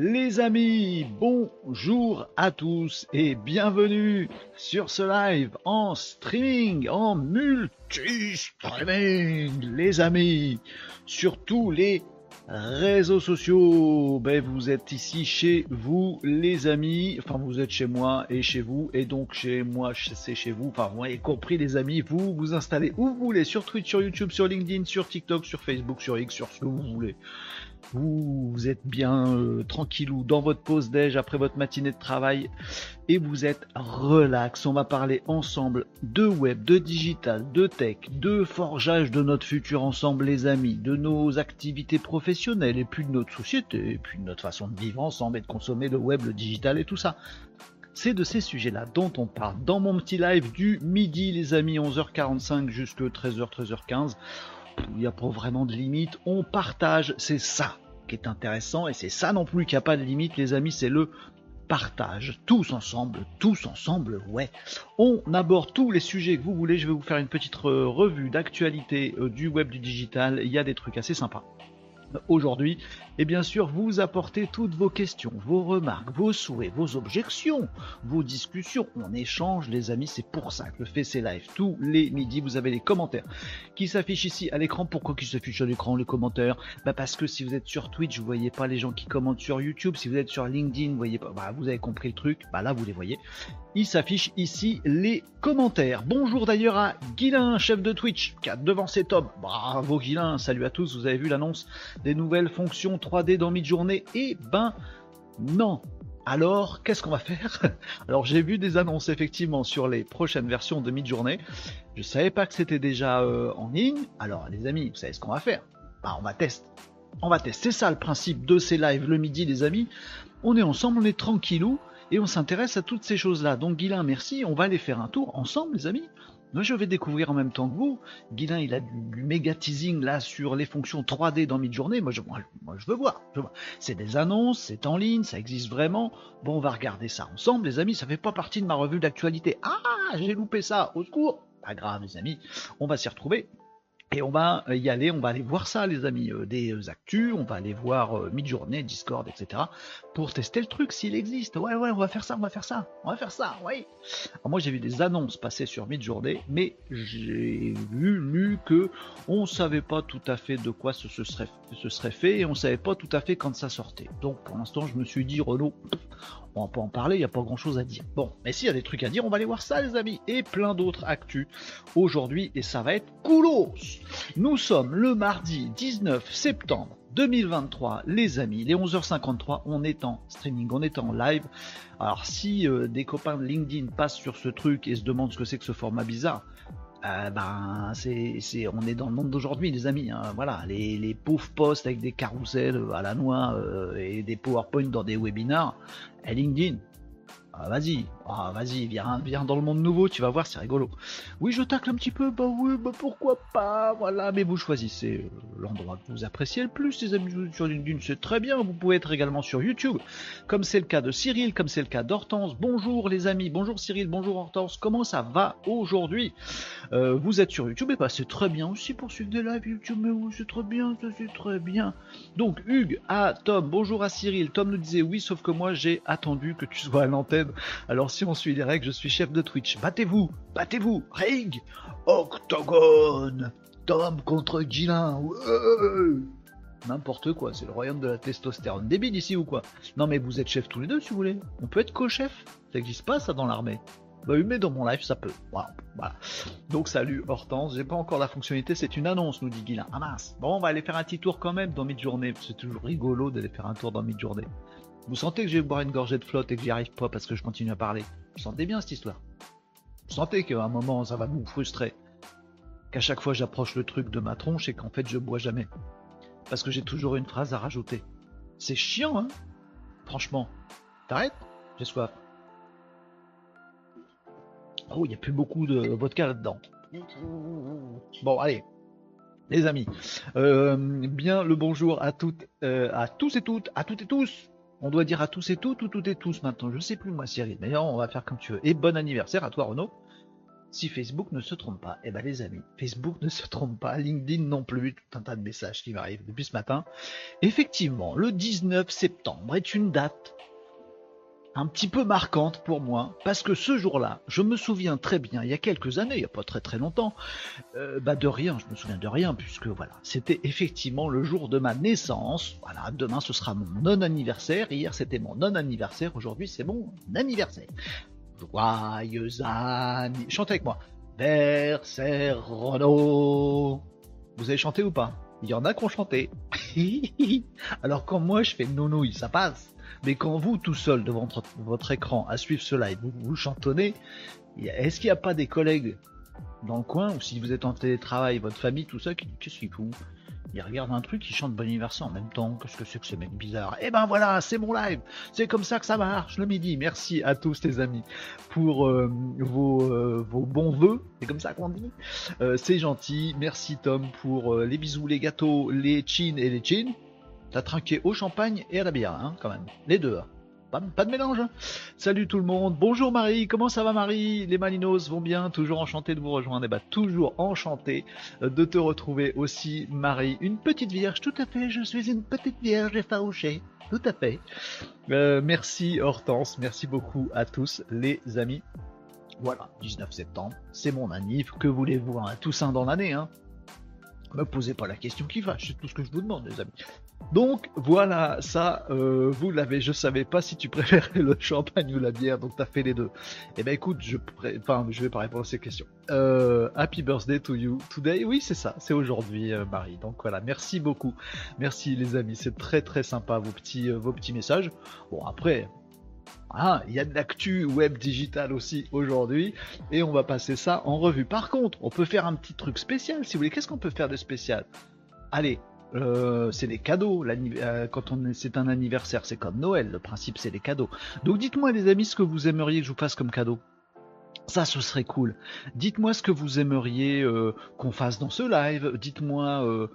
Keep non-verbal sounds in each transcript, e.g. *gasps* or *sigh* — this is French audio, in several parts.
les amis, bonjour à tous et bienvenue sur ce live en streaming, en multi-streaming, les amis, sur tous les réseaux sociaux. Ben, vous êtes ici chez vous, les amis. Enfin, vous êtes chez moi et chez vous. Et donc, chez moi, c'est chez vous. Enfin, vous avez compris, les amis. Vous vous installez où vous voulez. Sur Twitch, sur YouTube, sur LinkedIn, sur TikTok, sur Facebook, sur X, sur ce que vous voulez. Vous, êtes bien euh, tranquillou dans votre pause déj après votre matinée de travail et vous êtes relax. On va parler ensemble de web, de digital, de tech, de forgeage de notre futur ensemble les amis, de nos activités professionnelles et puis de notre société et puis de notre façon de vivre ensemble et de consommer le web, le digital et tout ça. C'est de ces sujets-là dont on parle dans mon petit live du midi les amis 11h45 jusqu'à 13h 13h15 il n'y a pas vraiment de limite, on partage, c'est ça qui est intéressant, et c'est ça non plus qui a pas de limite, les amis, c'est le partage, tous ensemble, tous ensemble, ouais. On aborde tous les sujets que vous voulez, je vais vous faire une petite revue d'actualité euh, du web du digital, il y a des trucs assez sympas. Aujourd'hui. Et bien sûr, vous apportez toutes vos questions, vos remarques, vos souhaits, vos objections, vos discussions. On échange, les amis, c'est pour ça que le fait c'est live. Tous les midis, vous avez les commentaires qui s'affichent ici à l'écran. Pourquoi qu'ils s'affichent à l'écran, les commentaires? Bah Parce que si vous êtes sur Twitch, vous voyez pas les gens qui commentent sur YouTube. Si vous êtes sur LinkedIn, vous voyez pas. Bah, vous avez compris le truc. Bah là, vous les voyez. Il s'affiche ici les commentaires. Bonjour d'ailleurs à Guilin, chef de Twitch, qui a devancé Tom. Bravo Guilin, salut à tous. Vous avez vu l'annonce des nouvelles fonctions 3D dans Midjourney Eh ben non. Alors, qu'est-ce qu'on va faire? *laughs* Alors, j'ai vu des annonces effectivement sur les prochaines versions de Midjourney. Je savais pas que c'était déjà euh, en ligne. Alors, les amis, vous savez ce qu'on va faire? Bah, on va tester. On va tester. C'est ça le principe de ces lives le midi, les amis. On est ensemble, on est tranquillou et on s'intéresse à toutes ces choses-là. Donc, Guilain, merci. On va aller faire un tour ensemble, les amis. Moi, je vais découvrir en même temps que vous. Guilin, il a du, méga teasing là sur les fonctions 3D dans Midjourney. Moi, je, moi, je veux voir. voir. C'est des annonces, c'est en ligne, ça existe vraiment. Bon, on va regarder ça ensemble, les amis. Ça fait pas partie de ma revue d'actualité. Ah, j'ai loupé ça. Au secours. Pas grave, les amis. On va s'y retrouver. Et on va euh, y aller, on va aller voir ça, les amis, euh, des euh, actus, on va aller voir Midjourney, Discord, etc. pour tester le truc s'il existe. Ouais, ouais, on va faire ça, on va faire ça, on va faire ça, oui. Alors moi j'ai vu des annonces passer sur Midjourney, mais j'ai vu, lu que on savait pas tout à fait de quoi ce, serait, fait et on savait pas tout à fait quand ça sortait. Donc pour l'instant je me suis dit Renault, on va pas en parler, il n'y a pas grand chose à dire. Bon, mais s'il y a des trucs à dire, on va aller voir ça, les amis, et plein d'autres actus aujourd'hui, et ça va être coolos. Nous sommes le mardi 19 septembre 2023, les amis, les 11h53, on est en streaming, on est en live. Alors si euh, des copains de LinkedIn passent sur ce truc et se demandent ce que c'est que ce format bizarre, euh, ben, c'est, on est dans le monde d'aujourd'hui, les amis. Hein. Voilà, les, les, pauvres posts avec des carousels à la noix euh, et des PowerPoint dans des webinars. Et LinkedIn, ah, vas-y, ah, vas-y, viens, viens dans le monde nouveau, tu vas voir, c'est rigolo. Oui, je tacle un petit peu, bah oui, bah pourquoi pas, voilà, mais vous choisissez euh, l'endroit que vous appréciez le plus, les amis sur LinkedIn, c'est très bien, vous pouvez être également sur YouTube, comme c'est le cas de Cyril, comme c'est le cas d'Hortense. Bonjour les amis, bonjour Cyril, bonjour Hortense, comment ça va aujourd'hui? Euh, Vous êtes sur YouTube, et bah c'est très bien aussi pour suivre des lives YouTube, mais oui, c'est très bien, c'est très bien. Donc, Hugues, à Tom, bonjour à Cyril, Tom nous disait oui, sauf que moi j'ai attendu que tu sois à l'antenne alors si on suit les règles, je suis chef de Twitch. Battez-vous, battez-vous, ring, octogone, Tom contre Gilin. N'importe quoi, c'est le royaume de la testostérone. Débile ici ou quoi? Non mais vous êtes chef tous les deux si vous voulez. On peut être co-chef. Ça n'existe pas ça dans l'armée. Bah oui, mais dans mon live ça peut. Voilà. Donc salut Hortense, j'ai pas encore la fonctionnalité, c'est une annonce, nous dit Guilin. Ah mince. Bon, on va aller faire un petit tour quand même dans mid-journée. C'est toujours rigolo d'aller faire un tour dans mid-journée. Vous sentez que je vais boire une gorgée de flotte et que j'y arrive pas parce que je continue à parler. Vous sentez bien cette histoire? Vous sentez qu'à un moment ça va vous frustrer. Qu'à chaque fois j'approche le truc de ma tronche et qu'en fait je bois jamais. Parce que j'ai toujours une phrase à rajouter. C'est chiant, hein? Franchement. T'arrêtes? J'ai soif. Oh, il n'y a plus beaucoup de vodka là-dedans. Bon, allez. Les amis, euh, bien le bonjour à toutes, euh, à tous et toutes, à toutes et tous. On doit dire à tous et toutes ou toutes et tous maintenant. Je sais plus moi, Cyril. D'ailleurs, on va faire comme tu veux. Et bon anniversaire à toi, Renaud. si Facebook ne se trompe pas. Eh ben les amis, Facebook ne se trompe pas, LinkedIn non plus, tout un tas de messages qui m'arrivent depuis ce matin. Effectivement, le 19 septembre est une date un petit peu marquante pour moi, parce que ce jour-là, je me souviens très bien, il y a quelques années, il n'y a pas très très longtemps, euh, bah de rien, je me souviens de rien, puisque voilà, c'était effectivement le jour de ma naissance. Voilà, demain ce sera mon non-anniversaire, hier c'était mon non-anniversaire, aujourd'hui c'est mon anniversaire. Joyeux anniversaire. Chantez avec moi. Renault. Vous avez chanté ou pas? Il y en a qui ont chanté. *laughs* Alors quand moi je fais nounouille, ça passe. Mais quand vous, tout seul, devant votre, écran, à suivre ce live, vous, chantonnez, est-ce qu'il n'y a pas des collègues dans le coin, ou si vous êtes en télétravail, votre famille, tout ça, qui qu'est-ce qu'il fout il regarde un truc, il chante bon anniversaire en même temps. Qu'est-ce que c'est que ces mecs bizarres? Eh ben voilà, c'est mon live. C'est comme ça que ça marche le midi. Merci à tous les amis pour euh, vos, euh, vos, bons vœux. C'est comme ça qu'on dit. Euh, c'est gentil. Merci Tom pour les bisous, les gâteaux, les chins et les chins. T'as trinqué au champagne et à la bière, hein, quand même. Les deux. Hein. Pas, de mélange. Hein. Salut tout le monde. Bonjour Marie. Comment ça va Marie? Les Malinos vont bien? Toujours enchanté de vous rejoindre. Et eh bah ben, toujours enchanté euh, de te retrouver aussi Marie. Une petite vierge. Tout à fait. Je suis une petite vierge effarouchée. Tout à fait. Euh, merci Hortense. Merci beaucoup à tous les amis. Voilà, 19 septembre, c'est mon anniv. Que voulez-vous, hein? Toussaint dans l'année, hein me posez pas la question qui fâche, c'est tout ce que je vous demande, les amis. Donc voilà, ça, euh, vous l'avez. Je savais pas si tu *laughs* préférais le champagne ou la bière, donc t'as fait les deux. Eh ben écoute, je, enfin, je vais pas répondre à ces questions. Euh, happy birthday to you today. Oui, c'est ça, c'est aujourd'hui, euh, Marie. Donc voilà, merci beaucoup, merci les amis, c'est très très sympa vos petits vos petits messages. Bon après, ah, il y a de l'actu web digital aussi aujourd'hui et on va passer ça en revue. Par contre, on peut faire un petit truc spécial si vous voulez. Qu'est-ce qu'on peut faire de spécial? Allez, euh, c'est des cadeaux. Euh, quand on c'est un anniversaire, c'est comme Noël. Le principe, c'est les cadeaux. Donc, dites-moi, les amis, ce que vous aimeriez que je vous fasse comme cadeau. Ça, ce serait cool. Dites-moi ce que vous aimeriez euh, qu'on fasse dans ce live. Dites-moi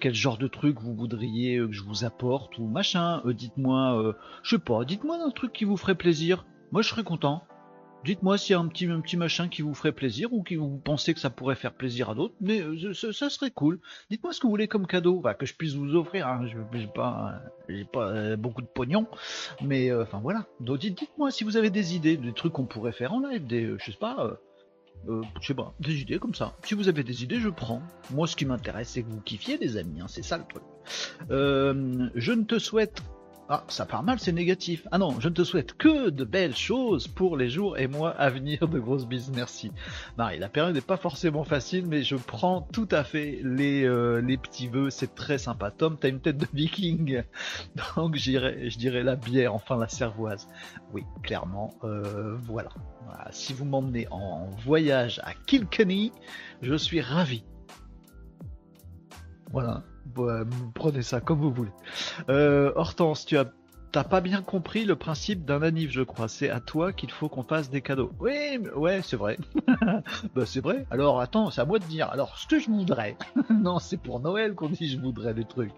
quel genre de truc vous voudriez que je vous apporte ou machin. Dites-moi, je sais pas. Dites-moi un truc qui vous ferait plaisir. Moi, je serais content. Dites-moi s'il y a un petit, un petit machin qui vous ferait plaisir ou qui vous pensez que ça pourrait faire plaisir à d'autres, mais euh, ça, serait cool. Dites-moi ce que vous voulez comme cadeau, que je puisse vous offrir. Hein. Je n'ai pas, j'ai pas euh, beaucoup de pognon, mais euh, enfin voilà. Donc dites-moi si vous avez des idées, des trucs qu'on pourrait faire en live, des, je sais pas. je sais pas, des idées comme ça. Si vous avez des idées, je prends. Moi, ce qui m'intéresse, c'est que vous kiffiez, les amis. Hein, c'est ça le truc. je ne te souhaite ah, ça part mal, c'est négatif. Ah non, je ne te souhaite que de belles choses pour les jours et mois à venir. De grosses bises, merci. Marie, la période n'est pas forcément facile, mais je prends tout à fait les, euh, petits vœux. C'est très sympa. Tom, t'as une tête de viking. *laughs* Donc j'irai, je dirais la bière, enfin la cervoise. Oui, clairement, euh, voilà. voilà. Si vous m'emmenez en voyage à Kilkenny, je suis ravi. Voilà, prenez ça comme vous voulez. Euh, Hortense, tu as pas bien compris le principe d'un anniv, je crois. C'est à toi qu'il faut qu'on fasse des cadeaux. Oui, ouais, c'est vrai. *laughs* bah, c'est vrai. Alors, attends, c'est à moi de dire. Alors, ce que je voudrais. *laughs* non, c'est pour Noël qu'on dit je voudrais des trucs.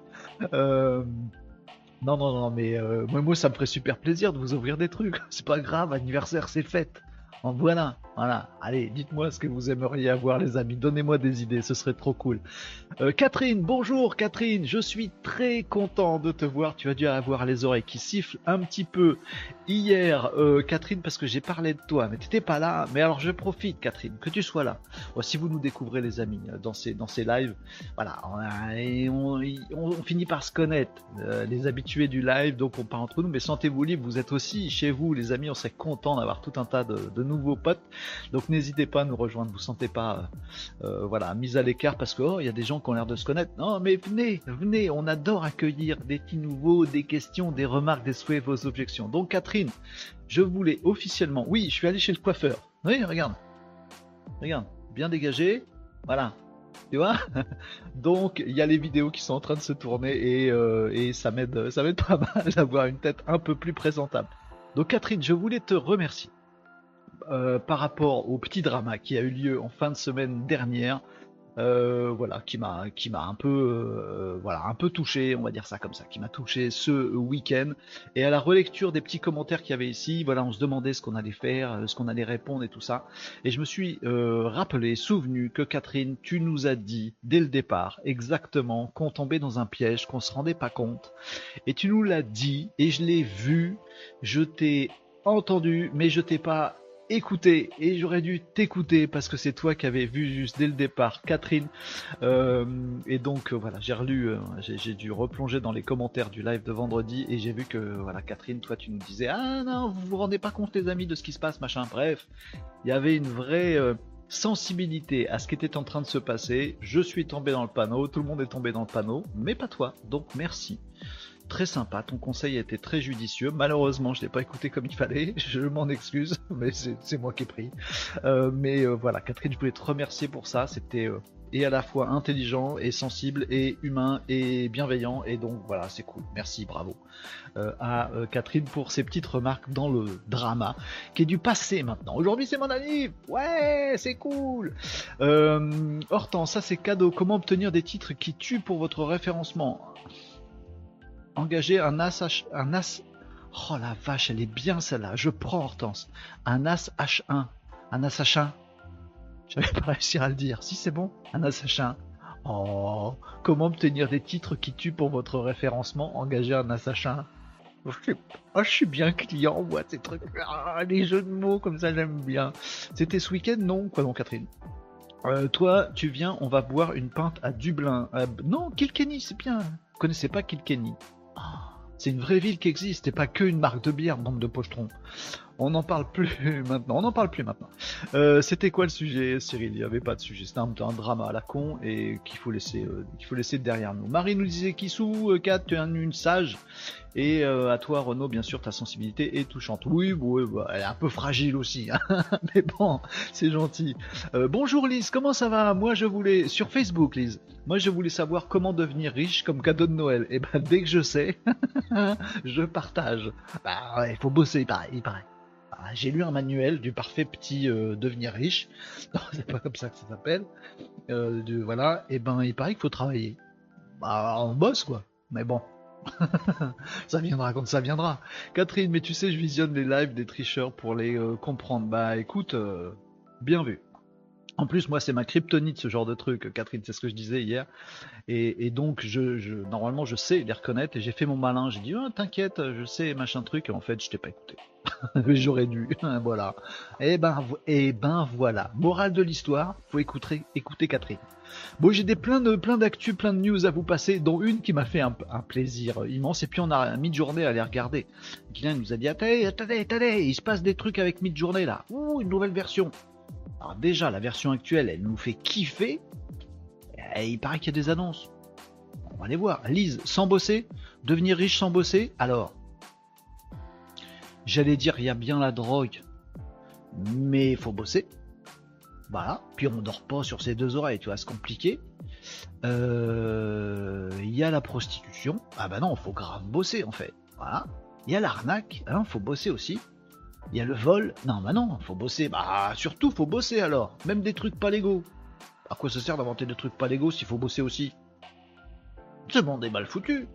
Euh... Non, non, non, mais euh, moi, ça me ferait super plaisir de vous ouvrir des trucs. *laughs* C'est pas grave, anniversaire, c'est fête. Voilà, voilà. Allez, dites-moi ce que vous aimeriez avoir, les amis. Donnez-moi des idées, ce serait trop cool. Euh, Catherine, bonjour Catherine. Je suis très content de te voir. Tu as dû avoir les oreilles qui sifflent un petit peu hier, euh, Catherine, parce que j'ai parlé de toi, mais t'étais pas là. Mais alors je profite, Catherine, que tu sois là. si vous nous découvrez, les amis, euh, dans ces dans lives, voilà, on, on, finit par se connaître, les habitués du live, donc on part entre nous. Mais sentez-vous libre. Vous êtes aussi chez vous, les amis. On serait content d'avoir tout un tas de, de nouveaux potes. Donc n'hésitez pas à nous rejoindre, vous sentez pas euh, euh, voilà, mise à l'écart parce que oh, il y a des gens qui ont l'air de se connaître. Non, mais venez, venez, on adore accueillir des petits nouveaux, des questions, des remarques, des souhaits, vos objections. Donc Catherine, je voulais officiellement, oui, je suis allé chez le coiffeur. Oui, regarde, regarde, bien dégagé, voilà. Tu vois? *laughs* Donc il y a les vidéos qui sont en train de se tourner et, euh, et ça m'aide ça m'aide pas *laughs* mal d'avoir une tête un peu plus présentable. Donc Catherine, je voulais te remercier euh, par rapport au petit drama qui a eu lieu en fin de semaine dernière. euh, voilà, qui m'a, qui m'a un peu, euh, voilà, un peu touché, on va dire ça comme ça, qui m'a touché ce week-end. Et à la relecture des petits commentaires qu'il y avait ici, voilà, on se demandait ce qu'on allait faire, ce qu'on allait répondre et tout ça. Et je me suis rappelé, souvenu que Catherine, tu nous as dit dès le départ exactement qu'on tombait dans un piège, qu'on se rendait pas compte. Et tu nous l'as dit, et je l'ai vu, je t'ai entendu, mais je t'ai pas écouter et j'aurais dû t'écouter parce que c'est toi qui avais vu juste dès le départ Catherine. Euh, et donc euh, voilà j'ai relu euh, j'ai dû replonger dans les commentaires du live de vendredi et j'ai vu que voilà Catherine toi tu nous disais ah non vous vous rendez pas compte les amis de ce qui se passe machin. Bref il y avait une vraie sensibilité à ce qui était en train de se passer. Je suis tombé dans le panneau tout le monde est tombé dans le panneau mais pas toi. Donc merci très sympa, ton conseil a été très judicieux. Malheureusement, je l'ai pas écouté comme il fallait, *laughs* je m'en excuse, *laughs* mais c'est moi qui ai pris. Euh, mais euh, voilà, Catherine, je voulais te remercier pour ça. C'était euh, et à la fois intelligent et sensible et humain et bienveillant. Et donc voilà c'est cool. Merci bravo. À Catherine pour ces petites remarques dans le drama qui est du passé maintenant. Aujourd'hui c'est mon anniv ouais c'est cool. Hortense ça c'est cadeau. Comment obtenir des titres qui tuent pour votre référencement? Engager un as, H, un as. Oh la vache, elle est bien celle-là. Je prends Hortense. Un as H1. Un as H1. J'avais pas réussi à le dire. Si c'est bon, un as H1. Oh, comment obtenir des titres qui tuent pour votre référencement? Engager un as H1. Oh, je suis bien client, moi, ces trucs. Ah, les jeux de mots comme ça, j'aime bien. C'était ce week-end, non Quoi donc, Catherine? Euh, Toi, tu viens, on va boire une pinte à Dublin. Euh, non, Kilkenny, c'est bien. Vous connaissez pas Kilkenny c'est une vraie ville qui existe et pas que une marque de bière, bande de pochetrons. On n'en parle plus *laughs* maintenant. On n'en parle plus maintenant. Euh, c'était quoi le sujet, Cyril? Il n'y avait pas de sujet. C'était un, drama à la con et qu'il faut laisser, euh, faut laisser derrière nous. Marie nous disait Kissou, 4, tu es une sage. Et euh, à toi, Renaud, bien sûr, ta sensibilité est touchante. Oui, oui bah, elle est un peu fragile aussi, hein. *laughs* mais bon, c'est gentil. bonjour Lise, comment ça va? Moi, je voulais sur Facebook, Lise. Moi, je voulais savoir comment devenir riche comme cadeau de Noël. Et ben, dès que je sais, *laughs* je partage. Bah, il faut bosser, il paraît. Ah, j'ai lu un manuel du parfait petit euh, devenir riche. *laughs* Non, c'est pas comme ça que ça s'appelle. Euh, voilà, et ben il paraît qu'il faut travailler. Bah, on bosse quoi. Mais bon. *laughs* ça viendra quand ça viendra. Catherine, mais tu sais, je visionne les lives des tricheurs pour les euh, comprendre. Bah écoute, bien vu. En plus, moi, c'est ma kryptonite, ce genre de truc. Catherine, c'est ce que je disais hier. Et, donc, je, normalement, je sais les reconnaître. Et j'ai fait mon malin. J'ai dit, oh, t'inquiète, je sais, machin truc. Et en fait, je t'ai pas écouté. *laughs* J'aurais dû. *laughs* voilà. Et eh ben, et eh ben, voilà. Morale de l'histoire, faut écouter, écouter Catherine. Bon, j'ai des plein de plein d'actu, plein de news à vous passer, dont une qui m'a fait un, plaisir immense. Et puis on a mid-journée à les regarder. Kylian nous a dit attendez, attendez, attendez, il se passe des trucs avec mid-journée là. Ouh, une nouvelle version. Alors déjà, la version actuelle, elle nous fait kiffer. Il paraît qu'il y a des annonces. On va les voir. Lise, sans bosser, devenir riche sans bosser. Alors, j'allais dire, il y a bien la drogue, mais il faut bosser. Voilà. Puis on dort pas sur ses deux oreilles, tu vois, c'est compliqué. Euh, il y a la prostitution. Ah bah non, faut grave bosser en fait. Voilà. Il y a l'arnaque, il hein, faut bosser aussi. Il y a le vol. Non, bah non, faut bosser. Bah, surtout, faut bosser alors. Même des trucs pas légaux. À quoi ça sert d'inventer des trucs pas légaux s'il faut bosser aussi? Ce monde est mal foutu.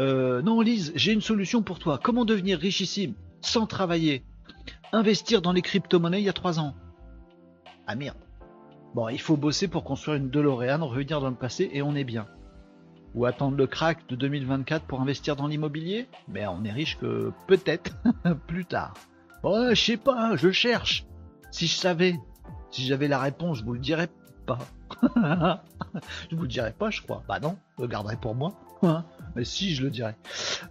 Euh, non, Lise, j'ai une solution pour toi. Comment devenir richissime sans travailler? Investir dans les crypto-monnaies il y a trois ans. Ah merde. Bon, il faut bosser pour construire une DeLorean, revenir dans le passé et on est bien. Ou attendre le crack de 2024 pour investir dans l'immobilier? Mais on est riche que peut-être *laughs* plus tard. Bon, je sais pas, je cherche. Si je savais, si j'avais la réponse, je vous le dirais pas. *laughs* je vous le dirais pas, je crois. Bah non, je le garderai pour moi. Mais si, je le dirais.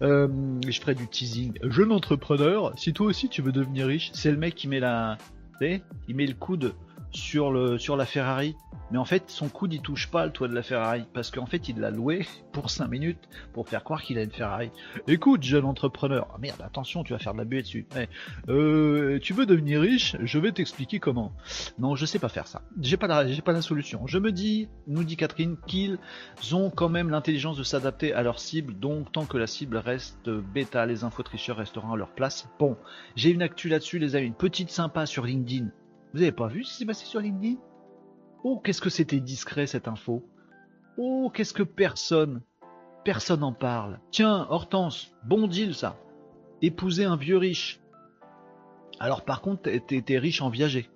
Euh, je ferai du teasing. Jeune entrepreneur, si toi aussi tu veux devenir riche, c'est le mec qui met la, il met le coude sur le sur la Ferrari mais en fait, son coude il touche pas le toit de la Ferrari parce qu'en fait, il l'a loué *laughs* pour 5 minutes pour faire croire qu'il a une Ferrari. Écoute, jeune entrepreneur, ah merde, attention, tu vas faire de la buée dessus. Eh, euh, tu veux devenir riche? Je vais t'expliquer comment. Non, je sais pas faire ça. J'ai pas la, pas la solution. Je me dis, nous dit Catherine, qu'ils ont quand même l'intelligence de s'adapter à leur cible. Donc, tant que la cible reste bêta, les infos tricheurs resteront à leur place. Bon, j'ai une actu là-dessus, les amis, une petite sympa sur LinkedIn. Vous avez pas vu ce qui s'est passé sur LinkedIn Oh, qu'est-ce que c'était discret cette info. Oh, qu'est-ce que personne, personne en parle. Tiens, Hortense, bon deal ça. Épouser un vieux riche. Alors par contre, t'es riche en viager.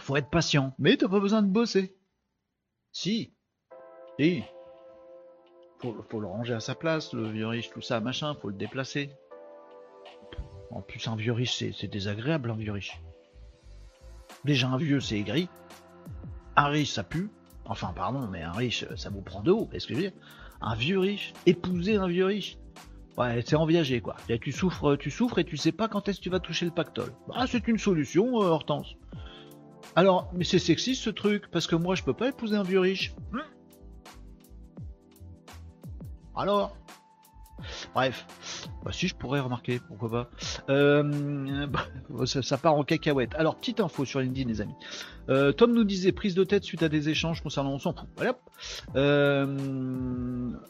Faut être patient, mais t'as pas besoin de bosser. Si. Si. Faut, faut le ranger à sa place, le vieux riche, tout ça, machin, faut le déplacer. En plus, un vieux riche, c'est désagréable, un vieux riche. Déjà, un vieux, c'est aigri. Un riche, ça pue. Enfin, pardon, mais un riche, ça vous prend de haut. Qu'est-ce que je veux dire? Un vieux riche, épouser un vieux riche. Ouais, c'est en viager, quoi. Et tu souffres, tu souffres et tu sais pas quand est-ce que tu vas toucher le pactole. Ah, c'est une solution, euh, Hortense. Alors, mais c'est sexiste ce truc, parce que moi, je peux pas épouser un vieux riche. Hmm Alors? Bref, bah, si je pourrais remarquer, pourquoi pas. Euh, *laughs* ça, part en cacahuète. Alors, petite info sur LinkedIn, les amis. Euh, Tom nous disait prise de tête suite à des échanges concernant on s'en fout. Voilà. Euh,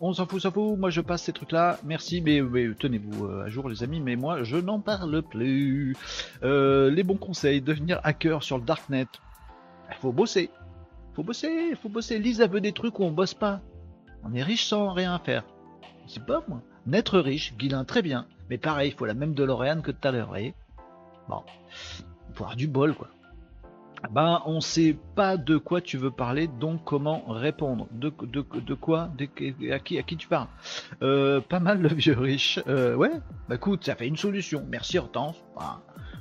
on s'en fout, s'en fout. Moi, je passe ces trucs-là. Merci, mais, tenez-vous à jour, les amis. Mais moi, je n'en parle plus. les bons conseils devenir hacker sur le darknet. Il faut bosser. Faut bosser, faut bosser. Lisa veut des trucs où on bosse pas. On est riche sans rien faire. C'est pas moi. N'être riche, Guilin très bien, mais pareil, il faut la même de Lorraine que tout à l'heure, Bon, il faut avoir du bol, quoi. Ben, on sait pas de quoi tu veux parler, donc comment répondre de, de, de quoi à, qui, à qui tu parles euh, Pas mal le vieux riche. Euh, ouais, bah écoute, ça fait une solution. Merci Hortense.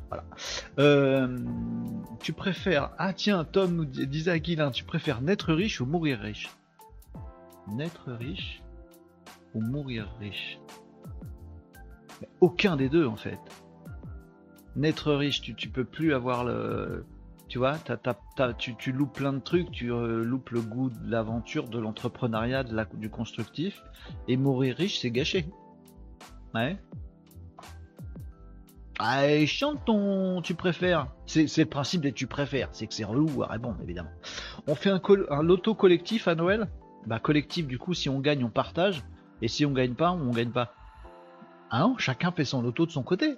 voilà. Euh, tu préfères... Ah tiens, Tom nous disait à Guilin, tu préfères naître riche ou mourir riche? Naître riche mourir riche? Aucun des deux en fait. Naître riche, tu, peux plus avoir le. Tu vois, tu, loupes plein de trucs, tu euh, loupes le goût de l'aventure, de l'entrepreneuriat, du constructif. Et mourir riche, c'est gâché. Ouais. Ah, chante ton tu préfères. C'est le principe des tu préfères. C'est que c'est relou à répondre, évidemment. On fait un, un loto collectif à Noël? Bah, collectif, du coup, si on gagne, on partage. Et si on gagne pas, on gagne pas. Ah non, chacun fait son loto de son côté.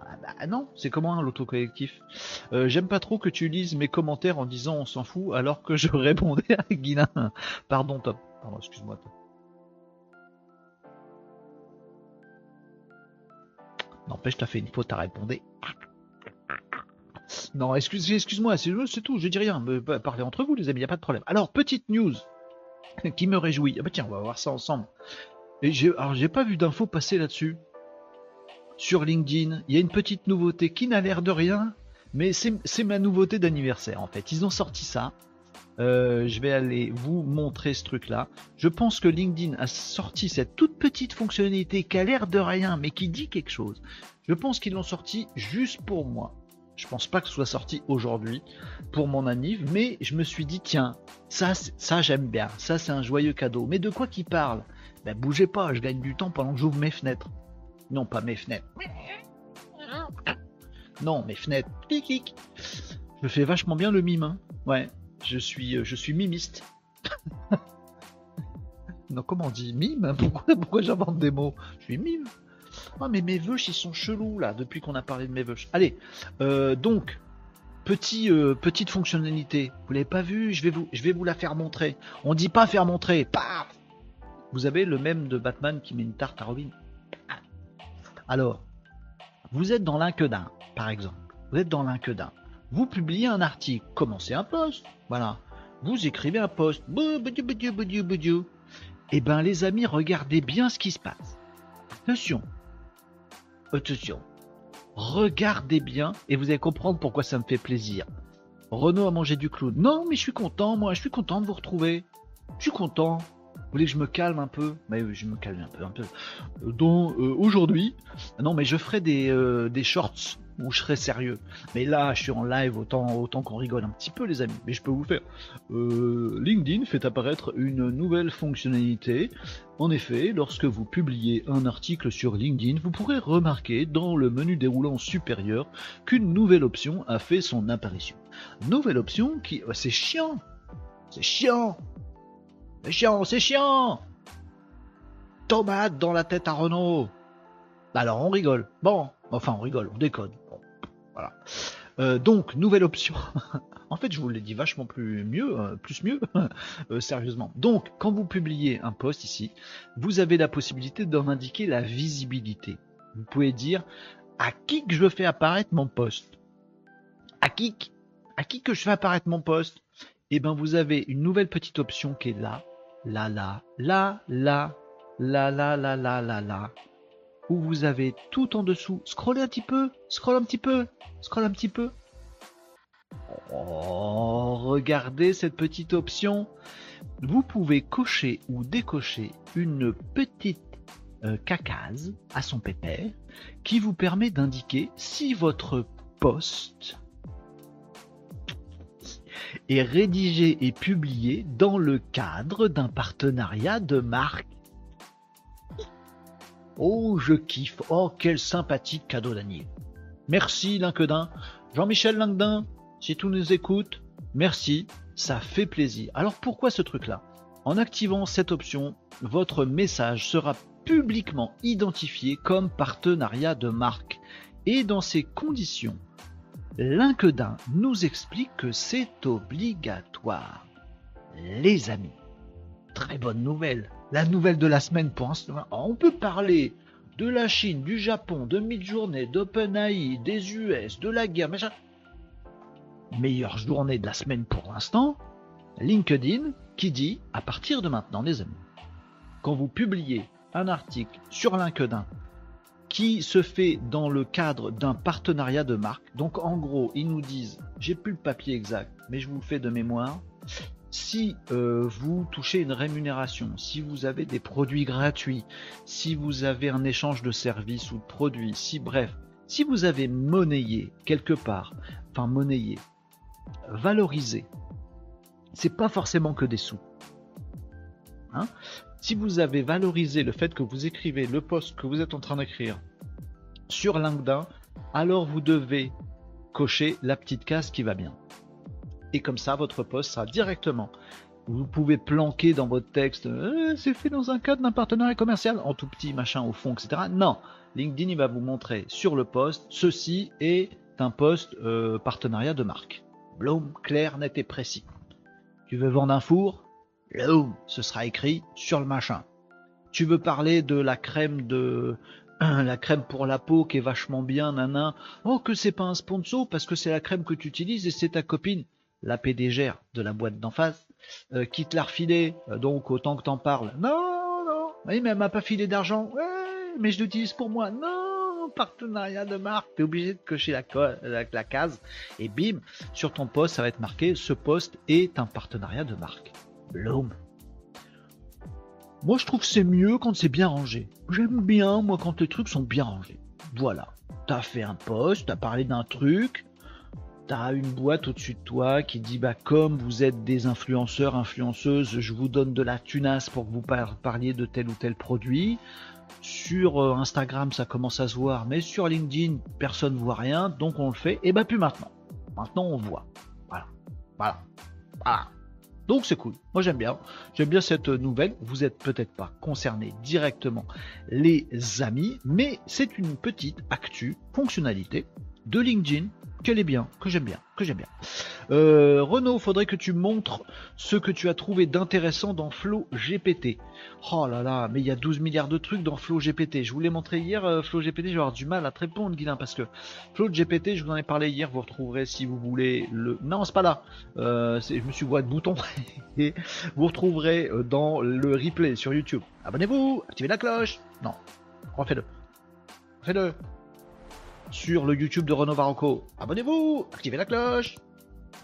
Ah bah non, c'est comment un loto collectif? Euh, J'aime pas trop que tu lises mes commentaires en disant on s'en fout alors que je *laughs* répondais à Guilin. Pardon Top. Pardon, excuse-moi. N'empêche, t'as fait une faute à répondre. Non, excuse, excuse-moi, c'est tout, je dis rien. Parlez entre vous, les amis, y a pas de problème. Alors, petite news *laughs* qui me réjouit. Ah bah tiens, on va voir ça ensemble. J'ai, alors pas vu d'infos passer là-dessus. Sur LinkedIn, il y a une petite nouveauté qui n'a l'air de rien, mais c'est, ma nouveauté d'anniversaire en fait. Ils ont sorti ça. Euh, je vais aller vous montrer ce truc-là. Je pense que LinkedIn a sorti cette toute petite fonctionnalité qui a l'air de rien, mais qui dit quelque chose. Je pense qu'ils l'ont sorti juste pour moi. Je pense pas que ce soit sorti aujourd'hui pour mon anniv, mais je me suis dit tiens, ça, ça j'aime bien, ça c'est un joyeux cadeau. Mais de quoi qu'il parle? Ben bougez pas, je gagne du temps pendant que j'ouvre mes fenêtres. Non, pas mes fenêtres. Non, mes fenêtres. Je fais vachement bien le mime. Hein. Ouais, je suis, euh, je suis mimiste. *laughs* non, comment on dit mime Pourquoi, pourquoi j'invente des mots? Je suis mime. Ah, mais mes vœux, ils sont chelous là, depuis qu'on a parlé de mes vœux. Allez, euh, donc, euh, petite fonctionnalité. Vous l'avez pas vu je vais, vous, je vais vous la faire montrer. On dit pas faire montrer. Paf Vous avez le même de Batman qui met une tarte à Robin. Alors, vous êtes dans d'un, par exemple. Vous êtes dans d'un. Vous publiez un article. Commencez un post. Voilà. Vous écrivez un post. Eh ben, les amis, regardez bien ce qui se passe. Attention, Attention, regardez bien et vous allez comprendre pourquoi ça me fait plaisir. Renaud a mangé du clown. Non, mais je suis content, moi, je suis content de vous retrouver. Je suis content. Voulez que je me calme un peu Mais je me calme un peu. Un peu. Donc, euh, aujourd'hui, non, mais je ferai des, euh, des shorts où je serai sérieux. Mais là, je suis en live, autant, autant qu'on rigole un petit peu, les amis. Mais je peux vous faire. Euh, LinkedIn fait apparaître une nouvelle fonctionnalité. En effet, lorsque vous publiez un article sur LinkedIn, vous pourrez remarquer dans le menu déroulant supérieur qu'une nouvelle option a fait son apparition. Nouvelle option qui. Oh, c'est chiant C'est chiant C'est chiant, c'est chiant Tomate dans la tête à Renault Alors on rigole. Bon, enfin on rigole, on déconne. Voilà. Euh, donc, nouvelle option. *laughs* en fait, je vous l'ai dit vachement plus mieux, euh, plus mieux, *laughs* euh, sérieusement. Donc, quand vous publiez un post ici, vous avez la possibilité d'en indiquer la visibilité. Vous pouvez dire à qui que je fais apparaître mon post? À qui, que je fais apparaître mon post? Eh ben, vous avez une nouvelle petite option qui est là, là, là, là, là, là, là, là, là, là, là, où vous avez tout en dessous. Scrollez un petit peu, scroll un petit peu, scroll un petit peu. Oh, regardez cette petite option. Vous pouvez cocher ou décocher une petite euh, cacase à son pépère qui vous permet d'indiquer si votre poste est rédigé et publié dans le cadre d'un partenariat de marque Oh, je kiffe. Oh, quel sympathique cadeau d'Anier. Merci, Linquedin. Jean-Michel Linquedin, si tu nous écoutes, merci, ça fait plaisir. Alors pourquoi ce truc-là? En activant cette option, votre message sera publiquement identifié comme partenariat de marque. Et dans ces conditions, Linquedin nous explique que c'est obligatoire. Les amis, très bonne nouvelle la nouvelle de la semaine pour l'instant. On peut parler de la Chine, du Japon, de Midjourney, d'OpenAI, des US, de la guerre, machin. Meilleure journée de la semaine pour l'instant, LinkedIn qui dit à partir de maintenant, les amis, quand vous publiez un article sur LinkedIn qui se fait dans le cadre d'un partenariat de marque, donc en gros, ils nous disent, j'ai plus le papier exact, mais je vous le fais de mémoire, si euh, vous touchez une rémunération, si vous avez des produits gratuits, si vous avez un échange de services ou de produits, si bref, si vous avez monnayé quelque part, enfin monnayé, valorisé, c'est pas forcément que des sous. Hein? Si vous avez valorisé le fait que vous écrivez le post que vous êtes en train d'écrire sur LinkedIn, alors vous devez cocher la petite case qui va bien et comme ça votre poste sera directement. Vous pouvez planquer dans votre texte, euh, c'est fait dans un cadre d'un partenariat commercial, en tout petit machin au fond, etc. Non, LinkedIn il va vous montrer sur le poste, ceci est un poste euh, partenariat de marque. Bloom, clair, net et précis. Tu veux vendre un four? Bloom, ce sera écrit sur le machin. Tu veux parler de la crème de *clears throat* la crème pour la peau qui est vachement bien, nanan. Oh que c'est pas un sponsor parce que c'est la crème que tu utilises et c'est ta copine la PDG de la boîte d'en face, euh, quitte la refiler, euh, donc autant que t'en parles. Non, non, oui, mais elle m'a pas filé d'argent. Ouais, mais je l'utilise pour moi. Non, partenariat de marque. T'es obligé de cocher la, la, la, case et bim, sur ton poste, ça va être marqué ce poste est un partenariat de marque. Bloom. Moi, je trouve c'est mieux quand c'est bien rangé. J'aime bien, moi, quand les trucs sont bien rangés. Voilà. T'as fait un poste, t'as parlé d'un truc, t'as une boîte au-dessus de toi qui dit bah comme vous êtes des influenceurs, influenceuses, je vous donne de la tunasse pour que vous parliez de tel ou tel produit. Sur euh, Instagram, ça commence à se voir, mais sur LinkedIn, personne ne voit rien, donc on le fait. Et bah plus maintenant. Maintenant, on voit. Voilà, voilà, voilà. Donc c'est cool. Moi j'aime bien. J'aime bien cette nouvelle. Vous êtes peut-être pas concernés directement, les amis, mais c'est une petite actu fonctionnalité de LinkedIn qu'elle est bien, que j'aime bien, que j'aime bien. Euh, Renaud, faudrait que tu montres ce que tu as trouvé d'intéressant dans Flow GPT. Oh là là, mais il y a 12 milliards de trucs dans Flow GPT. Je vous l'ai montré hier, euh, Flow GPT, je vais avoir du mal à te répondre, Guilain, parce que Flow GPT, je vous en ai parlé hier, vous retrouverez si vous voulez le... Non, c'est pas là. Euh, je me suis voix de bouton. *laughs* Et vous retrouverez euh, dans le replay sur YouTube. Abonnez-vous, activez la cloche. Non, refais-le. Refais-le sur le YouTube de Renault Varocco. Abonnez-vous, activez la cloche.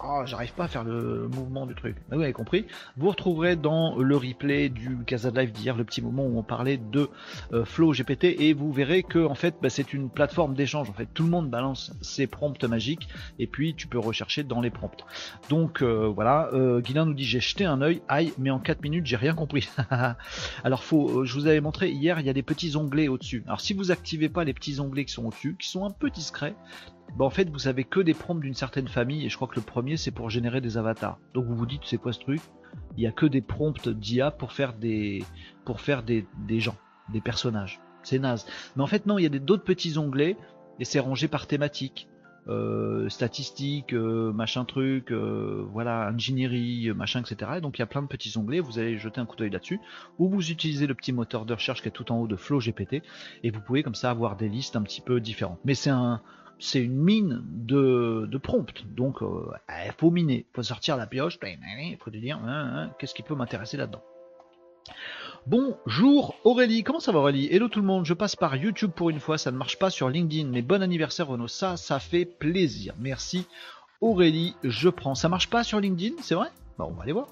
Oh, j'arrive pas à faire le mouvement du truc. Mais vous avez compris. Vous retrouverez dans le replay du Casa Live d'hier le petit moment où on parlait de euh, Flow GPT et vous verrez que en fait bah, c'est une plateforme d'échange. En fait, tout le monde balance ses prompts magiques et puis tu peux rechercher dans les prompts. Donc euh, voilà. Euh, nous dit j'ai jeté un œil. Aïe, mais en 4 minutes j'ai rien compris. *laughs* Alors faut, euh, je vous avais montré hier, il y a des petits onglets au-dessus. Alors si vous activez pas les petits onglets qui sont au-dessus, qui sont un peu discrets, bah en fait vous avez que des prompts d'une certaine famille et je crois que le premier c'est pour générer des avatars. Donc vous vous dites c'est quoi ce truc? Il y a que des prompts d'IA pour faire des pour faire des, des gens, des personnages. C'est naze. Mais en fait non, il y a d'autres petits onglets et c'est rangé par thématique. euh, statistiques, euh, machin truc, euh, voilà, ingénierie, machin, etc. Et donc il y a plein de petits onglets, vous allez jeter un coup d'œil là-dessus, ou vous utilisez le petit moteur de recherche qui est tout en haut de Flow GPT, et vous pouvez comme ça avoir des listes un petit peu différentes. Mais c'est un, c'est une mine de, de prompt, donc il faut miner, il faut sortir la pioche, il faut te dire hein, hein, qu'est-ce qui peut m'intéresser là-dedans. Bonjour Aurélie, comment ça va Aurélie? Hello tout le monde, je passe par YouTube pour une fois, ça ne marche pas sur LinkedIn, mais bon anniversaire Renaud, ça, ça fait plaisir. Merci Aurélie, je prends. Ça marche pas sur LinkedIn, c'est vrai? Bah on va aller voir.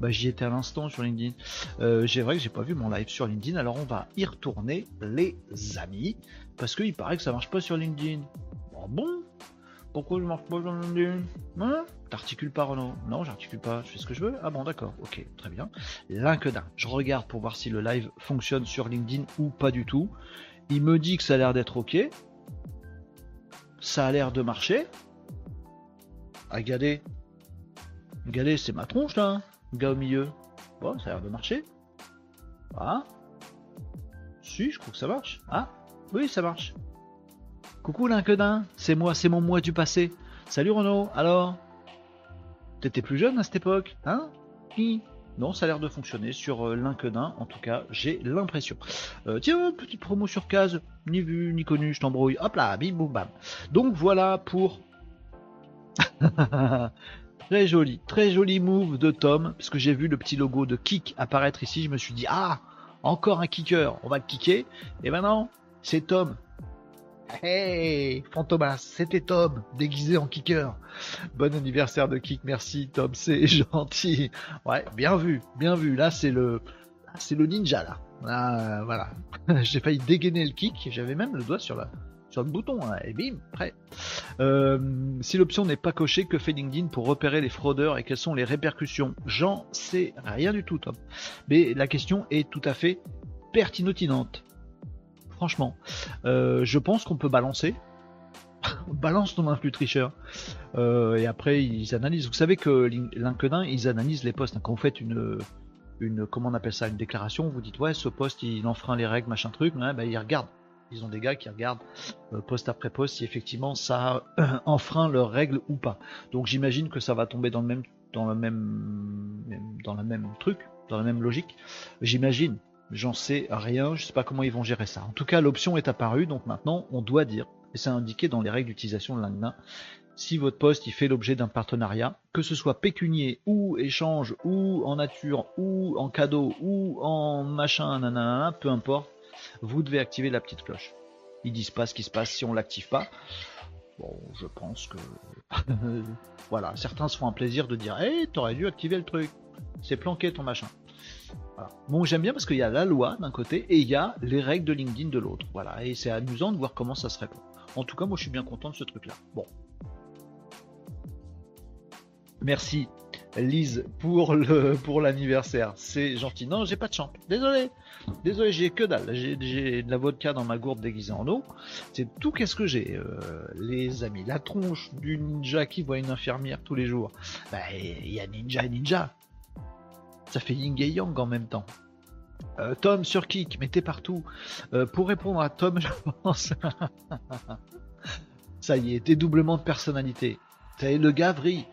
Bah j'y étais à l'instant sur LinkedIn. Euh, j'ai vrai que j'ai pas vu mon live sur LinkedIn, alors on va y retourner les amis, parce qu'il paraît que ça marche pas sur LinkedIn. Bon, bon pourquoi je marche pas dans hein? T'articules pas Renaud? Non, j'articule pas, je fais ce que je veux. Ah bon, d'accord, ok, très bien. LinkedIn, je regarde pour voir si le live fonctionne sur LinkedIn ou pas du tout. Il me dit que ça a l'air d'être ok. Ça a l'air de marcher. Ah, regardez. Regardez, c'est ma tronche là, hein. gars au milieu. Bon, ça a l'air de marcher. Ah. Si, je crois que ça marche. Ah, oui, ça marche. Coucou l'inquedin, c'est moi, c'est mon moi du passé. Salut Renaud, alors T'étais plus jeune à cette époque, hein? Non, ça a l'air de fonctionner sur euh, l'inquedin, en tout cas, j'ai l'impression. Euh, tiens, petite promo sur case, ni vu, ni connu, je t'embrouille. Hop là, bim boum bam. Donc voilà pour. *laughs* très joli, très joli move de Tom, parce que j'ai vu le petit logo de Kick apparaître ici, je me suis dit, ah, encore un kicker, on va le kicker. Et maintenant, c'est Tom Hey, Fantomas, c'était Tom, déguisé en kicker. Bon anniversaire de kick, merci Tom, c'est *laughs* gentil. Ouais, bien vu, bien vu. Là, c'est le, c'est le ninja là. là voilà, *laughs* j'ai failli dégainer le kick. J'avais même le doigt sur la, sur le bouton hein, et bim, prêt. Euh, si l'option n'est pas cochée, que fait LinkedIn pour repérer les fraudeurs et quelles sont les répercussions? J'en sais rien du tout, Tom. Mais la question est tout à fait pertinente franchement. Euh, je pense qu'on peut balancer. *laughs* Balance ton influx tricheur. Euh, et après, ils analysent. Vous savez que LinkedIn, ils analysent les posts. Quand vous faites une, une, comment appelle ça, une déclaration, vous dites ouais, ce poste il enfreint les règles, machin truc. ben, ils regardent. Ils ont des gars qui regardent euh, poste après poste si effectivement ça *clears throat* enfreint leurs règles ou pas. Donc j'imagine que ça va tomber dans le même, dans le même, dans même truc, dans la même logique. J'imagine. J'en sais rien, je sais pas comment ils vont gérer ça. En tout cas, l'option est apparue, donc maintenant on doit dire, et c'est indiqué dans les règles d'utilisation de LinkedIn, si votre poste il fait l'objet d'un partenariat, que ce soit pécunier ou échange ou en nature ou en cadeau ou en machin, nanana, peu importe, vous devez activer la petite cloche. Ils disent pas ce qui se passe si on l'active pas. Bon, je pense que *laughs* voilà, certains se font un plaisir de dire, hé, t'aurais dû activer le truc. C'est planqué ton machin. Bon, j'aime bien parce qu'il y a la loi d'un côté et il y a les règles de LinkedIn de l'autre. Voilà, et c'est amusant de voir comment ça se répond. En tout cas, moi je suis bien content de ce truc-là. Bon. Merci Lise pour le pour l'anniversaire. C'est gentil. Non, j'ai pas de champ. Désolé. Désolé, j'ai que dalle. J'ai de la vodka dans ma gourde déguisée en eau. C'est tout qu'est-ce que j'ai, euh, les amis. La tronche du ninja qui voit une infirmière tous les jours. Bah, il y a ninja et ninja. Ça fait yin et yang en même temps. Euh, Tom sur Kik, mettez partout. Euh, pour répondre à Tom, *laughs* je pense. Ça y est, dédoublement de personnalité. C'est le gavri.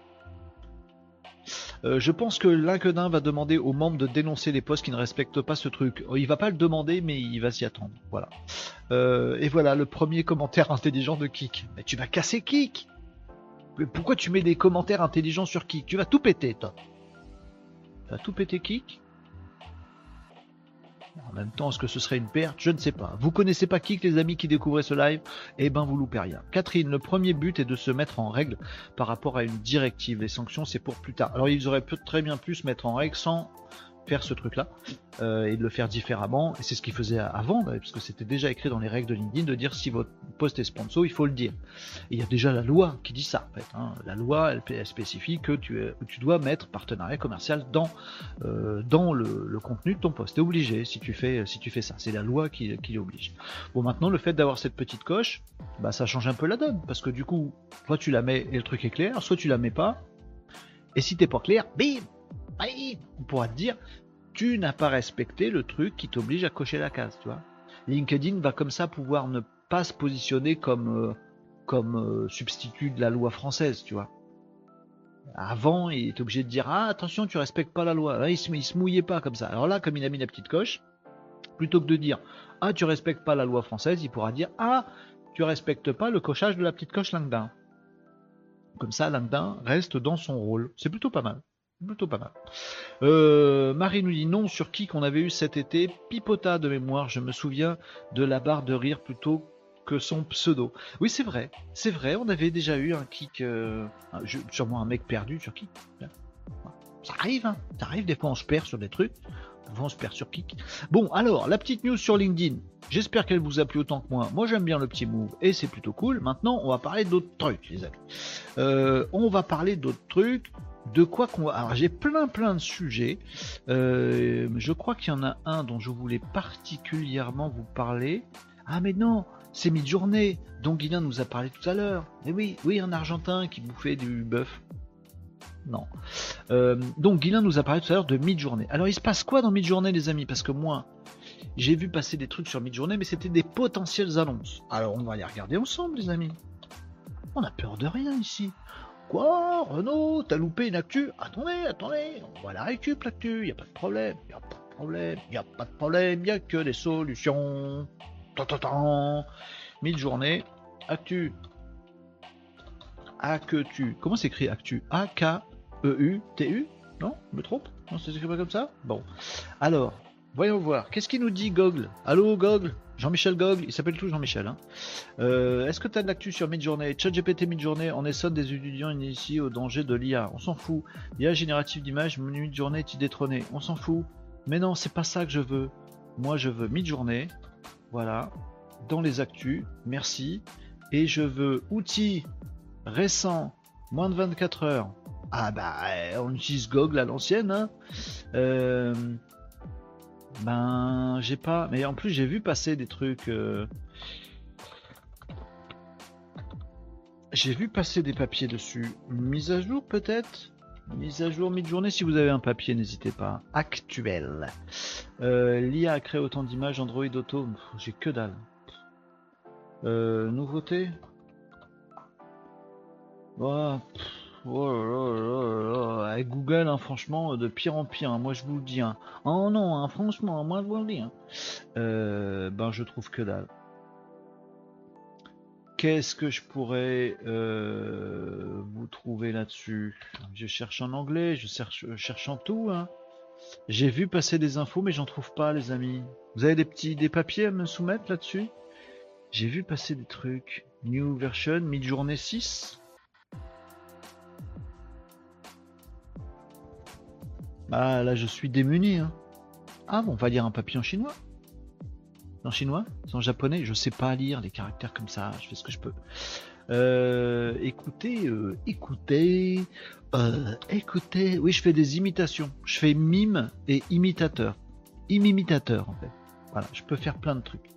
Euh, je pense que l'inquedin va demander aux membres de dénoncer les postes qui ne respectent pas ce truc. Il va pas le demander, mais il va s'y attendre. Voilà. et voilà le premier commentaire *laughs* intelligent de Kik. Mais tu vas casser Kik Pourquoi tu mets des commentaires intelligents sur Kik? Tu vas tout péter, toi. Tout pété Kik En même temps, est-ce que ce serait une perte? Je ne sais pas. Vous connaissez pas Kik, les amis qui découvraient ce live? Eh ben, vous loupez rien. Catherine, le premier but est de se mettre en règle par rapport à une directive. Les sanctions, c'est pour plus tard. Alors, ils auraient très bien pu se mettre en règle sans faire ce truc-là euh, et de le faire différemment. Et c'est ce qu'il faisait avant, parce que c'était déjà écrit dans les règles de LinkedIn de dire si votre poste est sponsor, il faut le dire. Et il y a déjà la loi qui dit ça. En fait, hein. La loi, elle, spécifie que tu, tu dois mettre partenariat commercial dans, euh, dans le, contenu de ton poste. T'es obligé si tu fais, si tu fais ça. C'est la loi qui, qui l'oblige. Bon, maintenant, le fait d'avoir cette petite coche, bah, ça change un peu la donne, parce que du coup, soit tu la mets et le truc est clair, soit tu la mets pas. Et si t'es pas clair, bim, on pourra te dire, tu n'as pas respecté le truc qui t'oblige à cocher la case, tu vois. LinkedIn va comme ça pouvoir ne pas se positionner comme, euh, comme euh, substitut de la loi française, tu vois. Avant, il est obligé de dire Ah, attention, tu respectes pas la loi. il, se, se mouillait pas comme ça. Alors là, comme il a mis la petite coche, plutôt que de dire Ah, tu respectes pas la loi française, il pourra dire Ah, tu respectes pas le cochage de la petite coche Langdin. Comme ça, Langdin reste dans son rôle. C'est plutôt pas mal. Plutôt pas mal. Euh, Marie nous dit non sur qui qu'on avait eu cet été. Pipota de mémoire, je me souviens de la barre de rire plutôt que son pseudo. Oui, c'est vrai, c'est vrai, on avait déjà eu un kick, euh, sûrement un mec perdu sur kick. Ça arrive, hein, ça arrive, des fois on se perd sur des trucs, on se perd sur kick. Bon, alors, la petite news sur LinkedIn, j'espère qu'elle vous a plu autant que moi. Moi j'aime bien le petit move et c'est plutôt cool. Maintenant, on va parler d'autres trucs, les amis. Euh, on va parler d'autres trucs de quoi qu'on va. Alors j'ai plein plein de sujets. Euh, je crois qu'il y en a un dont je voulais particulièrement vous parler. Ah mais non, c'est mid-journée, dont Guilain nous a parlé tout à l'heure. Mais oui, oui, un Argentin qui bouffait du bœuf. Non. Euh, donc Guilain nous a parlé tout à l'heure de mid-journée. Alors il se passe quoi dans mid-journée les amis? Parce que moi, j'ai vu passer des trucs sur mid-journée, mais c'était des potentielles annonces. Alors on va les regarder ensemble les amis. On a peur de rien ici. Quoi Renaud, t'as loupé une actu? Attendez, attendez, on va la récup l'actu, y a pas de problème, y a pas de problème, y a pas de problème, y a que des solutions. Tant, Mille journées, actu. A que tu. Comment s'écrit actu? A K E U T U? Non, je me trompe? Non, c'est écrit pas comme ça? Bon. Alors, voyons voir. Qu'est-ce qu'il nous dit Gogle Allô Gogle Jean-Michel Gog, il s'appelle tout Jean-Michel. Hein. Euh, est-ce que tu as de l'actu sur Midjourney? ChatGPT Midjourney, on sonne des étudiants initiés au danger de l'IA. On s'en fout. IA générative d'image, Midjourney est détrôné. On s'en fout. Mais non, c'est pas ça que je veux. Moi, je veux Midjourney. Voilà. Dans les actus. Merci. Et je veux outils récents, moins de 24 heures. Ah bah, on utilise Google à l'ancienne. Hein. Euh, ben, j'ai pas. Mais en plus, j'ai vu passer des trucs. Euh, j'ai vu passer des papiers dessus. Mise à jour peut-être? Mise à jour mi-journée. Si vous avez un papier, n'hésitez pas. Actuel. Euh, L'IA a créé autant d'images Android Auto. J'ai que dalle. Euh, nouveauté? Oh Google, hein, franchement, de pire en pire, hein, moi je vous le dis. Hein. Oh non, franchement, moi je vous le dis. Euh, ben je trouve que dalle. Qu'est-ce que je pourrais euh, vous trouver là-dessus? Je cherche en anglais, je cherche, cherche en tout. J'ai vu passer des infos, mais j'en trouve pas, les amis. Vous avez des petits des papiers à me soumettre là-dessus? J'ai vu passer des trucs. New version, mid-journée 6. Bah là je suis démuni. Hein. Ah bon, on va lire un papier en chinois? En chinois? En japonais? Je sais pas lire les caractères comme ça, je fais ce que je peux. Euh, écoutez, euh, écoutez, euh, écoutez. Oui, je fais des imitations. Je fais mime et imitateur. Imitateur en fait. Voilà, je peux faire plein de trucs.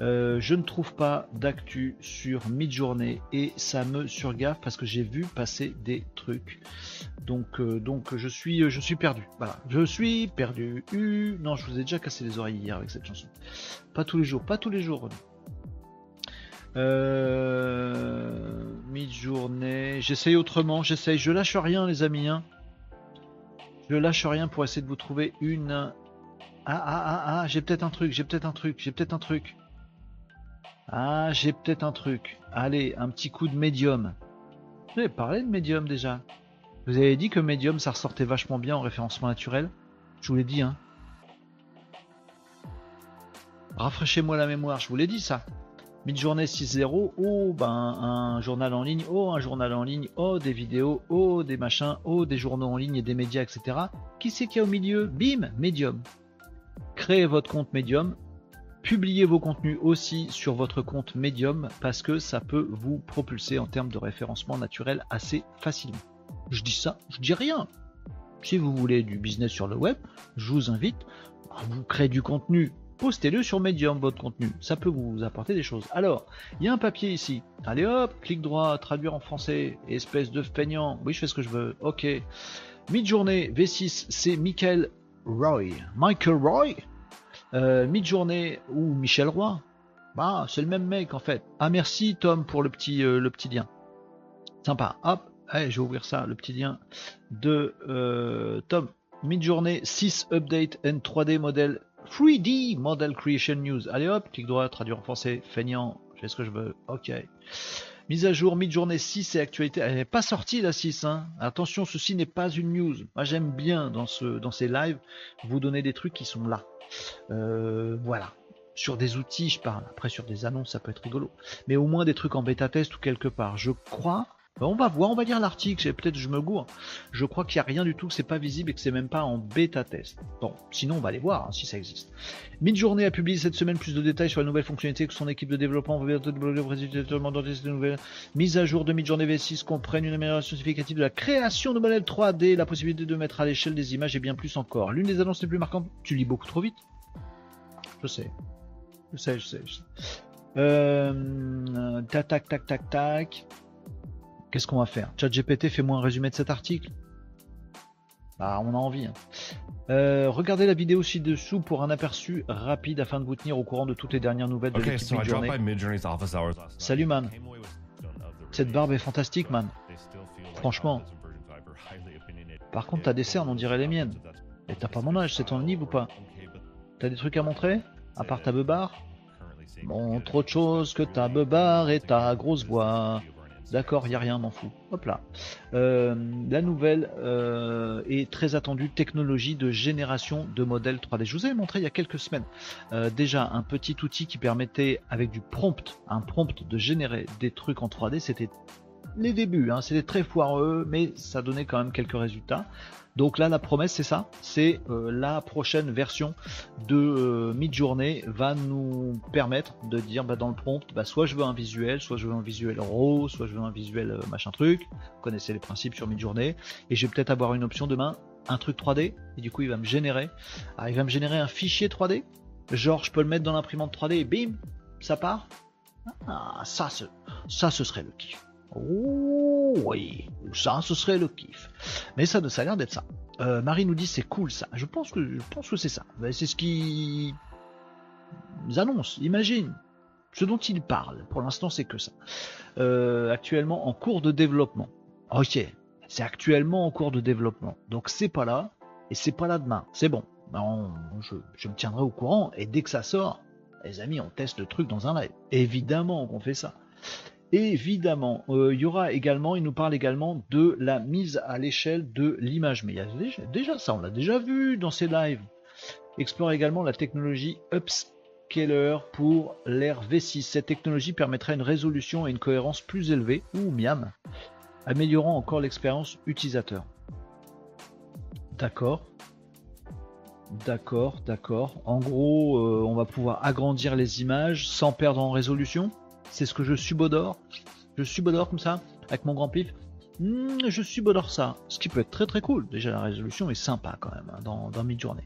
Euh, je ne trouve pas d'actu sur Midjourney et ça me surgaffe parce que j'ai vu passer des trucs. Donc, euh, donc je suis, je suis perdu. Voilà, je suis perdu. non, je vous ai déjà cassé les oreilles hier avec cette chanson. Pas tous les jours, pas tous les jours. Euh, Midjourney, j'essaye autrement, j'essaye. Je lâche rien, les amis. Hein. Je lâche rien pour essayer de vous trouver une. Ah ah ah ah, j'ai peut-être un truc, j'ai peut-être un truc, j'ai peut-être un truc. Ah, j'ai peut-être un truc. Allez, un petit coup de médium. Vous avez parlé de médium déjà. Vous avez dit que médium ça ressortait vachement bien en référencement naturel. Je vous l'ai dit, hein. Rafraîchez-moi la mémoire, je vous l'ai dit ça. Mid-journée 6.0, oh ben un journal en ligne, oh un journal en ligne, oh des vidéos, oh des machins, oh des journaux en ligne et des médias, etc. Qui c'est qu'il y a au milieu? Bim, Medium. Créez votre compte Medium, Publiez vos contenus aussi sur votre compte Medium parce que ça peut vous propulser en termes de référencement naturel assez facilement. Je dis ça, je dis rien. Si vous voulez du business sur le web, je vous invite vous créer du contenu. Postez-le sur Medium, votre contenu. Ça peut vous apporter des choses. Alors, il y a un papier ici. Allez hop, clic droit, traduire en français. Espèce de peignant. Oui, je fais ce que je veux. Ok. Mid-journée, V6, c'est Michael Roy. Michael Roy? Euh, Mid-journée ou Michel Roy. Bah, c'est le même mec en fait. Ah merci Tom pour le petit, euh, le petit lien. Sympa. Hop, je vais ouvrir ça, le petit lien de euh, Tom. Mid-journée 6 update and 3D model 3D model creation news. Allez hop, clic droit, traduire en français, feignant, je fais ce que je veux. Ok. Mise à jour, mid-journée 6 et actualité. Elle n'est pas sortie la 6. Hein. Attention, ceci n'est pas une news. Moi j'aime bien dans, ce, dans ces lives vous donner des trucs qui sont là. Euh, voilà. Sur des outils, je parle. Après, sur des annonces, ça peut être rigolo. Mais au moins des trucs en bêta test ou quelque part. Je crois on va voir, on va lire l'article, peut-être je me gourre. Je crois qu'il n'y a rien du tout, que c'est pas visible et que c'est même pas en bêta test. Bon, sinon on va aller voir hein, si ça existe. Midjourney a publié cette semaine plus de détails sur la nouvelle fonctionnalité que son équipe de développement va bientôt de nouvelles mises à jour de Midjourney V6 comprennent une amélioration significative de la création de modèles 3D, la possibilité de mettre à l'échelle des images et bien plus encore. L'une des annonces les plus marquantes, tu lis beaucoup trop vite? Je sais. Je sais, je sais, je sais. Euh, tac, tac, tac, tac. Qu'est-ce qu'on va faire ChatGPT, fais-moi un résumé de cet article. Bah, on a envie. Hein. Euh, regardez la vidéo ci-dessous pour un aperçu rapide afin de vous tenir au courant de toutes les dernières nouvelles de l'équipe Midjourney. Salut man. Cette barbe est fantastique man. Franchement. Par contre, ta décerne, on dirait les miennes. Et t'as pas mon âge, c'est ton livre ou pas T'as des trucs à montrer À part ta beubare Montre autre chose que ta beubare et ta grosse voix. D'accord, il n'y a rien, m'en fous. Hop là. Euh, la nouvelle euh, est très attendue technologie de génération de modèles 3D. Je vous avais montré il y a quelques semaines euh, déjà un petit outil qui permettait avec du prompt, un prompt de générer des trucs en 3D. C'était les débuts, hein, c'était très foireux, mais ça donnait quand même quelques résultats. Donc là, la promesse, c'est ça, c'est euh, la prochaine version de euh, Midjourney va nous permettre de dire bah, dans le prompt, bah, soit je veux un visuel, soit je veux un visuel RAW, soit je veux un visuel euh, machin truc. Vous connaissez les principes sur Midjourney. Et je vais peut-être avoir une option demain, un truc 3D, et du coup il va me générer. Alors, il va me générer un fichier 3D. Genre, je peux le mettre dans l'imprimante 3D et bim, ça part. Ah, ça, ça, ce serait le kiff. Oh oui, ça, ce serait le kiff. Mais ça, ça a l'air d'être ça. Euh, Marie nous dit c'est cool ça. Je pense que je pense que c'est ça. C'est ce qu'ils annoncent. Imagine ce dont ils parlent. Pour l'instant, c'est que ça. Euh, actuellement en cours de développement. Ok, c'est actuellement en cours de développement. Donc c'est pas là et c'est pas là demain. C'est bon. Ben, je, je, me tiendrai au courant et dès que ça sort, les amis, on teste le truc dans un live. Évidemment qu'on fait ça. Évidemment, euh, il y aura également, il nous parle également de la mise à l'échelle de l'image. Mais il y a déjà, ça, on l'a déjà vu dans ces lives. Explore également la technologie Upscaler pour l'ère V6. Cette technologie permettra une résolution et une cohérence plus élevée, ou miam, améliorant encore l'expérience utilisateur. D'accord. D'accord, d'accord. En gros, euh, on va pouvoir agrandir les images sans perdre en résolution. C'est ce que je subodore. Je subodore comme ça, avec mon grand pif. Hmm, je subodore ça. Ce qui peut être très très cool. Déjà, la résolution est sympa quand même hein, dans, dans Midjourney.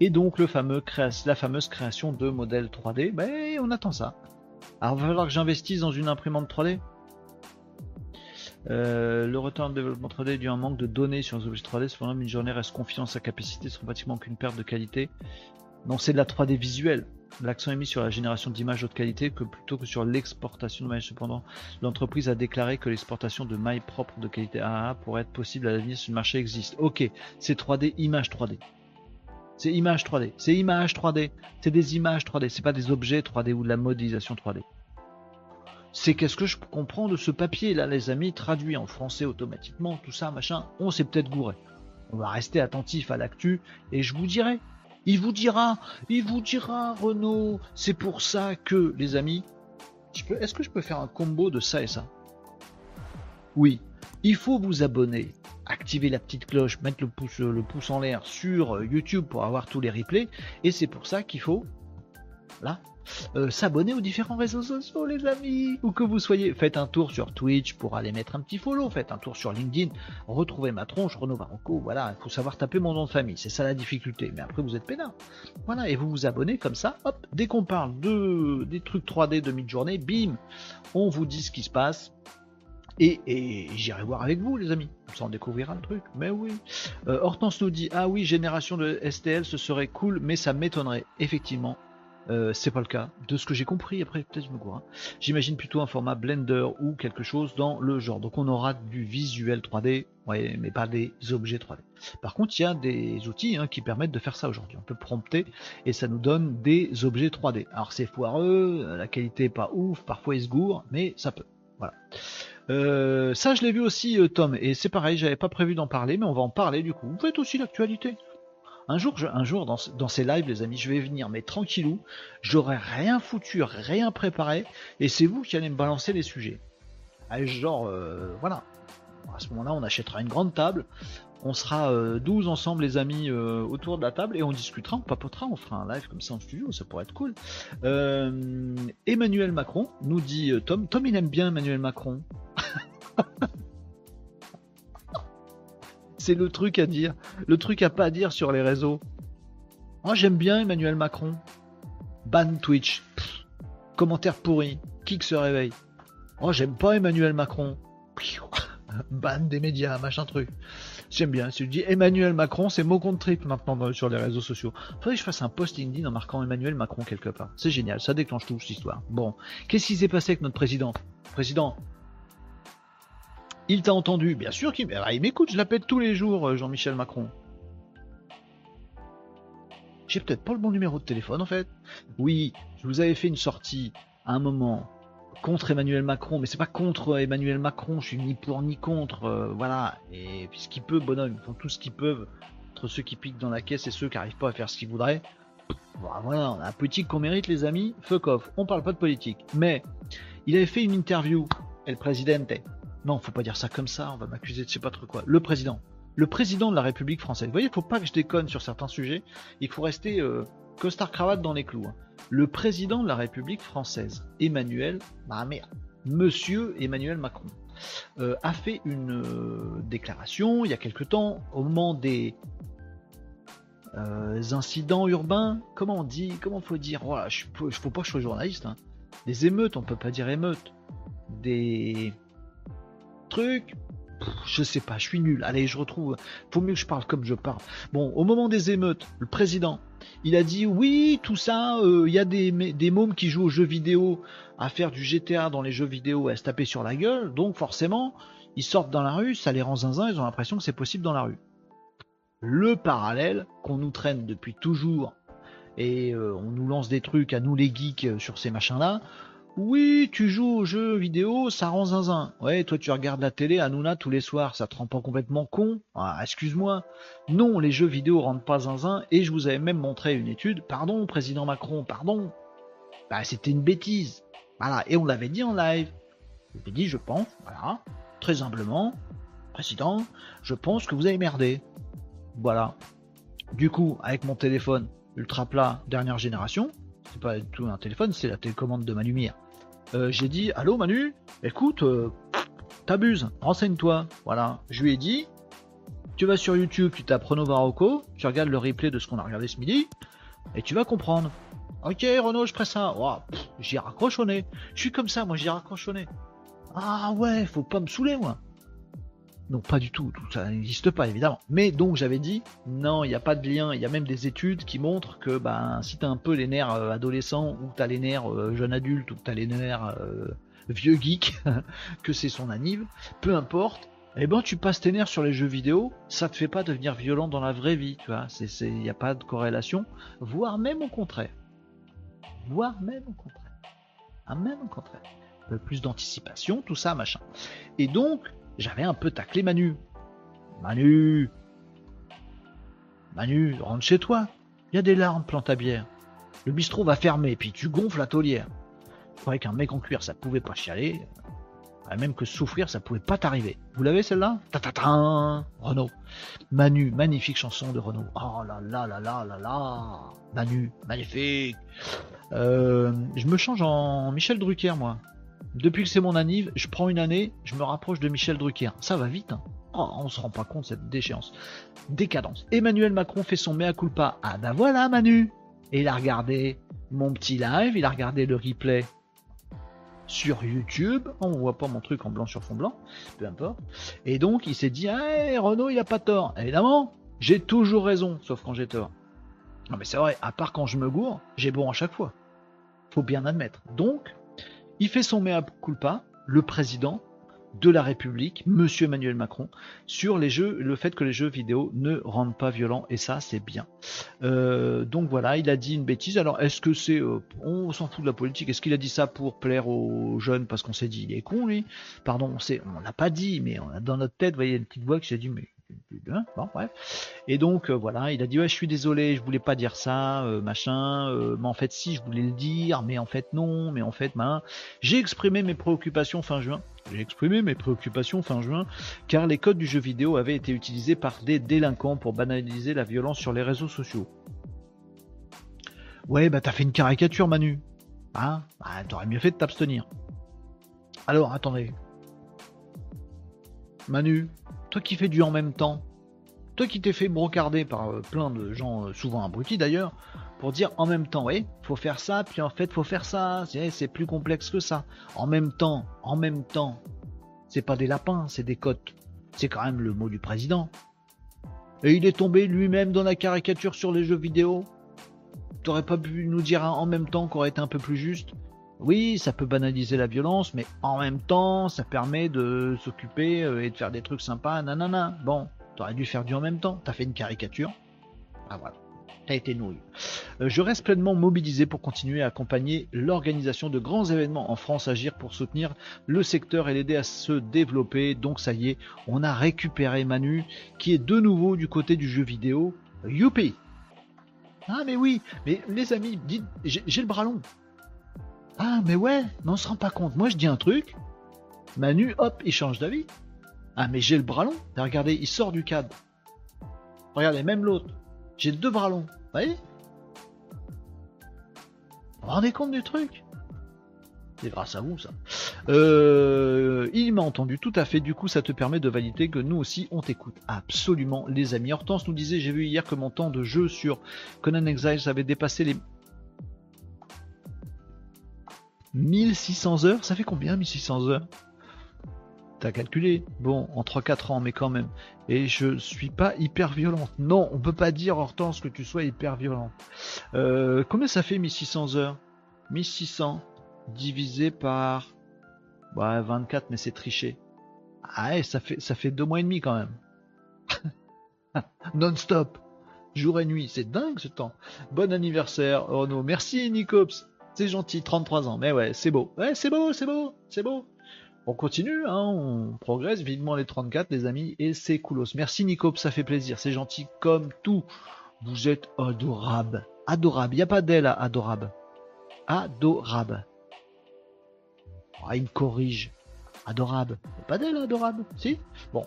Et donc, la fameuse création de modèles 3D, ben, on attend ça. Alors, va falloir que j'investisse dans une imprimante 3D. Euh, le retour de développement 3D est dû à un manque de données sur les objets 3D. Cependant, Midjourney reste confiant en sa capacité sans pratiquement qu'une perte de qualité. Non, c'est de la 3D visuelle. L'accent est mis sur la génération d'images haute qualité que plutôt que sur l'exportation de mailles. Cependant, l'entreprise a déclaré que l'exportation de mailles propres de qualité AAA pourrait être possible à l'avenir si le marché existe. Ok, c'est 3D, image 3D. C'est image 3D. C'est image 3D. C'est des images 3D. C'est pas des objets 3D ou de la modélisation 3D. C'est qu'est-ce que je comprends de ce papier là, les amis, traduit en français automatiquement, tout ça, machin. On s'est peut-être gouré. On va rester attentif à l'actu et je vous dirai. Il vous dira, il vous dira, Renault. C'est pour ça que, les amis, est-ce que je peux faire un combo de ça et ça? Oui, il faut vous abonner, activer la petite cloche, mettre le pouce, le pouce en l'air sur YouTube pour avoir tous les replays. Et c'est pour ça qu'il faut, euh, s'abonner aux différents réseaux sociaux, les amis. Où que vous soyez, faites un tour sur Twitch pour aller mettre un petit follow. Faites un tour sur LinkedIn, retrouvez ma tronche, Renaud. Voilà, il faut savoir taper mon nom de famille. C'est ça la difficulté. Mais après, vous êtes pénard. Voilà, et vous vous abonnez comme ça. Hop, dès qu'on parle de des trucs 3D de mid-journée, bim, on vous dit ce qui se passe. Et, j'irai voir avec vous, les amis. Ça, on découvrira le truc. Mais oui. Euh, Hortense nous dit Ah oui, génération de STL, ce serait cool, mais ça m'étonnerait. Effectivement, Euh, c'est pas le cas. De ce que j'ai compris, après peut-être je me hein. J'imagine plutôt un format Blender ou quelque chose dans le genre. Donc on aura du visuel 3D, ouais, mais pas des objets 3D. Par contre, il y a des outils hein, qui permettent de faire ça aujourd'hui. On peut prompter et ça nous donne des objets 3D. Alors c'est foireux, la qualité est pas ouf, parfois il se gourre, mais ça peut. Voilà. Euh, ça, je l'ai vu aussi, euh, Tom, et c'est pareil, j'avais pas prévu d'en parler, mais on va en parler du coup. Vous faites aussi l'actualité. Un jour, un jour dans, ce- dans ces lives, les amis, je vais venir, mais tranquillou, j'aurai rien foutu, rien préparé, et c'est vous qui allez me balancer les sujets. Ah, genre, euh, voilà. À ce moment-là, on achètera une grande table, on sera euh, 12 ensemble, les amis, euh, autour de la table, et on discutera, on papotera, on fera un live comme ça en studio, ça pourrait être cool. Euh, Emmanuel Macron, nous dit Tom. Tom, il aime bien Emmanuel Macron. *laughs* C'est le truc à dire, le truc à pas dire sur les réseaux. Moi, j'aime bien Emmanuel Macron. Ban Twitch. Commentaire pourri. Qui se réveille Oh, j'aime pas Emmanuel Macron. *laughs* Ban des médias, machin truc. J'aime bien. Si je dis Emmanuel Macron, c'est mot contre trip maintenant sur les réseaux sociaux. Faudrait que je fasse un post LinkedIn en marquant Emmanuel Macron quelque part. C'est génial, ça déclenche tout cette histoire. Bon, qu'est-ce qui s'est passé avec notre président? Président, il t'a entendu, bien sûr qu'il il m'écoute, je l'appelle tous les jours, euh, Jean-Michel Macron. J'ai peut-être pas le bon numéro de téléphone en fait. Oui, je vous avais fait une sortie à un moment contre Emmanuel Macron, mais c'est pas contre Emmanuel Macron, je suis ni pour ni contre, euh, voilà. Et puis ce qu'ils peuvent, bonhomme, ils font tout ce qu'ils peuvent entre ceux qui piquent dans la caisse et ceux qui arrivent pas à faire ce qu'ils voudraient. Voilà, on a la politique qu'on mérite, les amis. Fuck off, on parle pas de politique. Mais il avait fait une interview, El Presidente. Non, faut pas dire ça comme ça, on va m'accuser de je sais pas trop quoi. Le président. Le président de la République française. Vous voyez, faut pas que je déconne sur certains sujets. Il faut rester euh, costard cravate dans les clous. hein. Le président de la République française, Emmanuel, bah merde, Monsieur Emmanuel Macron, euh, a fait une euh, déclaration il y a quelque temps au moment des euh, incidents urbains. Comment on dit Comment faut dire? Voilà, je ne faut pas que je sois journaliste. hein. Des émeutes, on peut pas dire émeutes. Des trucs. Pff, Je sais pas, je suis nul. Allez, je retrouve. Faut mieux que je parle comme je parle. Bon, au moment des émeutes, le président, il a dit oui, tout ça, euh, il y a des, des mômes qui jouent aux jeux vidéo à faire du GTA dans les jeux vidéo à se taper sur la gueule, donc forcément, ils sortent dans la rue, ça les rend zinzin, ils ont l'impression que c'est possible dans la rue. Le parallèle qu'on nous traîne depuis toujours et euh, on nous lance des trucs à nous les geeks euh, sur ces machins-là. Oui, tu joues aux jeux vidéo, ça rend zinzin. Ouais, toi tu regardes la télé, Hanouna, tous les soirs, ça te rend pas complètement con Ah, Excuse-moi. Non, les jeux vidéo rendent pas zinzin, et je vous avais même montré une étude. Pardon, président Macron, pardon. Bah, c'était une bêtise. Voilà, et on l'avait dit en live. Je l'ai dit, je pense, voilà, très humblement, président, je pense que vous avez merdé. Voilà. Du coup, avec mon téléphone ultra plat dernière génération, c'est pas du tout un téléphone, c'est la télécommande de ma lumière. Euh, j'ai dit, allô Manu, écoute, euh, t'abuses, renseigne-toi. Voilà, je lui ai dit, tu vas sur YouTube, tu tapes Renault Barocco, tu regardes le replay de ce qu'on a regardé ce midi, et tu vas comprendre. Ok Renault, je ferai ça. Raccroche au nez. Je suis comme ça, moi au nez. Ah ouais, faut pas me saouler moi. Donc pas du tout, tout ça n'existe pas évidemment. Mais donc j'avais dit, non, il n'y a pas de lien, il y a même des études qui montrent que ben, si t'as un peu les nerfs euh, adolescents, ou t'as les nerfs euh, jeune adulte, ou t'as les nerfs euh, vieux geek, *laughs* que c'est son anniv, peu importe, eh ben tu passes tes nerfs sur les jeux vidéo, ça te fait pas devenir violent dans la vraie vie, tu vois, c'est, c'est, y a pas de corrélation, voire même au contraire. Voire même au contraire. Ah, même au contraire. Plus d'anticipation, tout ça, machin. Et donc, j'avais un peu taclé Manu. Manu Manu, rentre chez toi. Il y a des larmes, plante à bière. Le bistrot va fermer, puis tu gonfles la taulière. Je croyais qu'un mec en cuir, ça pouvait pas chialer. Ah, Même que souffrir, ça pouvait pas t'arriver. Vous l'avez celle-là? Ta-ta-ta Renault. Manu, magnifique chanson de Renault. Oh là là là là là là Manu, magnifique Euh, Je me change en Michel Drucker, moi. Depuis que c'est mon anniv, je prends une année, je me rapproche de Michel Drucker. Ça va vite, hein. Oh, on se rend pas compte de cette déchéance. Décadence. Emmanuel Macron fait son mea culpa. Ah bah voilà Manu Et il a regardé mon petit live, il a regardé le replay sur YouTube. On voit pas mon truc en blanc sur fond blanc, peu importe. Et donc il s'est dit, ah, Renault il a pas tort. Évidemment, j'ai toujours raison, sauf quand j'ai tort. Non mais c'est vrai, à part quand je me gourre, j'ai bon à chaque fois. Faut bien admettre. Donc, il fait son mea culpa, le président, de la République, Monsieur Emmanuel Macron, sur les jeux, le fait que les jeux vidéo ne rendent pas violents, et ça c'est bien. Euh, donc voilà, il a dit une bêtise. Alors est-ce que c'est, euh, on s'en fout de la politique, est-ce qu'il a dit ça pour plaire aux jeunes parce qu'on s'est dit il est con lui? Pardon, on sait, on l'a pas dit, mais on a dans notre tête, vous voyez, une petite voix qui s'est dit mais Bon. Et donc euh, voilà, il a dit ouais, je suis désolé, je voulais pas dire ça, euh, machin. Euh, mais en fait, si, je voulais le dire, mais en fait non, mais en fait, ben, j'ai exprimé mes préoccupations fin juin. J'ai exprimé mes préoccupations fin juin, car les codes du jeu vidéo avaient été utilisés par des délinquants pour banaliser la violence sur les réseaux sociaux. Ouais, bah t'as fait une caricature, Manu. Hein? Bah t'aurais mieux fait de t'abstenir. Alors, attendez. Manu, toi qui fais du en même temps, toi qui t'es fait brocarder par euh, plein de gens, euh, souvent abrutis d'ailleurs, pour dire en même temps, oui, faut faire ça, puis en fait faut faire ça, c'est plus complexe que ça. En même temps, en même temps, c'est pas des lapins, c'est des cotes. C'est quand même le mot du président. Et il est tombé lui-même dans la caricature sur les jeux vidéo. T'aurais pas pu nous dire en même temps qu'on aurait été un peu plus juste oui, ça peut banaliser la violence, mais en même temps, ça permet de s'occuper euh, et de faire des trucs sympas, nanana. Bon, t'aurais dû faire du en même temps, t'as fait une caricature. Ah voilà, t'as été nourri. Euh, je reste pleinement mobilisé pour continuer à accompagner l'organisation de grands événements en France, agir pour soutenir le secteur et l'aider à se développer. Donc ça y est, on a récupéré Manu, qui est de nouveau du côté du jeu vidéo. Youpi Ah mais oui, mais les amis, dites, j'ai le bras long. Ah, mais ouais, mais on se rend pas compte. Moi, je dis un truc, Manu, hop, il change d'avis. Ah, mais j'ai le bras long. Regardez, il sort du cadre. Regardez, même l'autre. J'ai deux bras longs. Vous voyez? Vous vous rendez compte du truc? C'est grâce à vous, ça. Euh, il m'a entendu tout à fait. Du coup, ça te permet de valider que nous aussi, on t'écoute. Absolument, les amis. Hortense nous disait, j'ai vu hier que mon temps de jeu sur Conan Exiles avait dépassé les 1600 heures, ça fait combien 1600 heures? T'as calculé Bon, en 3-4 ans, mais quand même. Et je suis pas hyper violente. Non, on peut pas dire, Hortense, que tu sois hyper violente. Euh, combien ça fait 1600 heures? 1600 divisé par... Ouais, 24, mais c'est triché. Ah ça fait, ça fait deux mois et demi quand même. *laughs* Non-stop. Jour et nuit, c'est dingue ce temps. Bon anniversaire, Renaud. Merci Nicops. C'est gentil, 33 ans. Mais ouais, c'est beau. Ouais, c'est beau, c'est beau, c'est beau. On continue, hein, on progresse vivement les 34, les amis, et c'est coolos. Merci Nico, ça fait plaisir, c'est gentil comme tout. Vous êtes adorable. Adorable. Il a pas d'elle à adorable. Adorable. Ah, il me corrige. Adorable. Il a pas d'elle adorable. Si? Bon,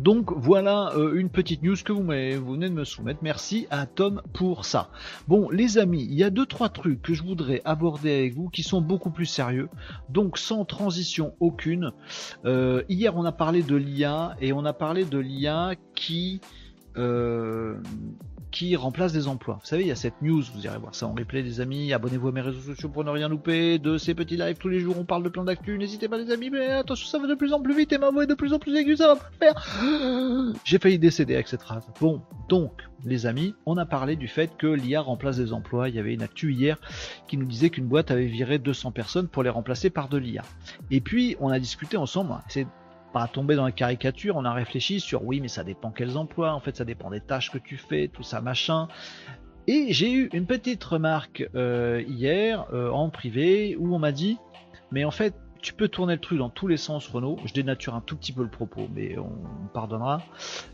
donc voilà euh, une petite news que vous, vous, venez de me soumettre. Merci à Tom pour ça. Bon les amis, il y a deux trois trucs que je voudrais aborder avec vous qui sont beaucoup plus sérieux. Donc sans transition aucune. Euh, hier on a parlé de l'IA et on a parlé de l'IA qui euh, qui remplace des emplois. Vous savez, il y a cette news, vous irez voir ça en replay, les amis. Abonnez-vous à mes réseaux sociaux pour ne rien louper de ces petits lives tous les jours. On parle de plein d'actu. N'hésitez pas, les amis, mais attention, ça va de plus en plus vite et ma voix est de plus en plus aiguë, ça va faire. *gasps* J'ai failli décéder avec cette phrase. Bon, donc, les amis, on a parlé du fait que l'IA remplace des emplois. Il y avait une actu hier qui nous disait qu'une boîte avait viré 200 personnes pour les remplacer par de l'IA. Et puis, on a discuté ensemble. C'est pas tomber dans la caricature, on a réfléchi sur oui, mais ça dépend quels emplois, en fait, ça dépend des tâches que tu fais, tout ça, machin. Et j'ai eu une petite remarque euh, hier euh, en privé où on m'a dit, mais en fait, tu peux tourner le truc dans tous les sens, Renault. Je dénature un tout petit peu le propos, mais on, pardonnera.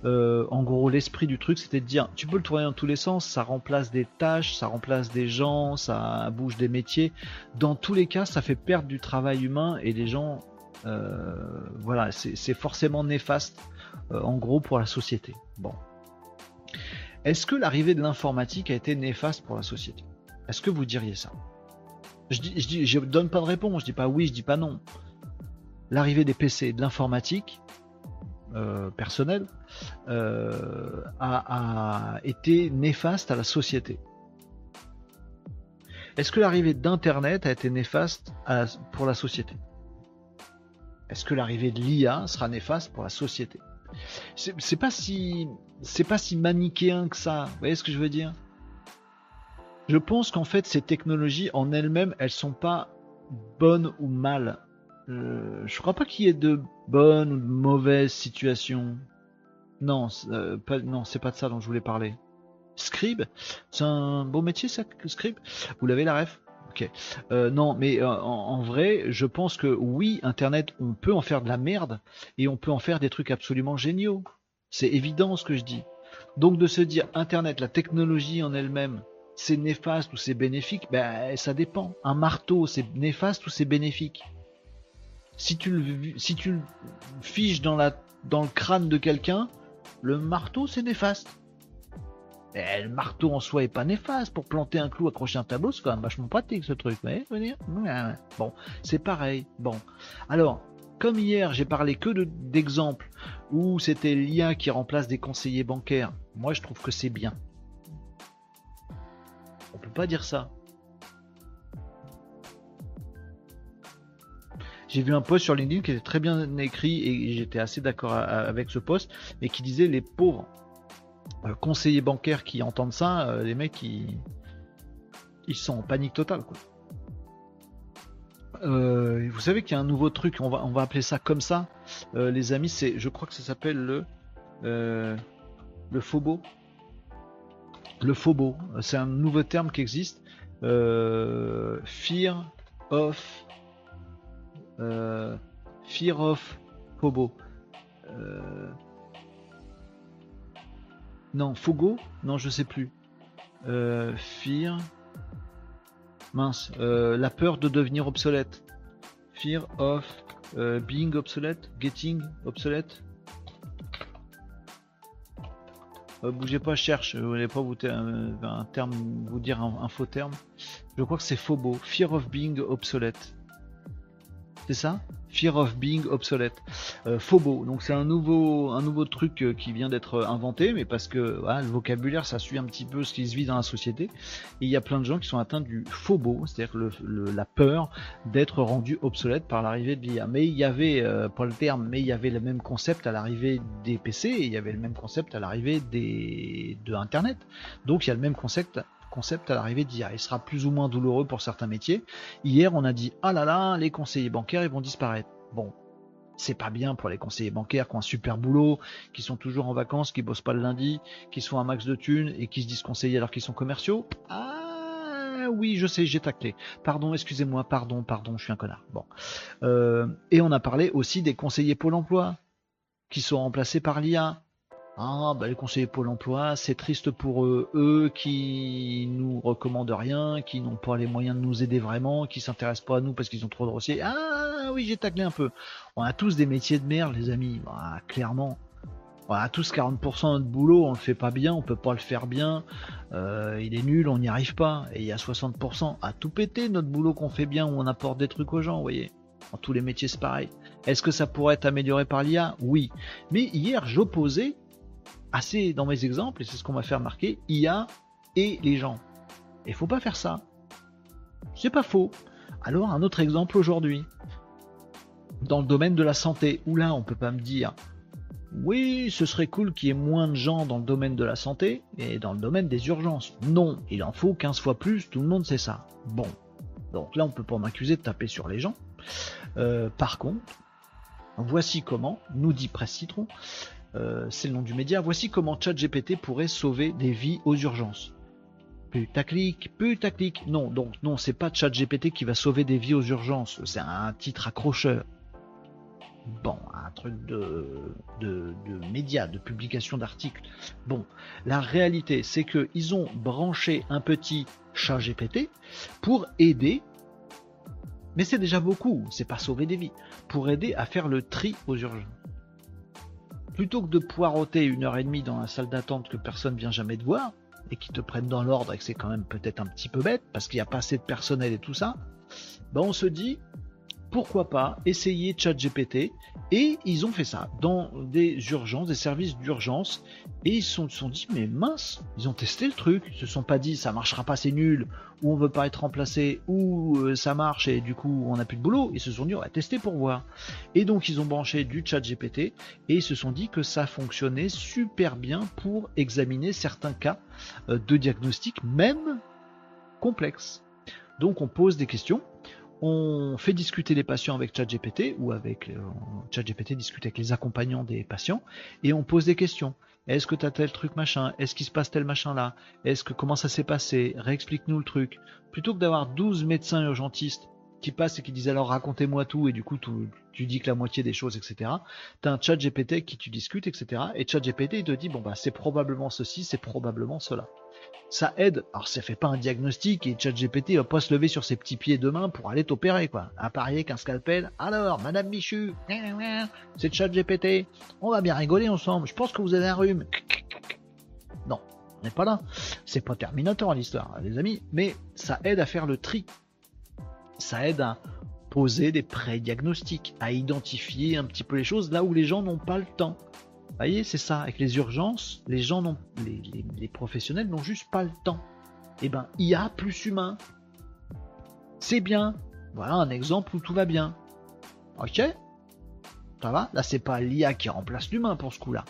Euh, en gros, l'esprit du truc, c'était de dire, tu peux le tourner dans tous les sens, ça remplace des tâches, ça remplace des gens, ça bouge des métiers. Dans tous les cas, ça fait perdre du travail humain et les gens voilà, c'est forcément néfaste euh, en gros pour la société. Bon. Est-ce que l'arrivée de l'informatique a été néfaste pour la société? Est-ce que vous diriez ça? Je, dis, donne pas de réponse, je dis pas oui, je dis pas non. L'arrivée des PC, de l'informatique euh, personnelle, a, été néfaste à la société. Est-ce que l'arrivée d'Internet a été néfaste pour la société? Est-ce que l'arrivée de l'IA sera néfaste pour la société? C'est pas si c'est pas si manichéen que ça. Vous voyez ce que je veux dire? Je pense qu'en fait, ces technologies en elles-mêmes, elles sont pas bonnes ou mal. Euh, je crois pas qu'il y ait de bonnes ou de mauvaises situations. Non, euh, pas, non, c'est pas de ça dont je voulais parler. Scribe, c'est un beau métier ça, scribe? Vous l'avez la ref? Euh, non, mais en, en, vrai, je pense que oui, Internet, on peut en faire de la merde et on peut en faire des trucs absolument géniaux. C'est évident ce que je dis. Donc de se dire Internet, la technologie en elle-même, c'est néfaste ou c'est bénéfique, ben ça dépend. Un marteau, c'est néfaste ou c'est bénéfique? Si tu le, si tu fiches dans le crâne de quelqu'un, le marteau c'est néfaste. Et le marteau en soi est pas néfaste. Pour planter un clou, accrocher un tableau, c'est quand même vachement pratique ce truc. Bon, c'est pareil. Bon. Alors, comme hier, j'ai parlé que d'exemples où c'était l'IA qui remplace des conseillers bancaires. Moi, je trouve que c'est bien. On peut pas dire ça. J'ai vu un post sur LinkedIn qui était très bien écrit et j'étais assez d'accord avec ce post, mais qui disait les pauvres conseillers bancaires qui entendent ça, euh, les mecs ils, sont en panique totale euh, vous savez qu'il y a un nouveau truc, on va, on va appeler ça comme ça, les amis, c'est, je crois que ça s'appelle le, le FOBO. Le c'est un nouveau terme qui existe. fear of euh, Fear of Fobo. Euh, non, Fogo Non, je sais plus. Euh, fear. Mince. la peur de devenir obsolète. Fear of being obsolete. Getting obsolete. bougez pas, cherche. Je voulais pas vous un, terme, vous dire un, faux terme? Je crois que c'est Phobo. Fear of being obsolete c'est ça? Fear of Being Obsolete. Euh, Phobo, donc c'est un nouveau, un nouveau truc euh, qui vient d'être euh, inventé, mais parce que le vocabulaire ça suit un petit peu ce qui se vit dans la société. Et il y a plein de gens qui sont atteints du Phobo, c'est-à-dire la peur d'être rendu obsolète par l'arrivée de l'IA. Mais il y avait, pas le terme, mais il y avait le même concept à l'arrivée des PC, et il y avait le même concept à l'arrivée de Internet. Donc il y a le même concept concept à l'arrivée d'IA. Il sera plus ou moins douloureux pour certains métiers. Hier, on a dit ah là là, les conseillers bancaires ils vont disparaître. Bon, c'est pas bien pour les conseillers bancaires qui ont un super boulot, qui sont toujours en vacances, qui bossent pas le lundi, qui sont un max de thunes et qui se disent conseillers alors qu'ils sont commerciaux. Ah oui, je sais, j'ai taclé. Pardon, excusez-moi, pardon, pardon, je suis un connard. Bon. Euh, et on a parlé aussi des conseillers Pôle emploi qui sont remplacés par l'IA. Ah, bah, les conseillers Pôle emploi, c'est triste pour eux, eux qui nous recommandent rien, qui n'ont pas les moyens de nous aider vraiment, qui s'intéressent pas à nous parce qu'ils ont trop de dossiers. Ah oui, j'ai taclé un peu. On a tous des métiers de merde, les amis, bah, clairement. On a tous 40% de notre boulot, on le fait pas bien, on peut pas le faire bien, euh, il est nul, on n'y arrive pas. Et il y a 60% à tout péter notre boulot qu'on fait bien, où on apporte des trucs aux gens, vous voyez. Dans tous les métiers, c'est pareil. Est-ce que ça pourrait être amélioré par l'IA Oui. Mais hier, j'opposais assez dans mes exemples, et c'est ce qu'on m'a fait remarquer, IA et les gens. Et faut pas faire ça. C'est pas faux. Alors un autre exemple aujourd'hui. Dans le domaine de la santé, où là on peut pas me dire oui, ce serait cool qu'il y ait moins de gens dans le domaine de la santé et dans le domaine des urgences. Non, il en faut 15 fois plus, tout le monde sait ça. Bon, donc là on peut pas m'accuser de taper sur les gens. Euh, par contre, voici comment, nous dit Presse Citron, euh, c'est le nom du média. Voici comment ChatGPT pourrait sauver des vies aux urgences. Putaclic, putaclic. Non, donc non, c'est pas ChatGPT qui va sauver des vies aux urgences. C'est un titre accrocheur. Bon, un truc de, de, de médias, de publication d'articles. Bon, la réalité, c'est qu'ils ont branché un petit ChatGPT pour aider, mais c'est déjà beaucoup, c'est pas sauver des vies, pour aider à faire le tri aux urgences plutôt que de poireauter une heure et demie dans la salle d'attente que personne vient jamais te voir, et qui te prennent dans l'ordre et que c'est quand même peut-être un petit peu bête, parce qu'il n'y a pas assez de personnel et tout ça, ben on se dit, pourquoi pas essayer ChatGPT. Et ils ont fait ça dans des urgences, des services d'urgence. Et ils se sont, dit mais mince, ils ont testé le truc, ils se sont pas dit ça marchera pas c'est nul ou on veut pas être remplacé ou euh, ça marche et du coup on n'a plus de boulot, ils se sont dit on va tester pour voir. Et donc ils ont branché du ChatGPT et ils se sont dit que ça fonctionnait super bien pour examiner certains cas euh, de diagnostic même complexe. Donc on pose des questions, on fait discuter les patients avec ChatGPT ou avec euh, ChatGPT discute avec les accompagnants des patients et on pose des questions. Est-ce que tu as tel truc machin? Est-ce qu'il se passe tel machin là? Est-ce que comment ça s'est passé? Réexplique-nous le truc. Plutôt que d'avoir 12 médecins urgentistes qui passent et qui disent alors racontez-moi tout et du coup tu dis que la moitié des choses etc. T'as un chat GPT qui tu discutes etc. Et chat GPT il te dit bon bah c'est probablement ceci, c'est probablement cela ça aide. Alors ça fait pas un diagnostic et ChatGPT va pas se lever sur ses petits pieds demain pour aller t'opérer quoi. À parier qu'un scalpel. Alors, Madame Michu, c'est ChatGPT. On va bien rigoler ensemble. Je pense que vous avez un rhume. Non, on n'est pas là. C'est pas Terminator l'histoire, les amis. Mais ça aide à faire le tri. Ça aide à poser des pré-diagnostics, à identifier un petit peu les choses là où les gens n'ont pas le temps voyez, c'est ça. Avec les urgences, les gens n'ont, les, professionnels n'ont juste pas le temps. Eh ben, IA plus humain, c'est bien. Voilà un exemple où tout va bien. Ok Ça va? Là, c'est pas l'IA qui remplace l'humain pour ce coup-là.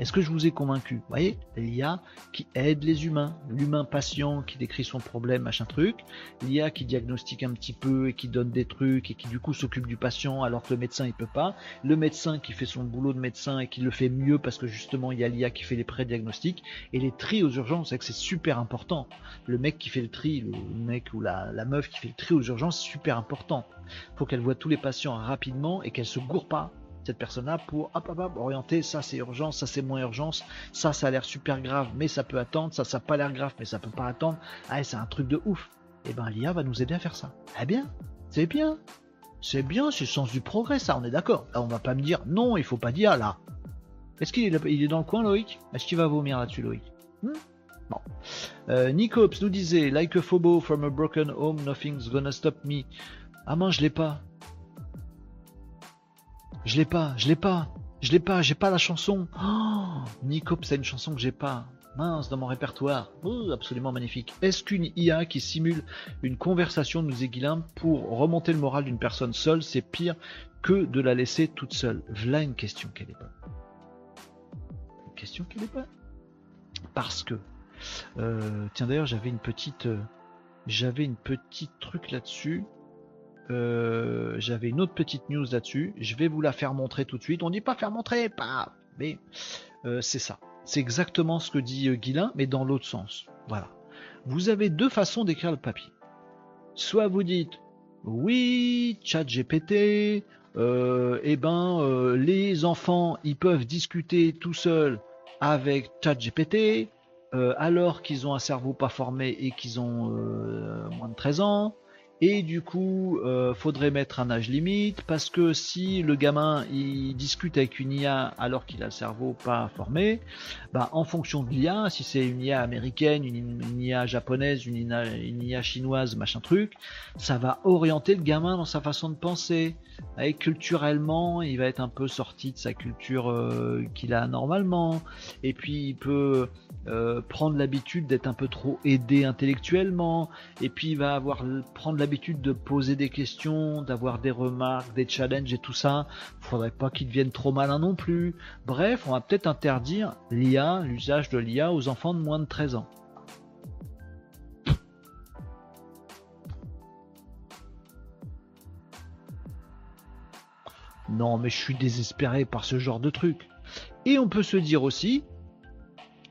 Est-ce que je vous ai convaincu? Vous voyez, l'IA qui aide les humains, l'humain patient qui décrit son problème, machin truc, l'IA qui diagnostique un petit peu et qui donne des trucs et qui du coup s'occupe du patient alors que le médecin il peut pas, le médecin qui fait son boulot de médecin et qui le fait mieux parce que justement il y a l'IA qui fait les pré-diagnostics et les tri aux urgences, c'est que c'est super important. Le mec qui fait le tri, le mec ou la, meuf qui fait le tri aux urgences, c'est super important. Faut qu'elle voit tous les patients rapidement et qu'elle se gourre pas cette personne-là pour orienter ça c'est urgence, ça c'est moins urgence, ça ça a l'air super grave mais ça peut attendre, ça ça a pas l'air grave mais ça peut pas attendre. Ah c'est un truc de ouf. Et eh ben l'IA va nous aider à faire ça. Eh bien, c'est bien. C'est bien, c'est le sens du progrès, ça, on est d'accord. On va pas me dire non, il faut pas dire là. Est-ce qu'il est, est dans le coin, Loïc? Est-ce qu'il va vomir là-dessus, Loïc? Hmm? Bon. Euh, Nicops nous disait Like a phobo from a broken home, nothing's gonna stop me. Ah, moi, je l'ai pas. Je l'ai pas, je l'ai pas, je l'ai pas, j'ai pas la chanson. Oh, Nicop, c'est une chanson que j'ai pas. Mince, dans mon répertoire. Absolument magnifique. Est-ce qu'une IA qui simule une conversation, nous Guilin, pour remonter le moral d'une personne seule, c'est pire que de la laisser toute seule? Voilà une question qu'elle est pas. Une question qu'elle est pas. Parce que. Euh, tiens d'ailleurs, j'avais une petite. Euh, j'avais une petite truc là-dessus. Euh, j'avais une autre petite news là-dessus. Je vais vous la faire montrer tout de suite. On dit pas faire montrer, pas. Mais euh, c'est ça. C'est exactement ce que dit euh, Guilin, mais dans l'autre sens. Voilà. Vous avez deux façons d'écrire le papier. Soit vous dites oui, chat GPT, eh ben les enfants ils peuvent discuter tout seuls avec chat GPT alors qu'ils ont un cerveau pas formé et qu'ils ont moins de 13 ans. Et du coup, euh, faudrait mettre un âge limite parce que si le gamin il discute avec une IA alors qu'il a le cerveau pas formé, bah en fonction de l'IA, si c'est une IA américaine, une, IA japonaise, une IA, chinoise, machin truc, ça va orienter le gamin dans sa façon de penser. Et culturellement, il va être un peu sorti de sa culture euh, qu'il a normalement. Et puis il peut euh, prendre l'habitude d'être un peu trop aidé intellectuellement. Et puis il va avoir prendre l'habitude de poser des questions, d'avoir des remarques, des challenges et tout ça. Faudrait pas qu'il devienne trop malin non plus. Bref, on va peut-être interdire l'IA, l'usage de l'IA aux enfants de moins de 13 ans. Non, mais je suis désespéré par ce genre de truc. Et on peut se dire aussi,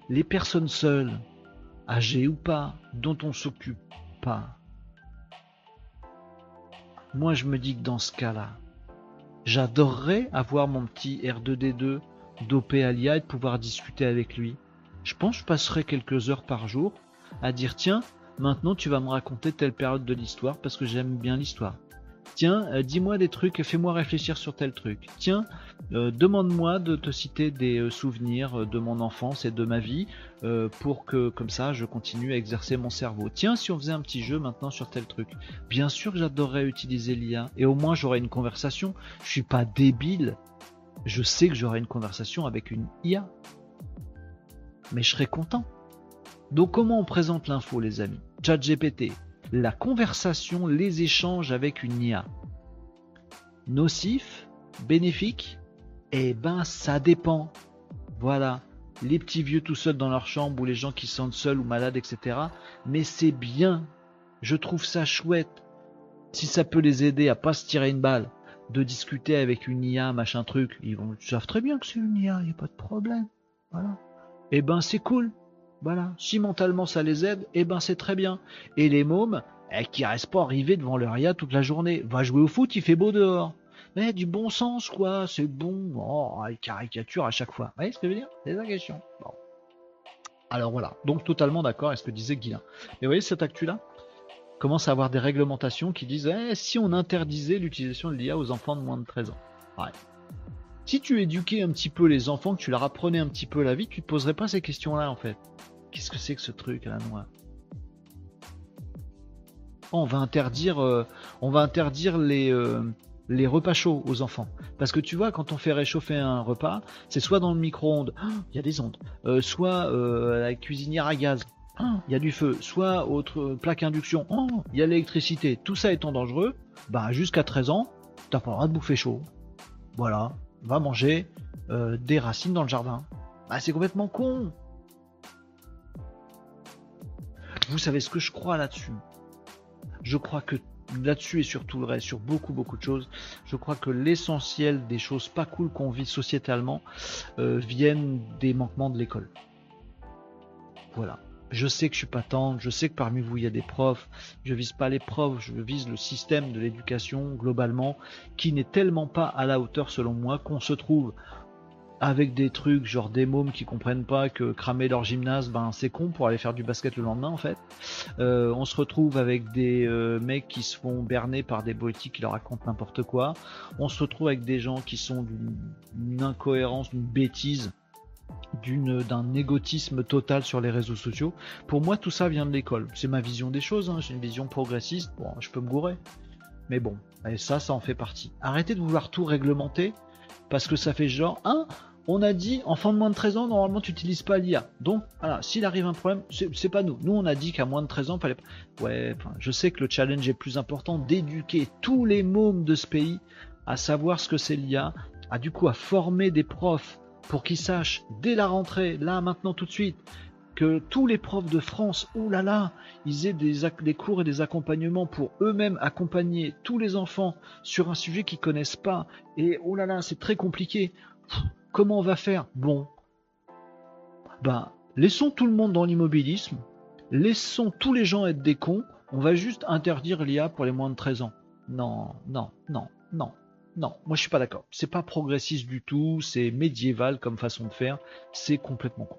les personnes seules, âgées ou pas, dont on s'occupe pas. Moi, je me dis que dans ce cas-là, j'adorerais avoir mon petit R2D2 dopé à l'IA et pouvoir discuter avec lui. Je pense que je passerai quelques heures par jour à dire tiens, maintenant tu vas me raconter telle période de l'histoire parce que j'aime bien l'histoire. Tiens, euh, dis-moi des trucs, fais-moi réfléchir sur tel truc. Tiens, euh, demande-moi de te citer des euh, souvenirs de mon enfance et de ma vie pour que comme ça je continue à exercer mon cerveau. Tiens, si on faisait un petit jeu maintenant sur tel truc. Bien sûr j'adorerais utiliser l'IA et au moins j'aurais une conversation. Je suis pas débile. Je sais que j'aurai une conversation avec une IA. Mais je serais content. Donc comment on présente l'info les amis? Chat GPT, la conversation, les échanges avec une IA. Nocif, bénéfique Eh ben ça dépend. Voilà, les petits vieux tout seuls dans leur chambre ou les gens qui se sentent seuls ou malades, etc. Mais c'est bien Je trouve ça chouette. Si ça peut les aider à pas se tirer une balle, de discuter avec une IA, machin truc, ils vont savent très bien que c'est une IA, il n'y a pas de problème. Voilà. Eh ben c'est cool. Voilà. Si mentalement ça les aide, eh ben c'est très bien. Et les mômes, eh, qui restent pas arrivés devant leur IA toute la journée, va jouer au foot, il fait beau dehors. Mais du bon sens, quoi, c'est bon. Oh, caricature à chaque fois. Vous voyez ce que je veux dire? C'est la question. Bon. Alors voilà, donc totalement d'accord avec ce que disait Guilain. Mais vous voyez cette actu-là? Commence à avoir des réglementations qui disent eh, si on interdisait l'utilisation de l'IA aux enfants de moins de 13 ans. Ouais. Si tu éduquais un petit peu les enfants, que tu leur apprenais un petit peu la vie, tu te poserais pas ces questions-là en fait. Qu'est-ce que c'est que ce truc à la noix On va interdire, euh, on va interdire les, euh, les repas chauds aux enfants. Parce que tu vois, quand on fait réchauffer un repas, c'est soit dans le micro-ondes, *gasps* il y a des ondes, euh, soit la cuisinière à gaz, *gasps* il y a du feu, soit autre plaque induction, *gasps* il y a l'électricité. Tout ça étant dangereux, bah jusqu'à 13 ans, t'as pas le droit de bouffer chaud. Voilà, va manger des racines dans le jardin. Bah c'est complètement con. Vous savez ce que je crois là-dessus Je crois que là-dessus et sur tout le reste, sur beaucoup beaucoup de choses. Je crois que l'essentiel des choses pas cool qu'on vit sociétalement euh, viennent des manquements de l'école. Voilà. Je sais que je suis pas tendre, je sais que parmi vous il y a des profs, je vise pas les profs, je vise le système de l'éducation globalement qui n'est tellement pas à la hauteur selon moi qu'on se trouve avec des trucs genre des mômes qui comprennent pas que cramer leur gymnase, ben c'est con pour aller faire du basket le lendemain en fait. Euh, on se retrouve avec des euh, mecs qui se font berner par des politiques qui leur racontent n'importe quoi. On se retrouve avec des gens qui sont d'une incohérence, d'une bêtise d'une d'un égotisme total sur les réseaux sociaux. Pour moi, tout ça vient de l'école. C'est ma vision des choses. Hein. J'ai une vision progressiste. Bon, je peux me gourer, mais bon, et ça, ça en fait partie. Arrêtez de vouloir tout réglementer parce que ça fait genre, hein, on a dit, enfant de moins de 13 ans, normalement tu n'utilises pas l'IA. Donc, voilà, s'il arrive un problème, c'est pas nous. Nous, on a dit qu'à moins de 13 ans, fallait... Ouais, je sais que le challenge est plus important d'éduquer tous les mômes de ce pays à savoir ce que c'est l'IA, à du coup à former des profs pour qu'ils sachent dès la rentrée, là, maintenant, tout de suite, que tous les profs de France, oulala, là là, ils aient des, cours et des accompagnements pour eux-mêmes accompagner tous les enfants sur un sujet qu'ils connaissent pas. Et oh là là, c'est très compliqué. Comment on va faire? Bon, ben, laissons tout le monde dans l'immobilisme, laissons tous les gens être des cons, on va juste interdire l'IA pour les moins de 13 ans. Non, non, non, non, non, moi je suis pas d'accord. C'est pas progressiste du tout, c'est médiéval comme façon de faire, c'est complètement con.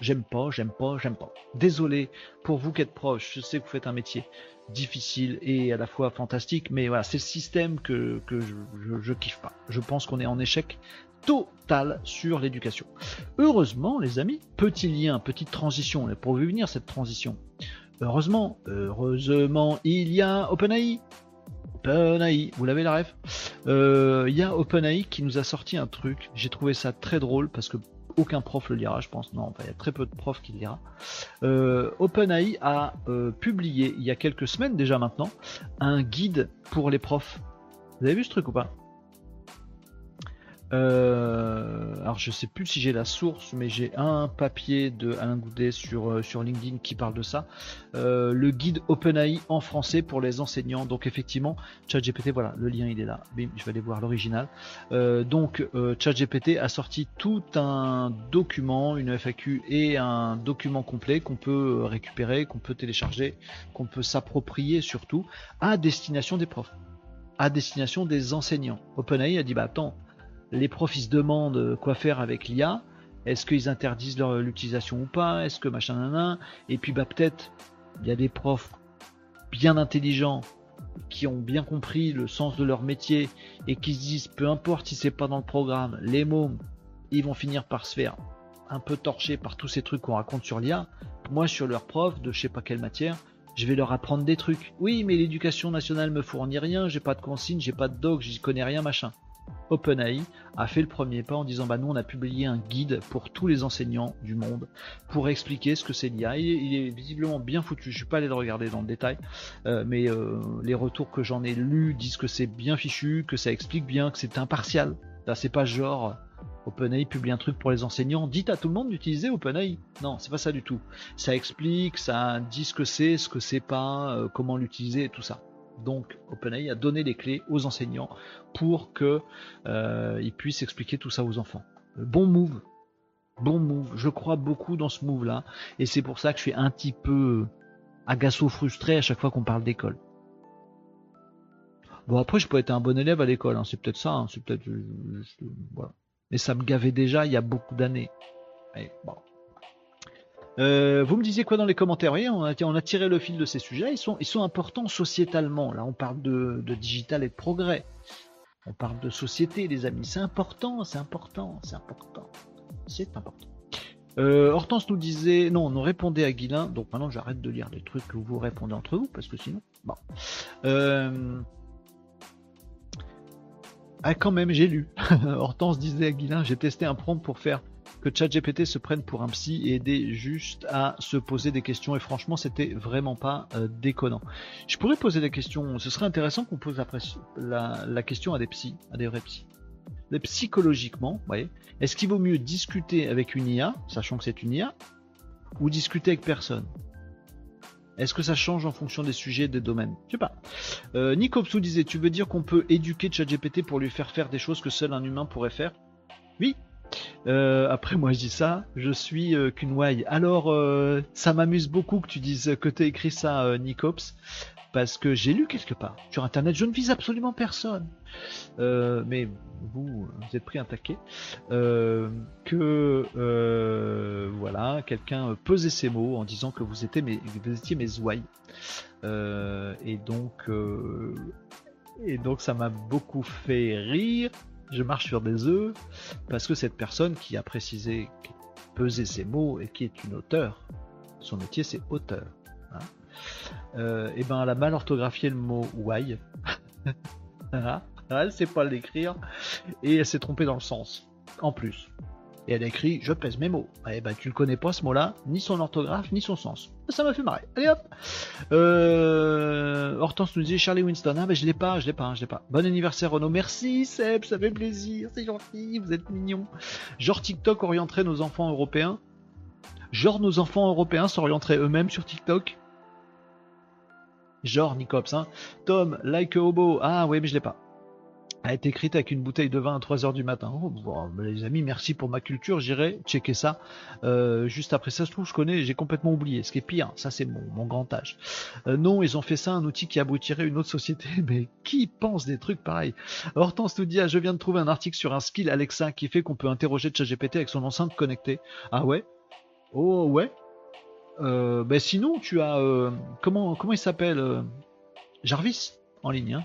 J'aime pas, j'aime pas, j'aime pas. Désolé pour vous qui êtes proche, je sais que vous faites un métier difficile et à la fois fantastique, mais voilà, c'est le système que, je, je kiffe pas. Je pense qu'on est en échec total sur l'éducation. Heureusement, les amis, petit lien, petite transition, pour venir cette transition. Heureusement, heureusement, il y a OpenAI. OpenAI, vous l'avez la ref? Euh, Il y a OpenAI qui nous a sorti un truc. J'ai trouvé ça très drôle parce que aucun prof le lira, je pense. Non, il y a très peu de profs qui le lira. Euh, OpenAI a euh, publié il y a quelques semaines déjà maintenant un guide pour les profs. Vous avez vu ce truc ou pas? Euh, alors je sais plus si j'ai la source, mais j'ai un papier de Alain Goudet sur, euh, sur LinkedIn qui parle de ça. Euh, le guide OpenAI en français pour les enseignants. Donc effectivement, ChatGPT, voilà, le lien il est là. Bim, je vais aller voir l'original. donc ChatGPT a sorti tout un document, une FAQ et un document complet qu'on peut récupérer, qu'on peut télécharger, qu'on peut s'approprier surtout à destination des profs, à destination des enseignants. OpenAI a dit bah attends les profs ils se demandent quoi faire avec l'IA. Est-ce qu'ils interdisent l'utilisation ou pas? Est-ce que machin nan, Et puis bah peut-être il y a des profs bien intelligents qui ont bien compris le sens de leur métier et qui se disent peu importe si c'est pas dans le programme, les mots ils vont finir par se faire un peu torcher par tous ces trucs qu'on raconte sur l'IA. Moi sur leur prof de je sais pas quelle matière, je vais leur apprendre des trucs. Oui, mais l'éducation nationale me fournit rien, j'ai pas de consigne, j'ai pas de doc, j'y connais rien, machin. OpenAI a fait le premier pas en disant bah nous on a publié un guide pour tous les enseignants du monde pour expliquer ce que c'est l'IA. Il, est visiblement bien foutu. Je suis pas allé le regarder dans le détail, euh, mais euh, les retours que j'en ai lus disent que c'est bien fichu, que ça explique bien, que c'est impartial. Là c'est pas genre OpenAI publie un truc pour les enseignants. Dites à tout le monde d'utiliser OpenAI. Non, c'est pas ça du tout. Ça explique, ça dit ce que c'est, ce que c'est pas, euh, comment l'utiliser et tout ça. Donc OpenAI a donné les clés aux enseignants pour qu'ils euh, puissent expliquer tout ça aux enfants. Bon move, bon move. Je crois beaucoup dans ce move là, et c'est pour ça que je suis un petit peu agaço frustré à chaque fois qu'on parle d'école. Bon après je peux être un bon élève à l'école, hein. c'est peut-être ça, hein. c'est peut-être voilà. Mais ça me gavait déjà il y a beaucoup d'années. Euh, vous me disiez quoi dans les commentaires on, a, tiré le fil de ces sujets. Ils sont, importants sociétalement. Là, on parle de, digital et de progrès. On parle de société, les amis. C'est important, c'est important, c'est important. C'est important. Euh, Hortense nous disait, non, on répondait à Guilin, donc maintenant j'arrête de lire les trucs que vous répondez entre vous, parce que sinon, bon. Euh, ah, quand même, j'ai lu. *laughs* Hortense disait à Guilin, j'ai testé un prompt pour faire que ChatGPT se prenne pour un psy et aider juste à se poser des questions. Et franchement, c'était vraiment pas euh, déconnant. Je pourrais poser des questions. Ce serait intéressant qu'on pose après la, question à des psys, à des vrais psys. Mais psychologiquement, voyez, est-ce qu'il vaut mieux discuter avec une IA, sachant que c'est une IA, ou discuter avec personne? Est-ce que ça change en fonction des sujets, des domaines? Je sais pas. Euh, Nick disait, tu veux dire qu'on peut éduquer ChatGPT pour lui faire faire des choses que seul un humain pourrait faire? Oui, euh, après, moi, je dis ça, je suis euh, ouaille. Alors, euh, ça m'amuse beaucoup que tu dises que tu écrit ça, euh, Nicops, parce que j'ai lu quelque part sur Internet. Je ne vise absolument personne, mais vous, vous êtes pris un taquet. que voilà, quelqu'un pesait ses mots en disant que vous étiez mes, vous ouailles. et donc, et donc, ça m'a beaucoup fait rire je marche sur des œufs, parce que cette personne qui a précisé, peser ses mots et qui est une auteure, son métier c'est auteur. hein. euh, eh ben elle a mal orthographié le mot why. *laughs* elle sait pas l'écrire et elle s'est trompée dans le sens. En plus. Et elle a écrit Je pèse mes mots. Eh ben, tu le connais pas ce mot-là, ni son orthographe, ni son sens. Ça m'a fait marrer. Allez hop euh, Hortense nous disait Charlie Winston. Ah, ben je l'ai pas, je l'ai pas, je l'ai pas. Bon anniversaire Renaud. Merci Seb, ça fait plaisir, c'est gentil, vous êtes mignon. Genre TikTok orienterait nos enfants européens. Genre nos enfants européens s'orienteraient eux-mêmes sur TikTok. Genre Nicops, hein. Tom, like a hobo. Ah oui, mais je l'ai pas a été écrite avec une bouteille de vin à 3h du matin. Oh, les amis, merci pour ma culture, j'irai checker ça. Euh, juste après ça, je trouve, je connais, j'ai complètement oublié. Ce qui est pire, ça c'est mon, grand âge. Euh, non, ils ont fait ça, un outil qui aboutirait une autre société, *laughs* mais qui pense des trucs pareils? Hortense nous dit, ah, je viens de trouver un article sur un skill Alexa qui fait qu'on peut interroger ChatGPT avec son enceinte connectée. Ah ouais? Oh ouais? Euh, ben sinon, tu as... Comment, comment il s'appelle Jarvis en ligne, hein?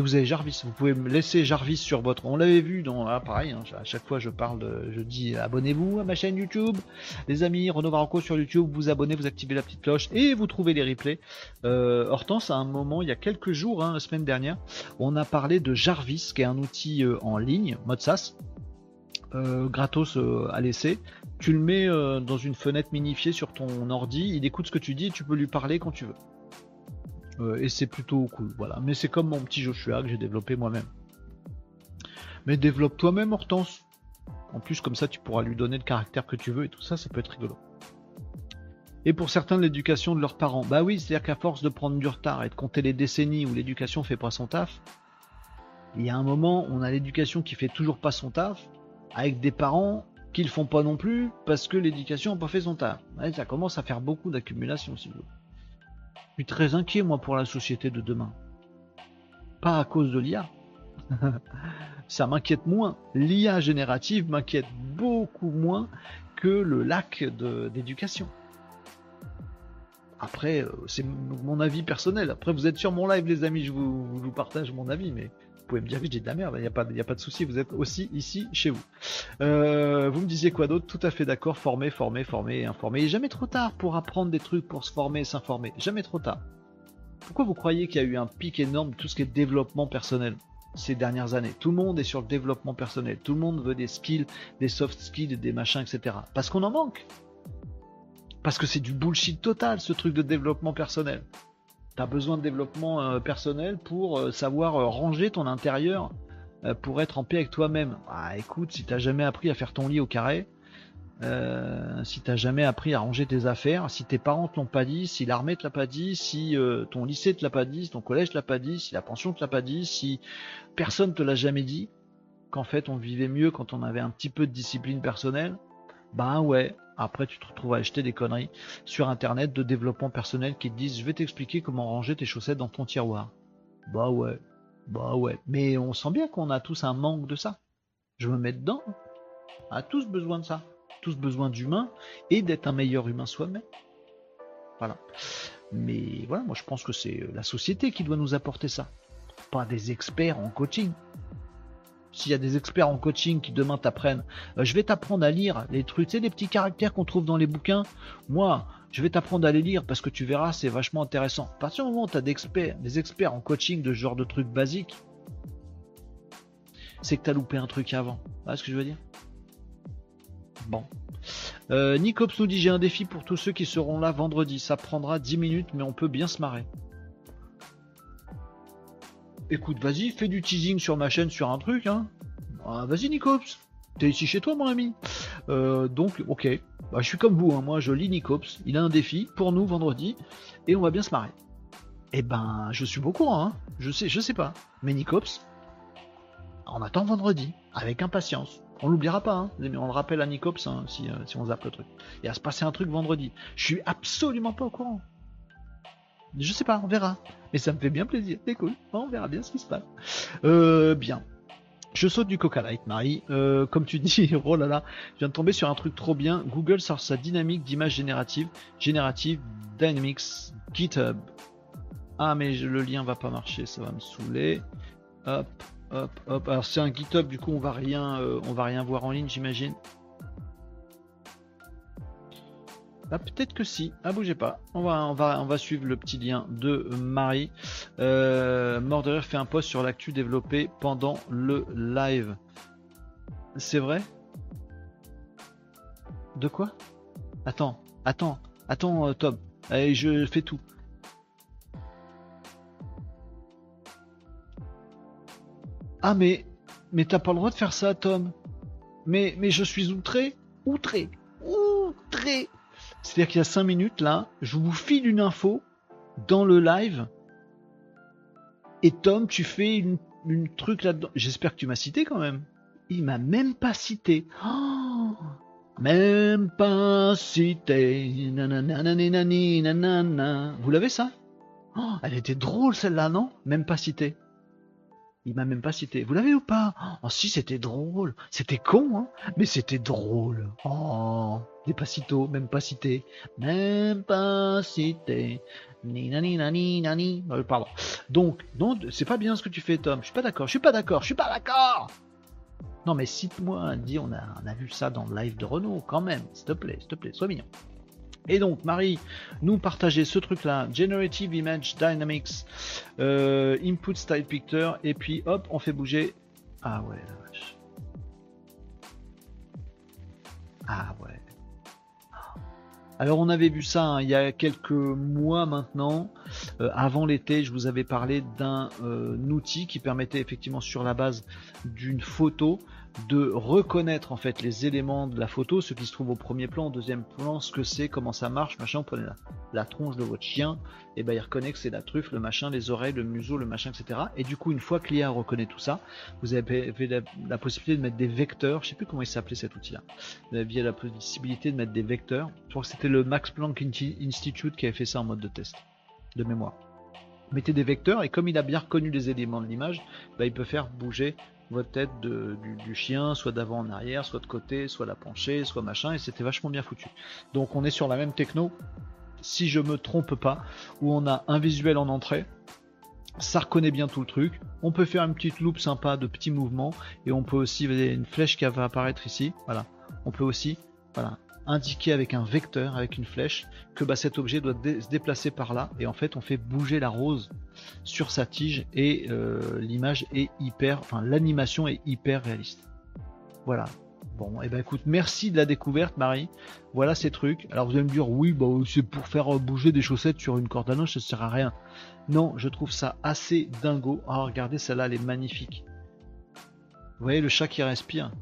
Vous avez Jarvis, vous pouvez me laisser Jarvis sur votre. On l'avait vu dans. Ah, pareil, hein, à chaque fois je parle, je dis abonnez-vous à ma chaîne YouTube. Les amis, Renaud Varanco sur YouTube, vous abonnez, vous activez la petite cloche et vous trouvez les replays. Euh, Hortense, à un moment, il y a quelques jours, hein, la semaine dernière, on a parlé de Jarvis, qui est un outil euh, en ligne, mode SaaS. Euh, gratos à laisser. Tu le mets dans une fenêtre minifiée sur ton ordi, il écoute ce que tu dis et tu peux lui parler quand tu veux. Euh, et c'est plutôt cool, voilà. Mais c'est comme mon petit Joshua que j'ai développé moi-même. Mais développe toi-même Hortense. En plus, comme ça, tu pourras lui donner le caractère que tu veux et tout ça, ça peut être rigolo. Et pour certains, l'éducation de leurs parents. Bah oui, c'est-à-dire qu'à force de prendre du retard et de compter les décennies où l'éducation fait pas son taf, il y a un moment, on a l'éducation qui fait toujours pas son taf, avec des parents qui le font pas non plus parce que l'éducation n'a pas fait son taf. ça commence à faire beaucoup d'accumulation, si vous voulez. Je suis très inquiet, moi, pour la société de demain. Pas à cause de l'IA. *laughs* Ça m'inquiète moins. L'IA générative m'inquiète beaucoup moins que le lac d'éducation. Après, euh, c'est mon avis personnel. Après, vous êtes sur mon live, les amis, je vous partage mon avis, mais pouvez me dire que j'ai de la merde, il n'y a, pas, de souci, vous êtes aussi ici chez vous. Euh, vous me disiez quoi d'autre? Tout à fait d'accord, former, former, former informer. Et jamais trop tard pour apprendre des trucs, pour se former, s'informer. Jamais trop tard. Pourquoi vous croyez qu'il y a eu un pic énorme de tout ce qui est développement personnel ces dernières années? Tout le monde est sur le développement personnel. Tout le monde veut des skills, des soft skills, des machins, etc. Parce qu'on en manque. Parce que c'est du bullshit total ce truc de développement personnel. T'as besoin de développement euh, personnel pour euh, savoir euh, ranger ton intérieur pour être en paix avec toi-même. Ah écoute, si t'as jamais appris à faire ton lit au carré, si t'as jamais appris à ranger tes affaires, si tes parents te l'ont pas dit, si l'armée te l'a pas dit, si ton lycée te l'a pas dit, si ton collège te l'a pas dit, si la pension te l'a pas dit, si personne te l'a jamais dit, qu'en fait on vivait mieux quand on avait un petit peu de discipline personnelle, bah ouais, après tu te retrouves à acheter des conneries sur internet de développement personnel qui te disent je vais t'expliquer comment ranger tes chaussettes dans ton tiroir. Bah ouais, bah ouais, mais on sent bien qu'on a tous un manque de ça. Je me mets dedans, on a tous besoin de ça tous besoin d'humain et d'être un meilleur humain soi-même. Voilà. Mais voilà, moi je pense que c'est la société qui doit nous apporter ça, pas des experts en coaching. S'il y a des experts en coaching qui demain t'apprennent, euh, je vais t'apprendre à lire les trucs, tu sais, les petits caractères qu'on trouve dans les bouquins. Moi, je vais t'apprendre à les lire parce que tu verras, c'est vachement intéressant. À partir du moment où tu as des experts, des experts en coaching de ce genre de trucs basiques, c'est que tu loupé un truc avant. Voyez ce que je veux dire Bon. Euh, nous dit j'ai un défi pour tous ceux qui seront là vendredi. Ça prendra 10 minutes, mais on peut bien se marrer. Écoute, vas-y, fais du teasing sur ma chaîne sur un truc, hein. Ah, vas-y, Nicops. T'es ici chez toi, mon ami. Euh, donc, ok. Bah, je suis comme vous, hein. moi je lis Nicops. Il a un défi pour nous vendredi et on va bien se marrer. Eh ben, je suis beaucoup, hein. Je sais, je sais pas. Mais Nicops, on attend vendredi avec impatience. On l'oubliera pas, hein, on le rappelle à Nicops hein, si, euh, si, on zappe le truc. Il va se passer un truc vendredi. Je suis absolument pas au courant. Je sais pas, on verra. Mais ça me fait bien plaisir, c'est cool. On verra bien ce qui se passe. Euh, bien. Je saute du Coca Light, Marie. Euh, comme tu dis, *laughs* oh là là, je viens de tomber sur un truc trop bien. Google sort sa dynamique d'image générative. Générative Dynamics GitHub. Ah, mais le lien va pas marcher, ça va me saouler. Hop, Hop, hop. Alors c'est un GitHub, du coup on va euh, on va rien voir en ligne, j'imagine. Ah, peut-être que si. Ah, bougez pas. On va, on va, on va suivre le petit lien de Marie. Euh, fait un post sur l'actu développé pendant le live. C'est vrai? De quoi? Attends, attends, attends, euh, Tom. Allez, je fais tout. Ah mais mais t'as pas le droit de faire ça, Tom. Mais mais je suis outré, outré, outré. C'est-à-dire qu'il y a 5 minutes là, je vous file une info dans le live. Et Tom, tu fais une, truc là-dedans. J'espère que tu m'as cité quand même. Il m'a même pas cité. Oh même pas cité. Vous l'avez ça? Oh, Elle était drôle celle-là, non? Même pas cité. Il m'a même pas cité. Vous l'avez ou pas? Oh si, c'était drôle. C'était con, hein Mais c'était drôle. Oh, Despacito, même pas cité. Même pas cité. Ni nani nani nani. Euh, pardon. Donc, non, c'est pas bien ce que tu fais, Tom. Je suis pas d'accord. Je suis pas d'accord. Je suis pas d'accord. Non, mais cite-moi. Dis, on a, on a vu ça dans le live de Renault, quand même. S'il te plaît, s'il te plaît, sois mignon. Et donc, Marie, nous partager ce truc-là, Generative Image Dynamics, euh, Input Style Picture, et puis hop, on fait bouger. Ah ouais, la vache. Ah ouais. Alors on avait vu ça hein, il y a quelques mois maintenant. Euh, avant l'été, je vous avais parlé d'un euh, outil qui permettait effectivement sur la base d'une photo de reconnaître en fait les éléments de la photo, ce qui se trouve au premier plan, au deuxième plan, ce que c'est, comment ça marche, machin, vous prenez la, tronche de votre chien, et ben il reconnaît que c'est la truffe, le machin, les oreilles, le museau, le machin, etc. Et du coup, une fois que l'IA reconnaît tout ça, vous avez la, possibilité de mettre des vecteurs, je sais plus comment il s'appelait cet outil-là, vous aviez la possibilité de mettre des vecteurs, je crois que c'était le Max Planck Institute qui avait fait ça en mode de test, de mémoire. Mettez des vecteurs et comme il a bien reconnu les éléments de l'image, bah, il peut faire bouger votre tête du, chien, soit d'avant en arrière, soit de côté, soit la penchée, soit machin, et c'était vachement bien foutu. Donc on est sur la même techno, si je me trompe pas, où on a un visuel en entrée, ça reconnaît bien tout le truc. On peut faire une petite loupe sympa de petits mouvements, et on peut aussi, vous une flèche qui va apparaître ici, voilà. On peut aussi, voilà, indiquer avec un vecteur, avec une flèche, que bah, cet objet doit se déplacer par là, et en fait on fait bouger la rose sur sa tige, et euh, l'image est hyper, enfin l'animation est hyper réaliste. Voilà. Bon, et eh ben écoute, merci de la découverte Marie. Voilà ces trucs. Alors vous allez me dire, oui, bah, c'est pour faire bouger des chaussettes sur une corde à linge, ça sert à rien. Non, je trouve ça assez dingo. Ah, regardez, celle-là, elle est magnifique. Vous voyez le chat qui respire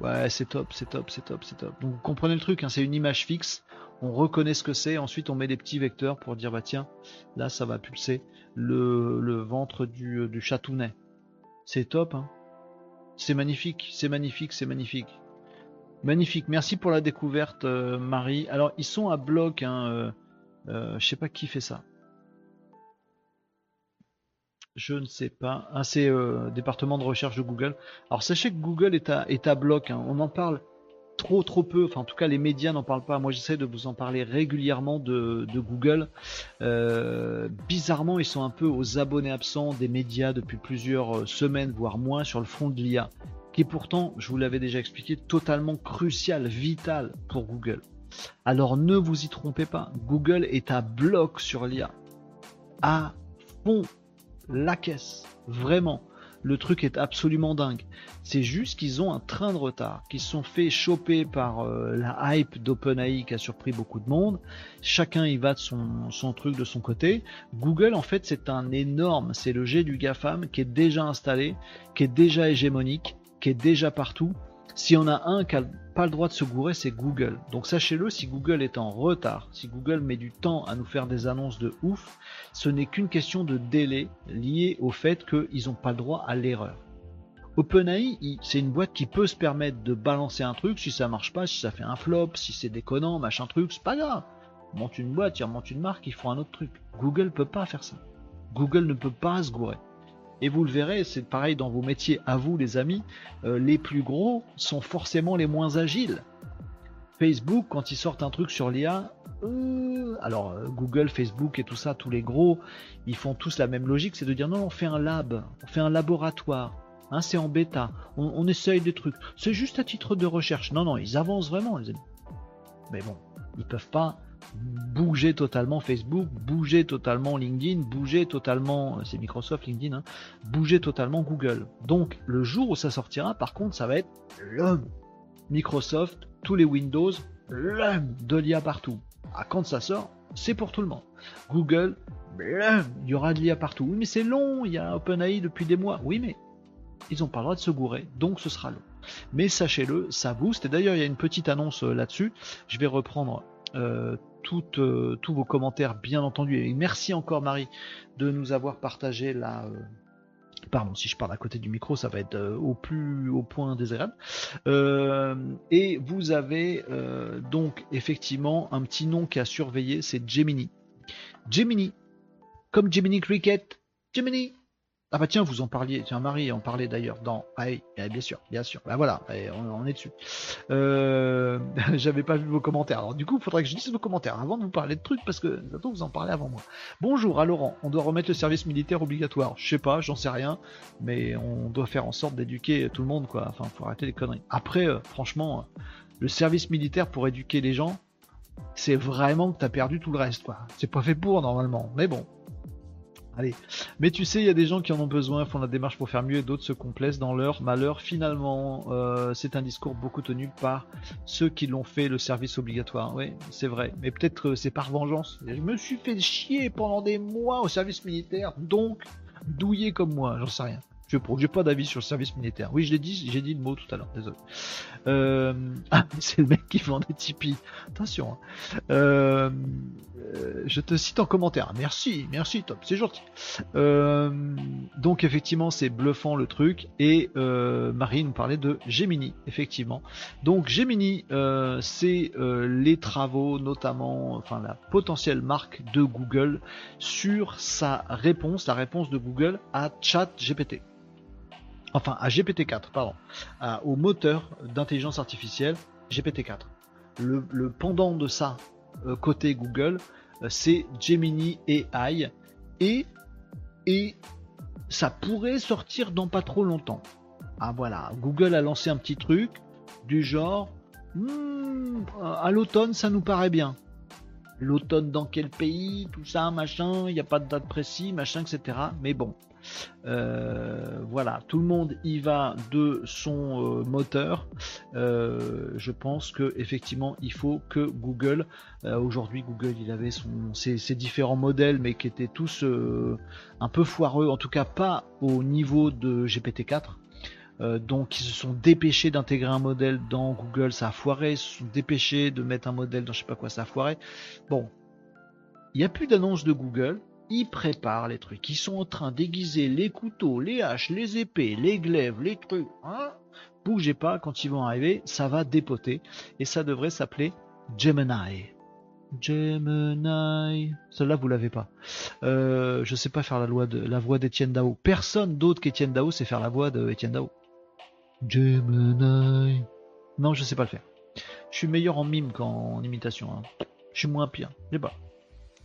Ouais, c'est top, c'est top, c'est top, c'est top. Donc vous comprenez le truc, hein, c'est une image fixe. On reconnaît ce que c'est, ensuite on met des petits vecteurs pour dire bah tiens, là ça va pulser le, ventre du, du chatounet. C'est top, hein. C'est magnifique, c'est magnifique, c'est magnifique. Magnifique, merci pour la découverte euh, Marie. Alors ils sont à bloc, hein, euh, euh, je sais pas qui fait ça. Je ne sais pas. Ah, c'est euh, département de recherche de Google. Alors sachez que Google est à, bloc. Hein. On en parle trop trop peu. Enfin en tout cas les médias n'en parlent pas. Moi j'essaie de vous en parler régulièrement de, Google. Euh, bizarrement ils sont un peu aux abonnés absents des médias depuis plusieurs euh, semaines voire mois sur le front de l'IA. Qui est pourtant, je vous l'avais déjà expliqué, totalement crucial, vital pour Google. Alors ne vous y trompez pas. Google est à bloc sur l'IA. À fond la caisse. Vraiment. Le truc est absolument dingue. C'est juste qu'ils ont un train de retard, qu'ils se sont fait choper par euh, la hype d'OpenAI qui a surpris beaucoup de monde. Chacun y va de son, son truc de son côté. Google, en fait, c'est un énorme, c'est le G du GAFAM qui est déjà installé, qui est déjà hégémonique, qui est déjà partout si on a un qui n'a pas le droit de se gourer, c'est Google. Donc sachez-le, si Google est en retard, si Google met du temps à nous faire des annonces de ouf, ce n'est qu'une question de délai lié au fait qu'ils n'ont pas le droit à l'erreur. OpenAI, c'est une boîte qui peut se permettre de balancer un truc, si ça marche pas, si ça fait un flop, si c'est déconnant, machin truc, c'est pas grave. Ils montent une boîte, ils remontent une marque, ils font un autre truc. Google peut pas faire ça. Google ne peut pas se gourer. Et vous le verrez, c'est pareil dans vos métiers à vous les amis, euh, les plus gros sont forcément les moins agiles. Facebook, quand ils sortent un truc sur l'IA, euh, alors euh, Google, Facebook et tout ça, tous les gros, ils font tous la même logique, c'est de dire non, on fait un lab, on fait un laboratoire, hein, c'est en bêta, on, on, essaye des trucs, c'est juste à titre de recherche. Non, non, ils avancent vraiment, les amis. Mais bon, ils peuvent pas bouger totalement Facebook, bouger totalement LinkedIn, bouger totalement, euh, c'est Microsoft, LinkedIn, hein, bouger totalement Google. Donc le jour où ça sortira, par contre, ça va être l'homme. Microsoft, tous les Windows, l'homme de l'IA partout. Ah, quand ça sort, c'est pour tout le monde. Google, il y aura de l'IA partout. Oui, mais c'est long, il y a OpenAI depuis des mois. Oui, mais ils n'ont pas le droit de se gourer, donc ce sera long. Mais sachez-le, ça booste. Et d'ailleurs, il y a une petite annonce euh, là-dessus. Je vais reprendre euh, euh, tous vos commentaires, bien entendu. Et merci encore, Marie, de nous avoir partagé la. Euh, pardon, si je parle à côté du micro, ça va être au plus au point désagréable. et vous avez donc effectivement un petit nom qui a surveillé, c'est Gemini. Gemini, comme Gemini Cricket. Gemini, ah bah tiens, vous en parliez, tiens Marie en parlait d'ailleurs dans... Ah oui, eh, bien sûr, bien sûr, bah voilà, eh, on, est dessus. Euh, *laughs* j'avais pas vu vos commentaires, alors du coup il faudrait que je dise vos commentaires avant de vous parler de trucs parce que bientôt vous en parlez avant moi. Bonjour à Laurent, on doit remettre le service militaire obligatoire, je sais pas, j'en sais rien, mais on doit faire en sorte d'éduquer tout le monde quoi, enfin faut arrêter les conneries. Après, euh, franchement, le service militaire pour éduquer les gens, c'est vraiment que t'as perdu tout le reste quoi. C'est pas fait pour normalement, mais bon, Allez. Mais tu sais, il y a des gens qui en ont besoin, font la démarche pour faire mieux et d'autres se complaisent dans leur malheur. Finalement, euh, c'est un discours beaucoup tenu par ceux qui l'ont fait le service obligatoire. Oui, c'est vrai. Mais peut-être c'est par vengeance. Je me suis fait chier pendant des mois au service militaire, donc douillé comme moi, j'en sais rien. Je n'ai pas d'avis sur le service militaire. Oui, je l'ai dit, j'ai dit le mot tout à l'heure, désolé. Euh, *laughs* ah, c'est le mec qui vend des Tipeee. Attention. Hein. Euh, euh, je te cite en commentaire. Merci, merci, top, c'est gentil. donc effectivement, c'est bluffant le truc. Et Marie nous parlait de Gemini, effectivement. Donc Gemini, c'est les travaux, notamment, enfin la potentielle marque de Google sur sa réponse, la réponse de Google à ChatGPT enfin à GPT-4, pardon, au moteur d'intelligence artificielle GPT-4. Le, pendant de ça, euh, côté Google, euh, c'est Gemini AI et, et ça pourrait sortir dans pas trop longtemps. Ah voilà, Google a lancé un petit truc du genre hmm, à l'automne ça nous paraît bien. L'automne dans quel pays, tout ça, machin, il n'y a pas de date précise, machin, etc. Mais bon, Euh, voilà, tout le monde y va de son moteur. je pense que effectivement, il faut que Google, aujourd'hui Google, il avait son, ses, différents modèles, mais qui étaient tous un peu foireux, en tout cas pas au niveau de GPT-4. donc ils se sont dépêchés d'intégrer un modèle dans Google, ça a foiré, ils se sont dépêchés de mettre un modèle dans je sais pas quoi, ça a foiré. Bon, il n'y a plus d'annonce de Google, ils préparent les trucs. Ils sont en train d'aiguiser les couteaux, les haches, les épées, les glaives, les trucs. Hein Bougez pas, quand ils vont arriver, ça va dépoter. Et ça devrait s'appeler Gemini. Gemini. Celle-là, vous l'avez pas. Euh, je sais pas faire la, loi de, la voix d'Etienne Dao. Personne d'autre qu'Etienne Dao sait faire la voix d'Etienne Dao. Gemini. Non, je sais pas le faire. Je suis meilleur en mime qu'en imitation. Hein. Je suis moins pire. Je sais pas.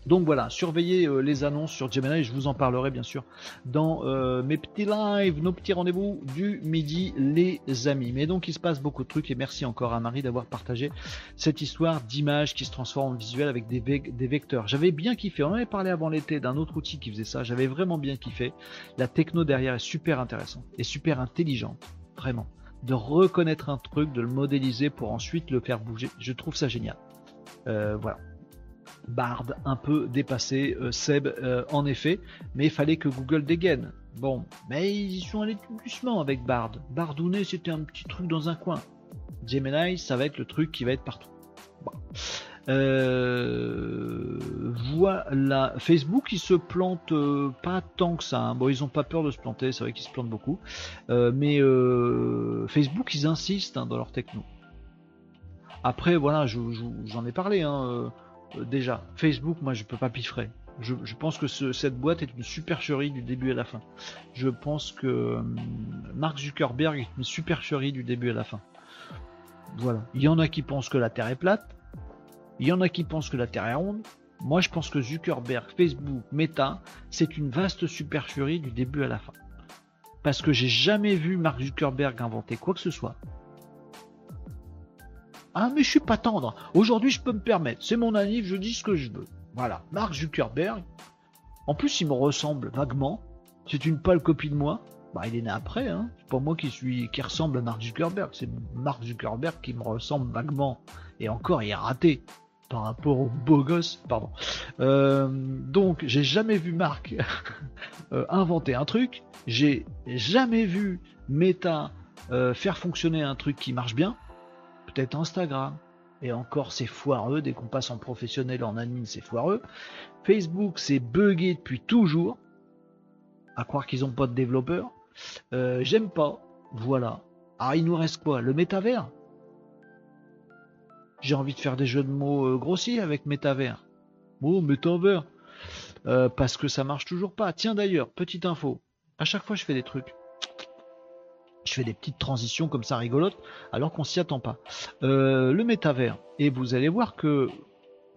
Donc voilà, surveillez euh, les annonces sur Gemini, je vous en parlerai bien sûr dans euh, mes petits lives, nos petits rendez-vous du midi, les amis. Mais donc il se passe beaucoup de trucs et merci encore à Marie d'avoir partagé cette histoire d'image qui se transforme en visuel avec des, des vecteurs. J'avais bien kiffé, on avait parlé avant l'été d'un autre outil qui faisait ça, j'avais vraiment bien kiffé. La techno derrière est super intéressante et super intelligente, vraiment. De reconnaître un truc, de le modéliser pour ensuite le faire bouger, je trouve ça génial. Euh, voilà. Bard un peu dépassé, euh, Seb euh, en effet, mais il fallait que Google dégaine. Bon, mais ils sont allés tout doucement avec Bard. Bardounet c'était un petit truc dans un coin. Gemini ça va être le truc qui va être partout. Euh, voilà, Facebook il se plante pas tant que ça. Hein. Bon, ils ont pas peur de se planter, c'est vrai qu'ils se plantent beaucoup. mais Facebook ils insistent hein, dans leur techno. Après voilà, j'en ai parlé. Hein, euh, déjà, Facebook, moi je peux pas piffrer. Je, pense que cette boîte est une supercherie du début à la fin. Je pense que euh, Mark Zuckerberg est une supercherie du début à la fin. Voilà. Il y en a qui pensent que la Terre est plate. Il y en a qui pensent que la Terre est ronde. Moi, je pense que Zuckerberg, Facebook, Meta, c'est une vaste supercherie du début à la fin. Parce que j'ai jamais vu Mark Zuckerberg inventer quoi que ce soit. Ah, mais je suis pas tendre. Aujourd'hui, je peux me permettre. C'est mon anniv, je dis ce que je veux. Voilà. Mark Zuckerberg. En plus, il me ressemble vaguement. C'est une pâle copie de moi. Bah, il est né après, hein. C'est pas moi qui suis, qui ressemble à Mark Zuckerberg. C'est Mark Zuckerberg qui me ressemble vaguement. Et encore, il est raté par rapport au beau gosse, pardon. Euh, donc, j'ai jamais vu Mark *laughs* euh, inventer un truc. J'ai jamais vu Meta euh, faire fonctionner un truc qui marche bien peut-être Instagram. Et encore, c'est foireux. Dès qu'on passe en professionnel, en admin, c'est foireux. Facebook, c'est buggé depuis toujours. À croire qu'ils n'ont pas de développeurs. Euh, j'aime pas. Voilà. Ah, il nous reste quoi? Le métavers? J'ai envie de faire des jeux de mots euh, grossiers avec métavers. Oh, métavers. Euh, parce que ça marche toujours pas. Tiens d'ailleurs, petite info. À chaque fois, je fais des trucs je fais des petites transitions comme ça rigolotes, alors qu'on s'y attend pas. Euh, le métavers. Et vous allez voir que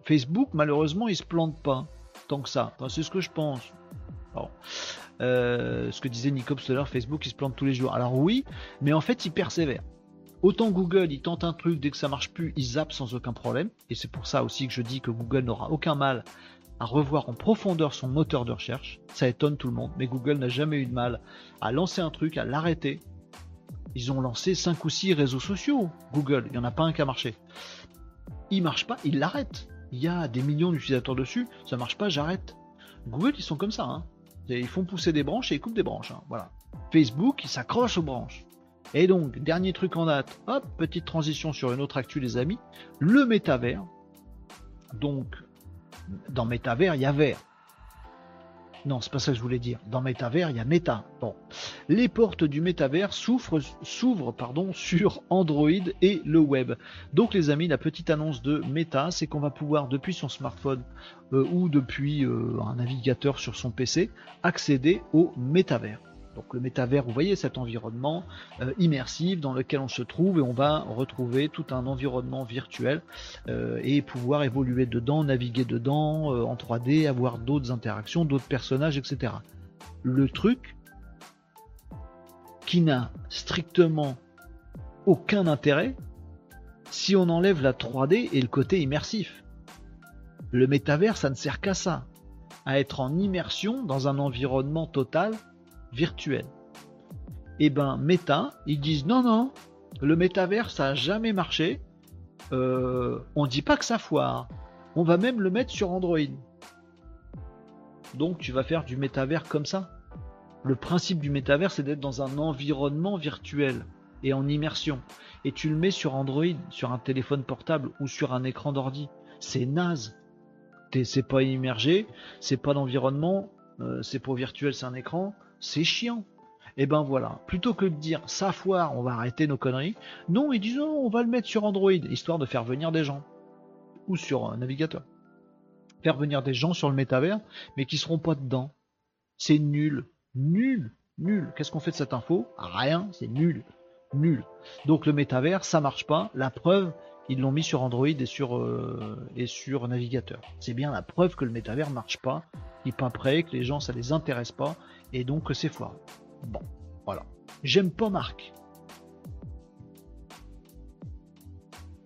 Facebook, malheureusement, il se plante pas tant que ça. c'est ce que je pense. Euh, ce que disait Nicops tout Facebook, il se plante tous les jours. Alors oui, mais en fait, il persévère. Autant Google, il tente un truc, dès que ça marche plus, il zappe sans aucun problème. Et c'est pour ça aussi que je dis que Google n'aura aucun mal à revoir en profondeur son moteur de recherche. Ça étonne tout le monde, mais Google n'a jamais eu de mal à lancer un truc, à l'arrêter ils ont lancé 5 ou 6 réseaux sociaux, Google, il n'y en a pas un qui a marché. Il marche pas, il l'arrête. Il y a des millions d'utilisateurs dessus, ça marche pas, j'arrête. Google, ils sont comme ça. Hein. Ils font pousser des branches et ils coupent des branches. Hein. Voilà. Facebook, il s'accroche aux branches. Et donc, dernier truc en date, hop, petite transition sur une autre actu, les amis. Le métavers. Donc, dans métavers, il y a vert. Non, c'est pas ça que je voulais dire. Dans Métavers, il y a Meta. Bon. Les portes du Métavers s'ouvrent sur Android et le web. Donc les amis, la petite annonce de Meta, c'est qu'on va pouvoir depuis son smartphone euh, ou depuis euh, un navigateur sur son PC accéder au Métavers. Donc le métavers, vous voyez cet environnement euh, immersif dans lequel on se trouve et on va retrouver tout un environnement virtuel euh, et pouvoir évoluer dedans, naviguer dedans euh, en 3D, avoir d'autres interactions, d'autres personnages, etc. Le truc qui n'a strictement aucun intérêt si on enlève la 3D et le côté immersif. Le métavers, ça ne sert qu'à ça, à être en immersion dans un environnement total virtuel. Et eh ben Meta, ils disent non non, le métavers ça a jamais marché. Euh, on dit pas que ça foire. On va même le mettre sur Android. Donc tu vas faire du métavers comme ça. Le principe du métavers, c'est d'être dans un environnement virtuel et en immersion. Et tu le mets sur Android, sur un téléphone portable ou sur un écran d'ordi. C'est naze. C'est pas immergé, c'est pas d'environnement, euh, c'est pas virtuel, c'est un écran. C'est chiant. Et eh ben voilà, plutôt que de dire ça foire, on va arrêter nos conneries, non, ils disent on va le mettre sur Android, histoire de faire venir des gens. Ou sur un navigateur. Faire venir des gens sur le métavers, mais qui seront pas dedans. C'est nul. Nul. Nul. Qu'est-ce qu'on fait de cette info? Rien, c'est nul. Nul. Donc le métavers, ça marche pas. La preuve, ils l'ont mis sur Android et sur, euh, navigateur. C'est bien la preuve que le métavers marche pas, il n'est pas prêt, que les gens ça les intéresse pas, et donc c'est foireux. Bon, voilà. J'aime pas Marc.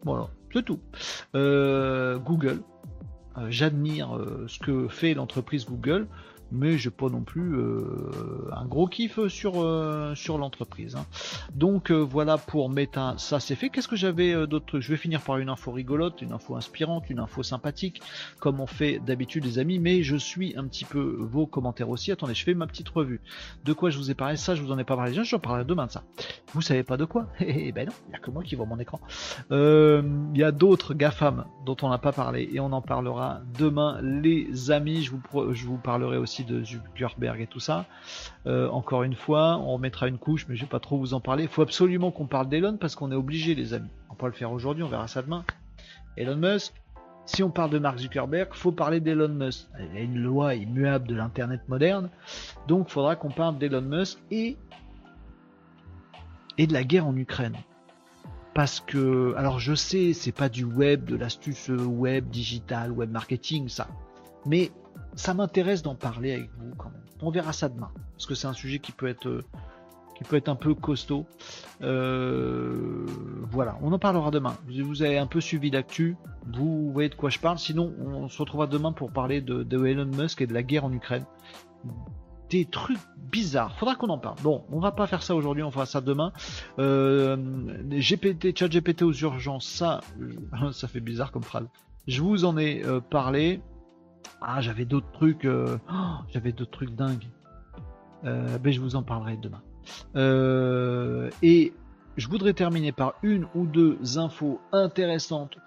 Voilà, c'est tout. Euh, Google. Euh, j'admire ce que fait l'entreprise Google mais j'ai pas non plus euh, un gros kiff sur euh, sur l'entreprise. Hein. Donc euh, voilà pour Meta, ça c'est fait. Qu'est-ce que j'avais d'autres trucs Je vais finir par une info rigolote, une info inspirante, une info sympathique, comme on fait d'habitude les amis. Mais je suis un petit peu vos commentaires aussi. Attendez, je fais ma petite revue. De quoi je vous ai parlé? Ça, je vous en ai pas parlé. Je en parlerai demain de ça. Vous savez pas de quoi? *laughs* Eh ben non, il y a que moi qui vois mon écran. Il y a d'autres GAFAM dont on n'a pas parlé et on en parlera demain, les amis. Je vous je vous parlerai aussi de Zuckerberg et tout ça. Euh, encore une fois, on remettra une couche, mais je vais pas trop vous en parler. Il faut absolument qu'on parle d'Elon parce qu'on est obligé, les amis. On peut le faire aujourd'hui, on verra ça demain. Elon Musk. Si on parle de Mark Zuckerberg, faut parler d'Elon Musk. Il y a une loi immuable de l'internet moderne, donc il faudra qu'on parle d'Elon Musk et et de la guerre en Ukraine parce que, alors je sais, c'est pas du web, de l'astuce web, digital, web marketing, ça. Mais ça m'intéresse d'en parler avec vous quand même. On verra ça demain, parce que c'est un sujet qui peut être euh, qui peut être un peu costaud. Euh, voilà, on en parlera demain. Vous avez un peu suivi l'actu, vous voyez de quoi je parle. Sinon, on se retrouvera demain pour parler de, Elon Musk et de la guerre en Ukraine. Des trucs bizarres. Faudra qu'on en parle. Bon, on va pas faire ça aujourd'hui, on fera ça demain. Euh, GPT, chat GPT aux urgences, ça, *laughs* ça fait bizarre comme phrase. Je vous en ai parlé. Ah, j'avais d'autres trucs, euh, oh, j'avais d'autres trucs dingues. Euh, ben, je vous en parlerai demain. Euh, et je voudrais terminer par une ou deux infos intéressantes,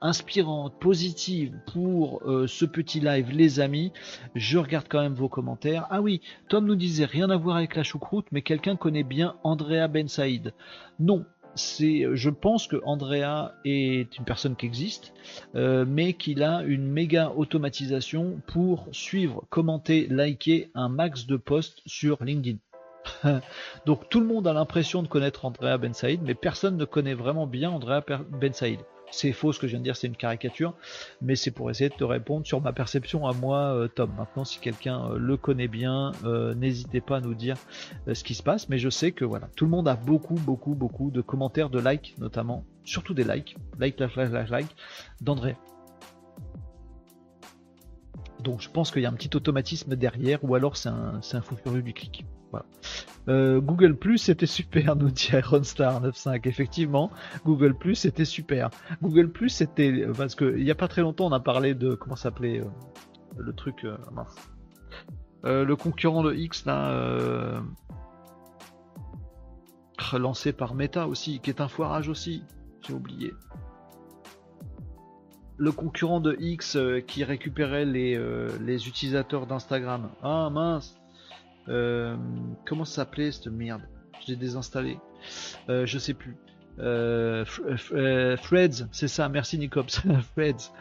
inspirantes, positives pour ce petit live, les amis. Je regarde quand même vos commentaires. Ah oui, Tom nous disait rien à voir avec la choucroute, mais quelqu'un connaît bien Andrea Ben Saïd. Non, c'est, je pense que Andrea est une personne qui existe, euh, mais qu'il a une méga automatisation pour suivre, commenter, liker un max de posts sur LinkedIn. *laughs* Donc tout le monde a l'impression de connaître Andrea Ben Saïd, mais personne ne connaît vraiment bien Andrea Ben Saïd. C'est faux ce que je viens de dire, c'est une caricature, mais c'est pour essayer de te répondre sur ma perception à moi, euh, Tom. Maintenant, si quelqu'un euh, le connaît bien, euh, n'hésitez pas à nous dire ce qui se passe, mais je sais que voilà, tout le monde a beaucoup, beaucoup, beaucoup de commentaires, de likes notamment, surtout des likes, like, like, like, like, like d'André. Donc je pense qu'il y a un petit automatisme derrière, ou alors c'est un, c'est un fou furieux du clic. Euh, Google Plus c'était super, nous dit Ironstar 95. Effectivement, Google Plus c'était super. Google Plus c'était parce que il y a pas très longtemps on a parlé de comment s'appelait euh, le truc euh, le concurrent de X là relancé par Meta aussi, qui est un foirage aussi. J'ai oublié. Le concurrent de X qui récupérait les, les utilisateurs d'Instagram. Ah mince, euh, comment ça s'appelait cette merde? Je l'ai désinstallé. Euh, je sais plus. Euh, Freds, c'est ça, merci Nicops. *laughs* Freds,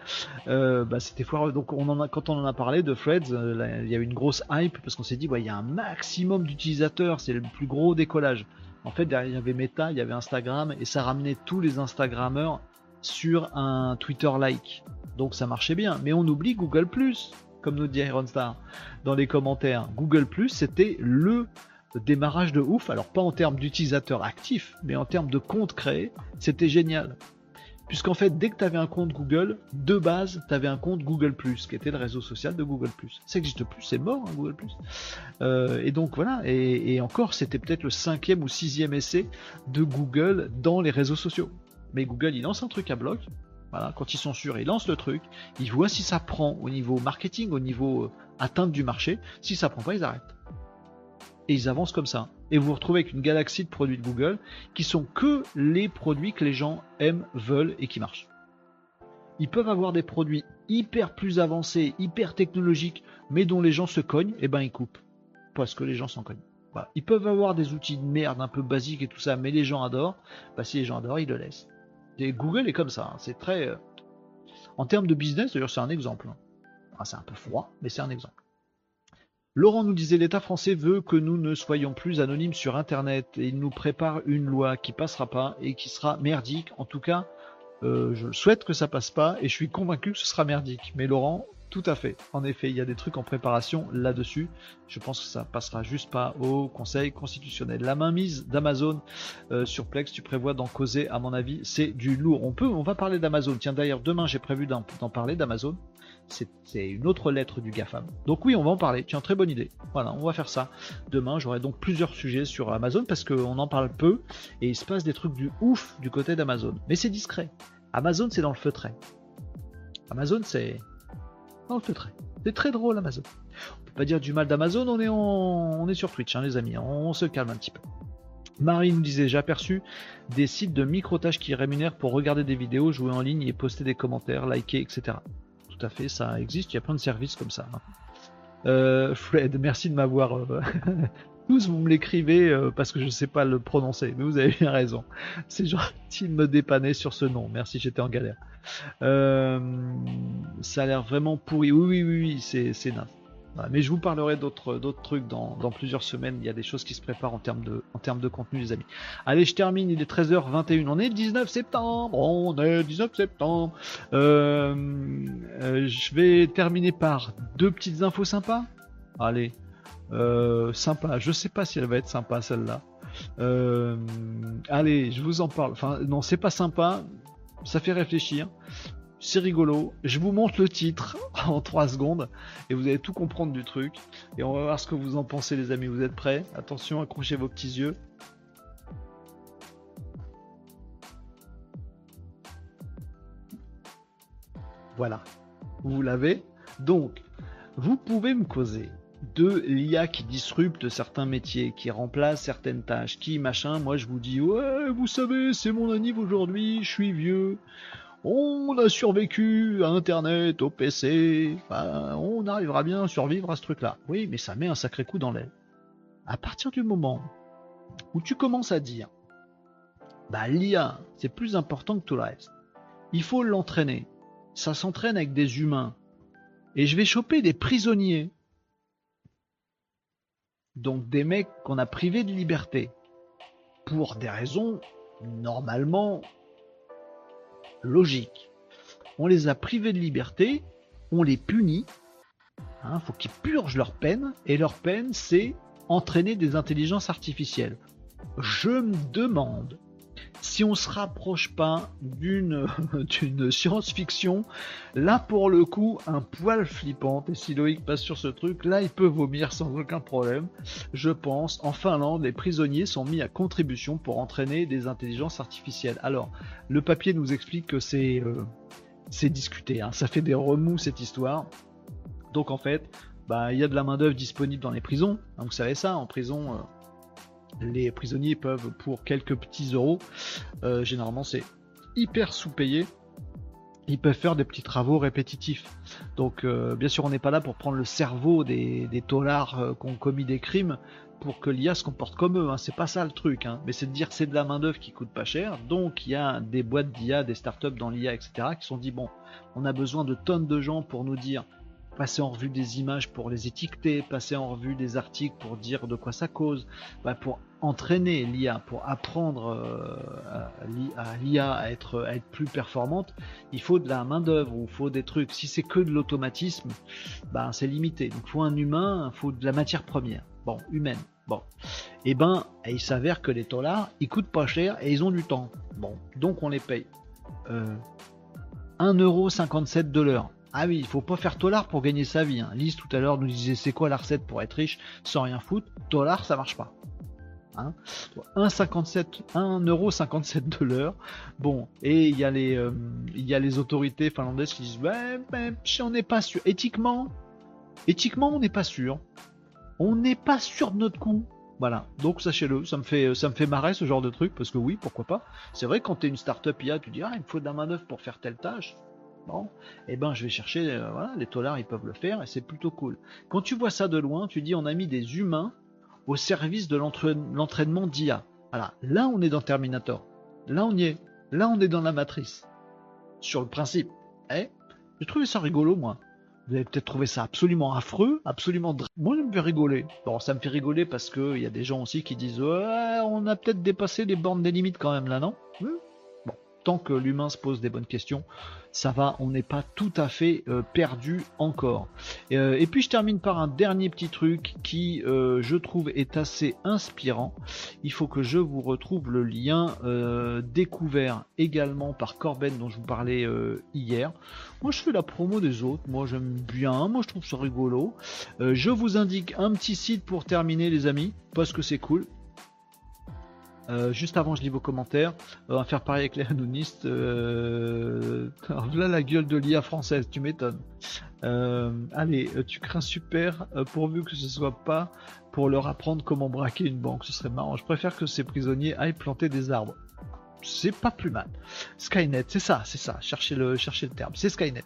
bah, c'était foireux. Donc quand on en a parlé de Freds, il y a eu une grosse hype parce qu'on s'est dit, il y a un maximum d'utilisateurs, c'est le plus gros décollage. En fait, derrière il y avait Meta, il y avait Instagram et ça ramenait tous les Instagrammeurs sur un Twitter like. Donc ça marchait bien. Mais on oublie Google comme nous dit Ironstar dans les commentaires. Google c'était le démarrage de ouf. Alors pas en termes d'utilisateurs actifs, mais en termes de comptes créés, c'était génial. Puisqu'en fait, dès que tu avais un compte Google, de base, tu avais un compte Google ⁇ qui était le réseau social de Google ⁇ Ça n'existe plus, c'est mort, hein, Google ⁇ euh, Et donc voilà, et, encore, c'était peut-être le cinquième ou sixième essai de Google dans les réseaux sociaux. Mais Google, il lance un truc à bloc, quand ils sont sûrs, ils lancent le truc, ils voient si ça prend au niveau marketing, au niveau euh, atteinte du marché. Si ça prend pas, ils arrêtent. Et ils avancent comme ça et vous vous retrouvez avec une galaxie de produits de Google qui sont que les produits que les gens aiment, veulent et qui marchent. Ils peuvent avoir des produits hyper plus avancés, hyper technologiques, mais dont les gens se cognent, et ben ils coupent. Parce que les gens s'en cognent. Ils peuvent avoir des outils de merde un peu basiques et tout ça, mais les gens adorent. Bah, si les gens adorent, ils le laissent. Google est comme ça. Hein. C'est très. Euh, en termes de business, d'ailleurs, c'est un exemple. Hein. C'est un peu froid, mais c'est un exemple. Laurent nous disait l'État français veut que nous ne soyons plus anonymes sur Internet et il nous prépare une loi qui passera pas et qui sera merdique. En tout cas, euh, je souhaite que ça passe pas et je suis convaincu que ce sera merdique. Mais Laurent, tout à fait. En effet, il y a des trucs en préparation là-dessus. Je pense que ça passera juste pas au Conseil constitutionnel. La mainmise d'Amazon euh, sur Plex, tu prévois d'en causer, à mon avis, c'est du lourd. On peut, on va parler d'Amazon. Tiens, d'ailleurs, demain, j'ai prévu d'en parler d'Amazon c'est une autre lettre du GAFAM. Donc oui, on va en parler. Tiens, très bonne idée. Voilà, on va faire ça. Demain, j'aurai donc plusieurs sujets sur Amazon parce qu'on en parle peu et il se passe des trucs du ouf du côté d'Amazon. Mais c'est discret. Amazon, c'est dans le feutret. Amazon, c'est le. C'est très drôle, Amazon. On peut pas dire du mal d'Amazon, on est, on est sur Twitch, hein, les amis. On se calme un petit peu. Marie nous disait j'ai aperçu des sites de microtage qui rémunèrent pour regarder des vidéos, jouer en ligne et poster des commentaires, liker, etc tout à fait, ça existe, il y a plein de services comme ça. Hein. Euh, Fred, merci de m'avoir... Euh, *laughs* tous vous me l'écrivez euh, parce que je ne sais pas le prononcer, mais vous avez bien raison. C'est gentil de me dépanner sur ce nom. Merci, j'étais en galère. ça a l'air vraiment pourri. Oui, oui, oui, oui c'est naze mais je vous parlerai d'autres trucs dans, plusieurs semaines. Il y a des choses qui se préparent en termes de, contenu, les amis. Allez, je termine. Il est 13h21. On est le 19 septembre. On est le 19 septembre. Euh, euh, je vais terminer par deux petites infos sympas. Allez, euh, sympa. Je sais pas si elle va être sympa celle-là. allez, je vous en parle. Enfin, non, c'est pas sympa. Ça fait réfléchir c'est rigolo. Je vous montre le titre *laughs* en 3 secondes et vous allez tout comprendre du truc. Et on va voir ce que vous en pensez, les amis. Vous êtes prêts? Attention, accrochez vos petits yeux. Voilà, vous l'avez. Donc, vous pouvez me causer de l'IA qui disrupte certains métiers, qui remplace certaines tâches, qui machin. Moi, je vous dis, ouais, vous savez, c'est mon anniv aujourd'hui, je suis vieux on a survécu à Internet, au PC, on arrivera bien à survivre à ce truc-là. Oui, mais ça met un sacré coup dans l'aile. À partir du moment où tu commences à dire, bah l'IA, c'est plus important que tout le reste. Il faut l'entraîner. Ça s'entraîne avec des humains. Et je vais choper des prisonniers. Donc des mecs qu'on a privés de liberté. Pour des raisons normalement logique. On les a privés de liberté, on les punit, il hein, faut qu'ils purgent leur peine, et leur peine, c'est entraîner des intelligences artificielles. Je me demande si on se rapproche pas *laughs* d'une science-fiction, là pour le coup un poil flippante. Et si Loïc passe sur ce truc, là il peut vomir sans aucun problème. Je pense. En Finlande, les prisonniers sont mis à contribution pour entraîner des intelligences artificielles. Alors, le papier nous explique que c'est euh, discuté. Hein. Ça fait des remous cette histoire. Donc en fait, bah il y a de la main d'œuvre disponible dans les prisons. Hein, vous savez ça, en prison. Euh, les prisonniers peuvent, pour quelques petits euros, euh, généralement c'est hyper sous-payé, ils peuvent faire des petits travaux répétitifs. Donc euh, bien sûr on n'est pas là pour prendre le cerveau des, des tolards euh, qui ont commis des crimes pour que l'IA se comporte comme eux, hein. c'est pas ça le truc, hein. mais c'est de dire c'est de la main d'œuvre qui coûte pas cher, donc il y a des boîtes d'IA, des startups dans l'IA, etc., qui sont dit bon, on a besoin de tonnes de gens pour nous dire passer en revue des images pour les étiqueter, passer en revue des articles pour dire de quoi ça cause, bah, pour entraîner l'IA, pour apprendre euh, à l'IA à être, plus performante, il faut de la main d'œuvre ou il faut des trucs. Si c'est que de l'automatisme, bah, c'est limité. Donc il faut un humain, il faut de la matière première. Bon, humaine. Bon. Eh ben, il s'avère que les dollars, ils coûtent pas cher et ils ont du temps. Bon, donc on les paye. 1,57€ de l'heure. Ah oui, il faut pas faire tolard pour gagner sa vie. Hein. Lise tout à l'heure nous disait c'est quoi la recette pour être riche sans rien foutre? Tolard, ça marche pas. Hein? 1,57 1,57€ de l'heure. Bon, et il y, a les, euh, y a les autorités finlandaises qui disent ouais, ben, on n'est pas sûr. Éthiquement, éthiquement, on n'est pas sûr. On n'est pas sûr de notre coup. Voilà, donc sachez-le, ça me fait marrer ce genre de truc parce que oui, pourquoi pas. C'est vrai quand tu es une startup IA, tu dis ah il me faut de la main pour faire telle tâche. Bon, eh ben je vais chercher, euh, voilà, les tolards ils peuvent le faire et c'est plutôt cool. Quand tu vois ça de loin, tu dis on a mis des humains au service de l'entraînement d'IA. Voilà, là on est dans Terminator. Là on y est. Là on est dans la matrice. Sur le principe. Eh, j'ai trouvé ça rigolo moi. Vous avez peut-être trouvé ça absolument affreux, absolument. Moi, je me fait rigoler. Bon, ça me fait rigoler parce qu'il y a des gens aussi qui disent on a peut-être dépassé les bornes des limites quand même là, non? Tant que l'humain se pose des bonnes questions, ça va, on n'est pas tout à fait euh, perdu encore. Euh, et puis je termine par un dernier petit truc qui, euh, je trouve, est assez inspirant. Il faut que je vous retrouve le lien découvert également par Corben dont je vous parlais hier. Moi je fais la promo des autres, moi j'aime bien, moi je trouve ça rigolo. je vous indique un petit site pour terminer les amis, parce que c'est cool. Euh, juste avant, je lis vos commentaires. On va faire pareil avec les anonymistes. Euh... *laughs* là, la gueule de l'IA française, tu m'étonnes. Euh, allez, euh, tu crains super, pourvu que ce soit pas pour leur apprendre comment braquer une banque. Ce serait marrant. Je préfère que ces prisonniers aillent planter des arbres. C'est pas plus mal. Skynet, c'est ça, c'est ça. Cherchez le, cherchez le terme. C'est Skynet.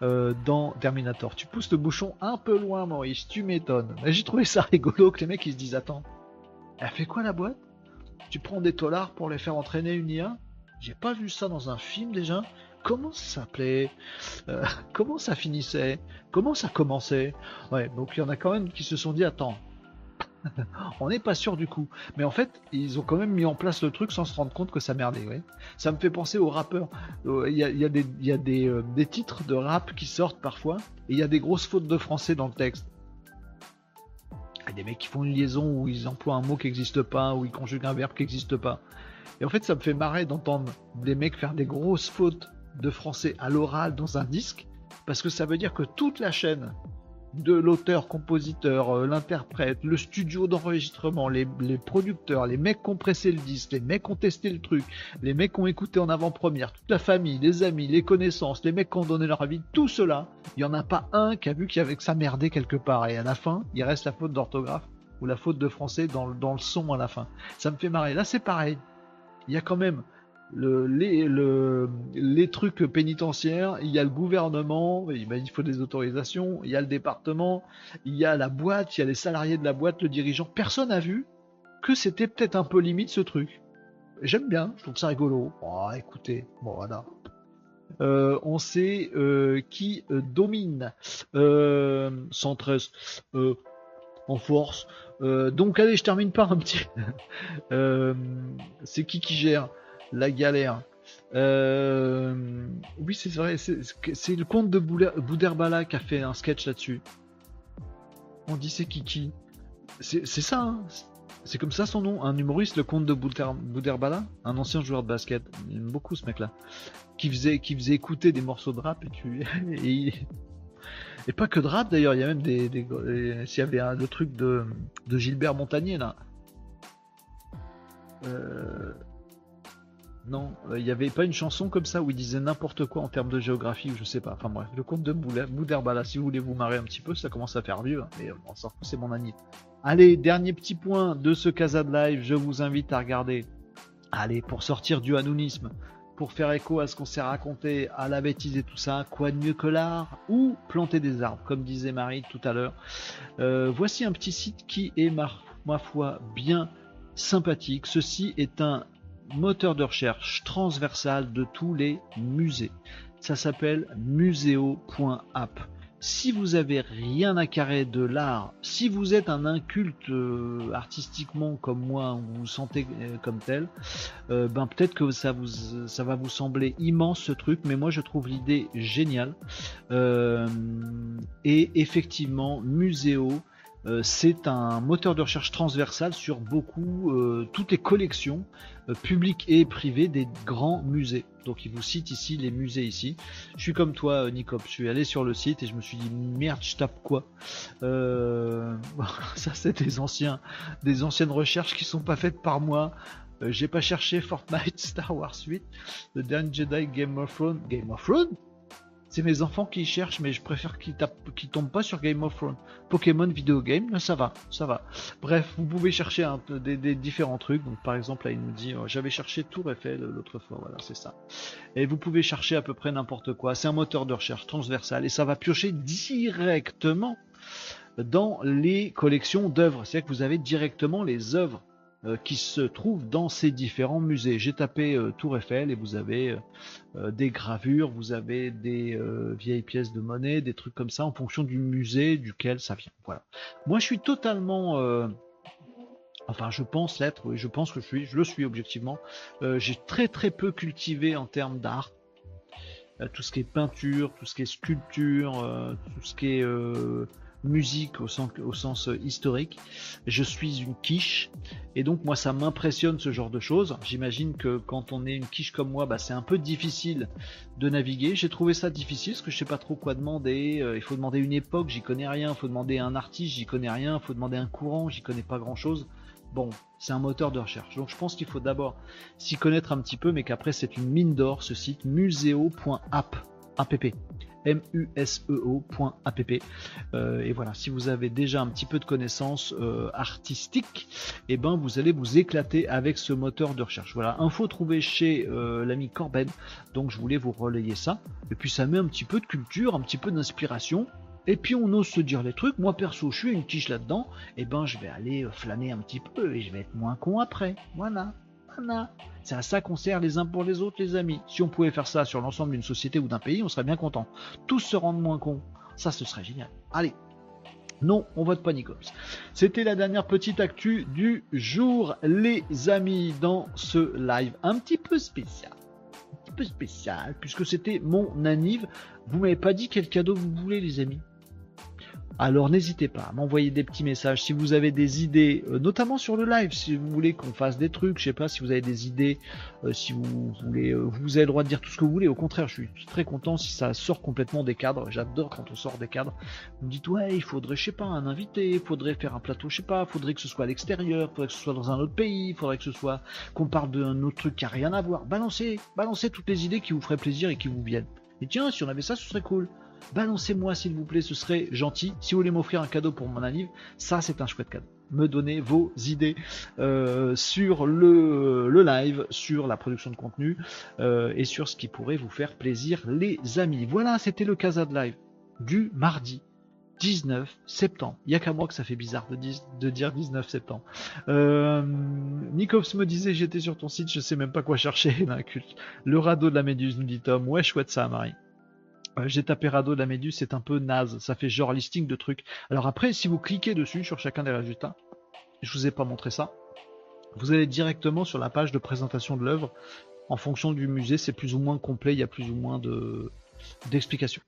dans Terminator. Tu pousses le bouchon un peu loin, Maurice. Tu m'étonnes. J'ai trouvé ça *laughs* rigolo que les mecs ils se disent Attends, elle fait quoi la boîte? Tu prends des tolards pour les faire entraîner une IA J'ai pas vu ça dans un film déjà. Comment ça s'appelait euh, *laughs* Comment ça finissait Comment ça commençait Ouais, donc il y en a quand même qui se sont dit attends, *laughs* on n'est pas sûr du coup. Mais en fait, ils ont quand même mis en place le truc sans se rendre compte que ça merdait. Ça me fait penser aux rappeurs. Euh, il y, a, euh, des, titres de rap qui sortent parfois, et il y a des grosses fautes de français dans le texte des mecs qui font une liaison où ils emploient un mot qui n'existe pas, où ils conjuguent un verbe qui n'existe pas. Et en fait, ça me fait marrer d'entendre des mecs faire des grosses fautes de français à l'oral dans un disque, parce que ça veut dire que toute la chaîne de l'auteur, compositeur, euh, l'interprète, le studio d'enregistrement, les, producteurs, les mecs qui ont pressé le disque, les mecs qui ont testé le truc, les mecs qui ont écouté en avant-première, toute la famille, les amis, les connaissances, les mecs qui ont donné leur avis, tout cela, il n'y en a pas un qui a vu qu'il y avait que ça merdait quelque part. Et à la fin, il reste la faute d'orthographe ou la faute de français dans, dans le son à la fin. Ça me fait marrer. Là, c'est pareil. Il y a quand même le, les, trucs pénitentiaires, il y a le gouvernement, il faut des autorisations, il y a le département, il y a la boîte, il y a les salariés de la boîte, le dirigeant. Personne n'a vu que c'était peut-être un peu limite ce truc. J'aime bien, je trouve ça rigolo. Oh, écoutez, voilà. Euh, on sait euh, qui euh, domine. 113 en force. donc allez, je termine par un petit. *laughs* c'est qui qui gère? La galère. Euh, oui, c'est vrai, c'est le comte de Bouderbala qui a fait un sketch là-dessus. On dit c'est Kiki. C'est ça, hein. c'est comme ça son nom, un humoriste, le comte de Bouderbala, un ancien joueur de basket. J'aime beaucoup ce mec-là. Qui faisait, qui faisait écouter des morceaux de rap et tu. *laughs* et, pas que de rap d'ailleurs, il y a même des. S'il y avait le truc de, de Gilbert Montagnier là. Euh, non, il euh, n'y avait pas une chanson comme ça où il disait n'importe quoi en termes de géographie ou je sais pas. Enfin bref, le conte de Bouderbala, si vous voulez vous marrer un petit peu, ça commence à faire vieux. Hein, mais euh, c'est mon ami. Allez, dernier petit point de ce Casa de Live, je vous invite à regarder. Allez, pour sortir du anonymisme, pour faire écho à ce qu'on s'est raconté, à la bêtise et tout ça, quoi de mieux que l'art ou planter des arbres, comme disait Marie tout à l'heure. Euh, voici un petit site qui est, ma foi, bien sympathique. Ceci est un moteur de recherche transversal de tous les musées. Ça s'appelle museo.app. Si vous avez rien à carrer de l'art, si vous êtes un inculte euh, artistiquement comme moi, ou vous vous sentez euh, comme tel, euh, ben peut-être que ça vous ça va vous sembler immense ce truc, mais moi je trouve l'idée géniale. et effectivement, Museo Euh, c'est un moteur de recherche transversal sur beaucoup, euh, toutes les collections euh, publiques et privées des grands musées. Donc il vous cite ici les musées ici. Je suis comme toi, Nicop. Je suis allé sur le site et je me suis dit merde, je tape quoi? *laughs* Ça c'est des anciens, des anciennes recherches qui sont pas faites par moi. J'ai pas cherché Fortnite, *laughs* Star Wars 8, The dernier Jedi, Game of Thrones, Game of Thrones? C'est mes enfants qui cherchent, mais je préfère qu'ils qu tombent pas sur Game of Thrones. Pokémon Video Game, ça va, ça va. Bref, vous pouvez chercher des, différents trucs. Donc, par exemple, là, il nous dit, euh, j'avais cherché Tour Eiffel l'autre fois, voilà, c'est ça. Et vous pouvez chercher à peu près n'importe quoi. C'est un moteur de recherche transversal et ça va piocher directement dans les collections d'œuvres. C'est-à-dire que vous avez directement les œuvres euh, qui se trouvent dans ces différents musées. J'ai tapé euh, Tour Eiffel et vous avez euh, des gravures, vous avez des vieilles pièces de monnaie, des trucs comme ça en fonction du musée duquel ça vient. Voilà. Moi, je suis totalement Enfin, je pense l'être, oui, je pense que je suis, je le suis objectivement. J'ai très très peu cultivé en termes d'art. tout ce qui est peinture, tout ce qui est sculpture, tout ce qui est musique au sens, euh, historique. Je suis une quiche et donc moi ça m'impressionne ce genre de choses. J'imagine que quand on est une quiche comme moi, bah, c'est un peu difficile de naviguer. J'ai trouvé ça difficile parce que je sais pas trop quoi demander. Euh, il faut demander une époque, j'y connais rien. Il faut demander un artiste, j'y connais rien. Il faut demander un courant, j'y connais pas grand chose. Bon, c'est un moteur de recherche. Donc je pense qu'il faut d'abord s'y connaître un petit peu, mais qu'après c'est une mine d'or ce site museo.app. app museo.app. Euh, et voilà, si vous avez déjà un petit peu de connaissances euh, artistiques, et eh ben vous allez vous éclater avec ce moteur de recherche. Voilà, info trouvée chez euh, l'ami Corben. Donc je voulais vous relayer ça. Et puis ça met un petit peu de culture, un petit peu d'inspiration. Et puis on ose se dire les trucs. Moi perso, je suis une quiche là-dedans. Et eh ben je vais aller flâner un petit peu et je vais être moins con après. Voilà. C'est à ça qu'on sert les uns pour les autres, les amis. Si on pouvait faire ça sur l'ensemble d'une société ou d'un pays, on serait bien content. Tous se rendent moins cons. Ça, ce serait génial. Allez. Non, on vote pas Nicops. C'était la dernière petite actu du jour, les amis, dans ce live un petit peu spécial. Un petit peu spécial, puisque c'était mon anniv. Vous m'avez pas dit quel cadeau vous voulez, les amis alors n'hésitez pas à m'envoyer des petits messages si vous avez des idées, euh, notamment sur le live, si vous voulez qu'on fasse des trucs, je sais pas si vous avez des idées, euh, si vous voulez, euh, vous avez le droit de dire tout ce que vous voulez. Au contraire, je suis très content si ça sort complètement des cadres. J'adore quand on sort des cadres. Vous me dites ouais, il faudrait, je sais pas, un invité, il faudrait faire un plateau, je sais pas, faudrait que ce soit à l'extérieur, faudrait que ce soit dans un autre pays, faudrait que ce soit qu'on parle d'un autre truc qui a rien à voir. Balancez, balancez toutes les idées qui vous feraient plaisir et qui vous viennent. Et tiens, si on avait ça, ce serait cool balancez-moi s'il vous plaît, ce serait gentil. Si vous voulez m'offrir un cadeau pour mon anniv, ça c'est un chouette cadeau. Me donner vos idées euh, sur le, live, sur la production de contenu euh, et sur ce qui pourrait vous faire plaisir, les amis. Voilà, c'était le Casa de Live du mardi 19 septembre. Il n'y a qu'à moi que ça fait bizarre de, dire 19 septembre. Euh, me disait j'étais sur ton site, je sais même pas quoi chercher. *laughs* Le radeau de la méduse, nous dit Tom. Ouais, chouette ça, Marie. J'ai tapé Rado de la Méduse, c'est un peu naze, ça fait genre listing de trucs. Alors après, si vous cliquez dessus sur chacun des résultats, je vous ai pas montré ça, vous allez directement sur la page de présentation de l'œuvre. En fonction du musée, c'est plus ou moins complet, il y a plus ou moins de d'explications.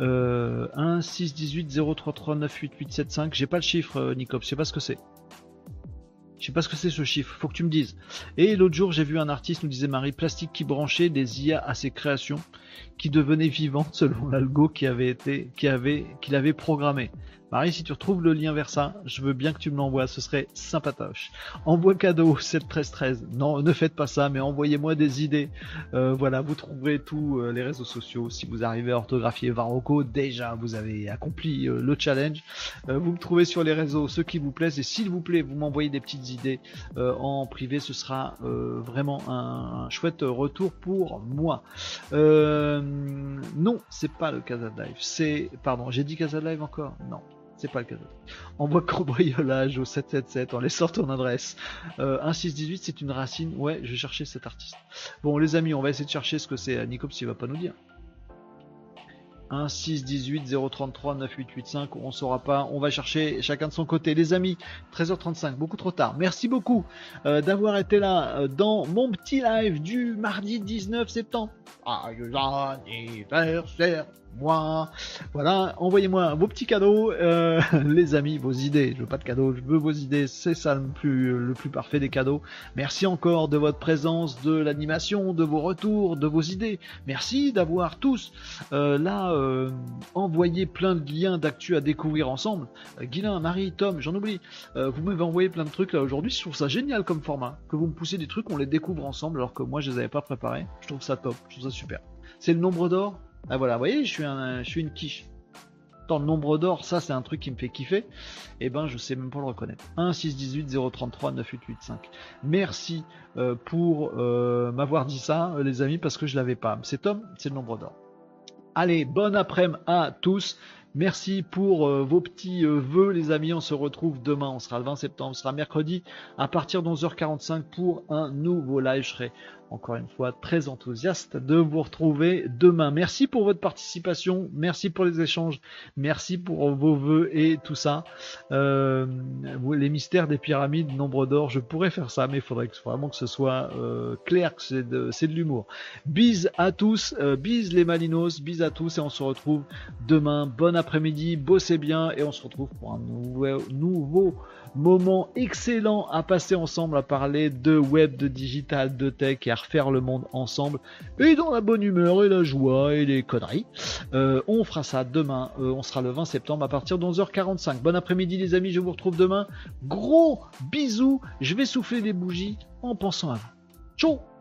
Euh, 1 6 18 033 9 8 8 7 5. J'ai pas le chiffre, euh, Nicop, je sais pas ce que c'est. Je sais pas ce que c'est ce chiffre, faut que tu me dises. Et l'autre jour, j'ai vu un artiste, nous disait Marie, plastique qui branchait des IA à ses créations qui devenait vivante *laughs* selon l'algo qui avait été, qui avait, qu'il avait programmé. Marie, si tu retrouves le lien vers ça, je veux bien que tu me l'envoies, ce serait sympatoche. Envoie cadeau 71313. Non, ne faites pas ça, mais envoyez-moi des idées. Euh, voilà, vous trouverez tous euh, les réseaux sociaux. Si vous arrivez à orthographier Varroco, déjà vous avez accompli euh, le challenge. vous me trouvez sur les réseaux, ceux qui vous plaisent, et s'il vous plaît, vous m'envoyez des petites idées en privé, ce sera vraiment un, chouette retour pour moi. Non, c'est pas le Casa Live. C'est, pardon, j'ai dit Casa Live encore? Non c'est pas le cas. Envoie *laughs* cambriolage au 777 en laissant ton adresse. Euh, 1618, c'est une racine. Ouais, je vais chercher cet artiste. Bon, les amis, on va essayer de chercher ce que c'est. Nicops, il va pas nous dire. 1 6 18 033 9885 on saura pas on va chercher chacun de son côté. Les amis 13h35 beaucoup trop tard. Merci beaucoup euh, d'avoir été là euh, dans mon petit live du mardi 19 septembre. Joyeux anniversaire moi. Voilà, envoyez-moi vos petits cadeaux, euh, *laughs* les amis, vos idées. Je veux pas de cadeaux, je veux vos idées. C'est ça le plus, le plus parfait des cadeaux. Merci encore de votre présence, de l'animation, de vos retours, de vos idées. Merci d'avoir tous euh, là euh, envoyé plein de liens d'actu à découvrir ensemble. Guilain, Marie, Tom, j'en oublie. Vous m'avez envoyé plein de trucs là aujourd'hui. Je trouve ça génial comme format. Que vous me poussez des trucs, on les découvre ensemble alors que moi je les avais pas préparés. Je trouve ça top, je trouve ça super. C'est le nombre d'or ah voilà, vous voyez, je suis, un, je suis une quiche. Dans le nombre d'or, ça c'est un truc qui me fait kiffer. Et eh ben je sais même pas le reconnaître. 1 6 18 033 9885. Merci euh, pour euh, m'avoir dit ça, euh, les amis, parce que je l'avais pas. C'est Tom, c'est le nombre d'or. Allez, bon après-midi à tous. Merci pour vos petits vœux, les amis. On se retrouve demain. On sera le 20 septembre. Ce sera mercredi à partir de 11h45 pour un nouveau live. Je serai encore une fois très enthousiaste de vous retrouver demain. Merci pour votre participation, merci pour les échanges, merci pour vos voeux et tout ça. Euh, les mystères des pyramides, nombre d'or, je pourrais faire ça, mais il faudrait vraiment que ce soit euh, clair, que c'est de, l'humour. Bise à tous, euh, bise les Malinos, bise à tous et on se retrouve demain. Bon après-midi, bossez bien et on se retrouve pour un nouveau, nouveau moment excellent à passer ensemble à parler de web, de digital, de tech et à refaire le monde ensemble et dans la bonne humeur et la joie et les conneries. Euh, on fera ça demain, euh, on sera le 20 septembre à partir de 11h45. Bon après-midi les amis, je vous retrouve demain. Gros bisous, je vais souffler des bougies en pensant à vous. Ciao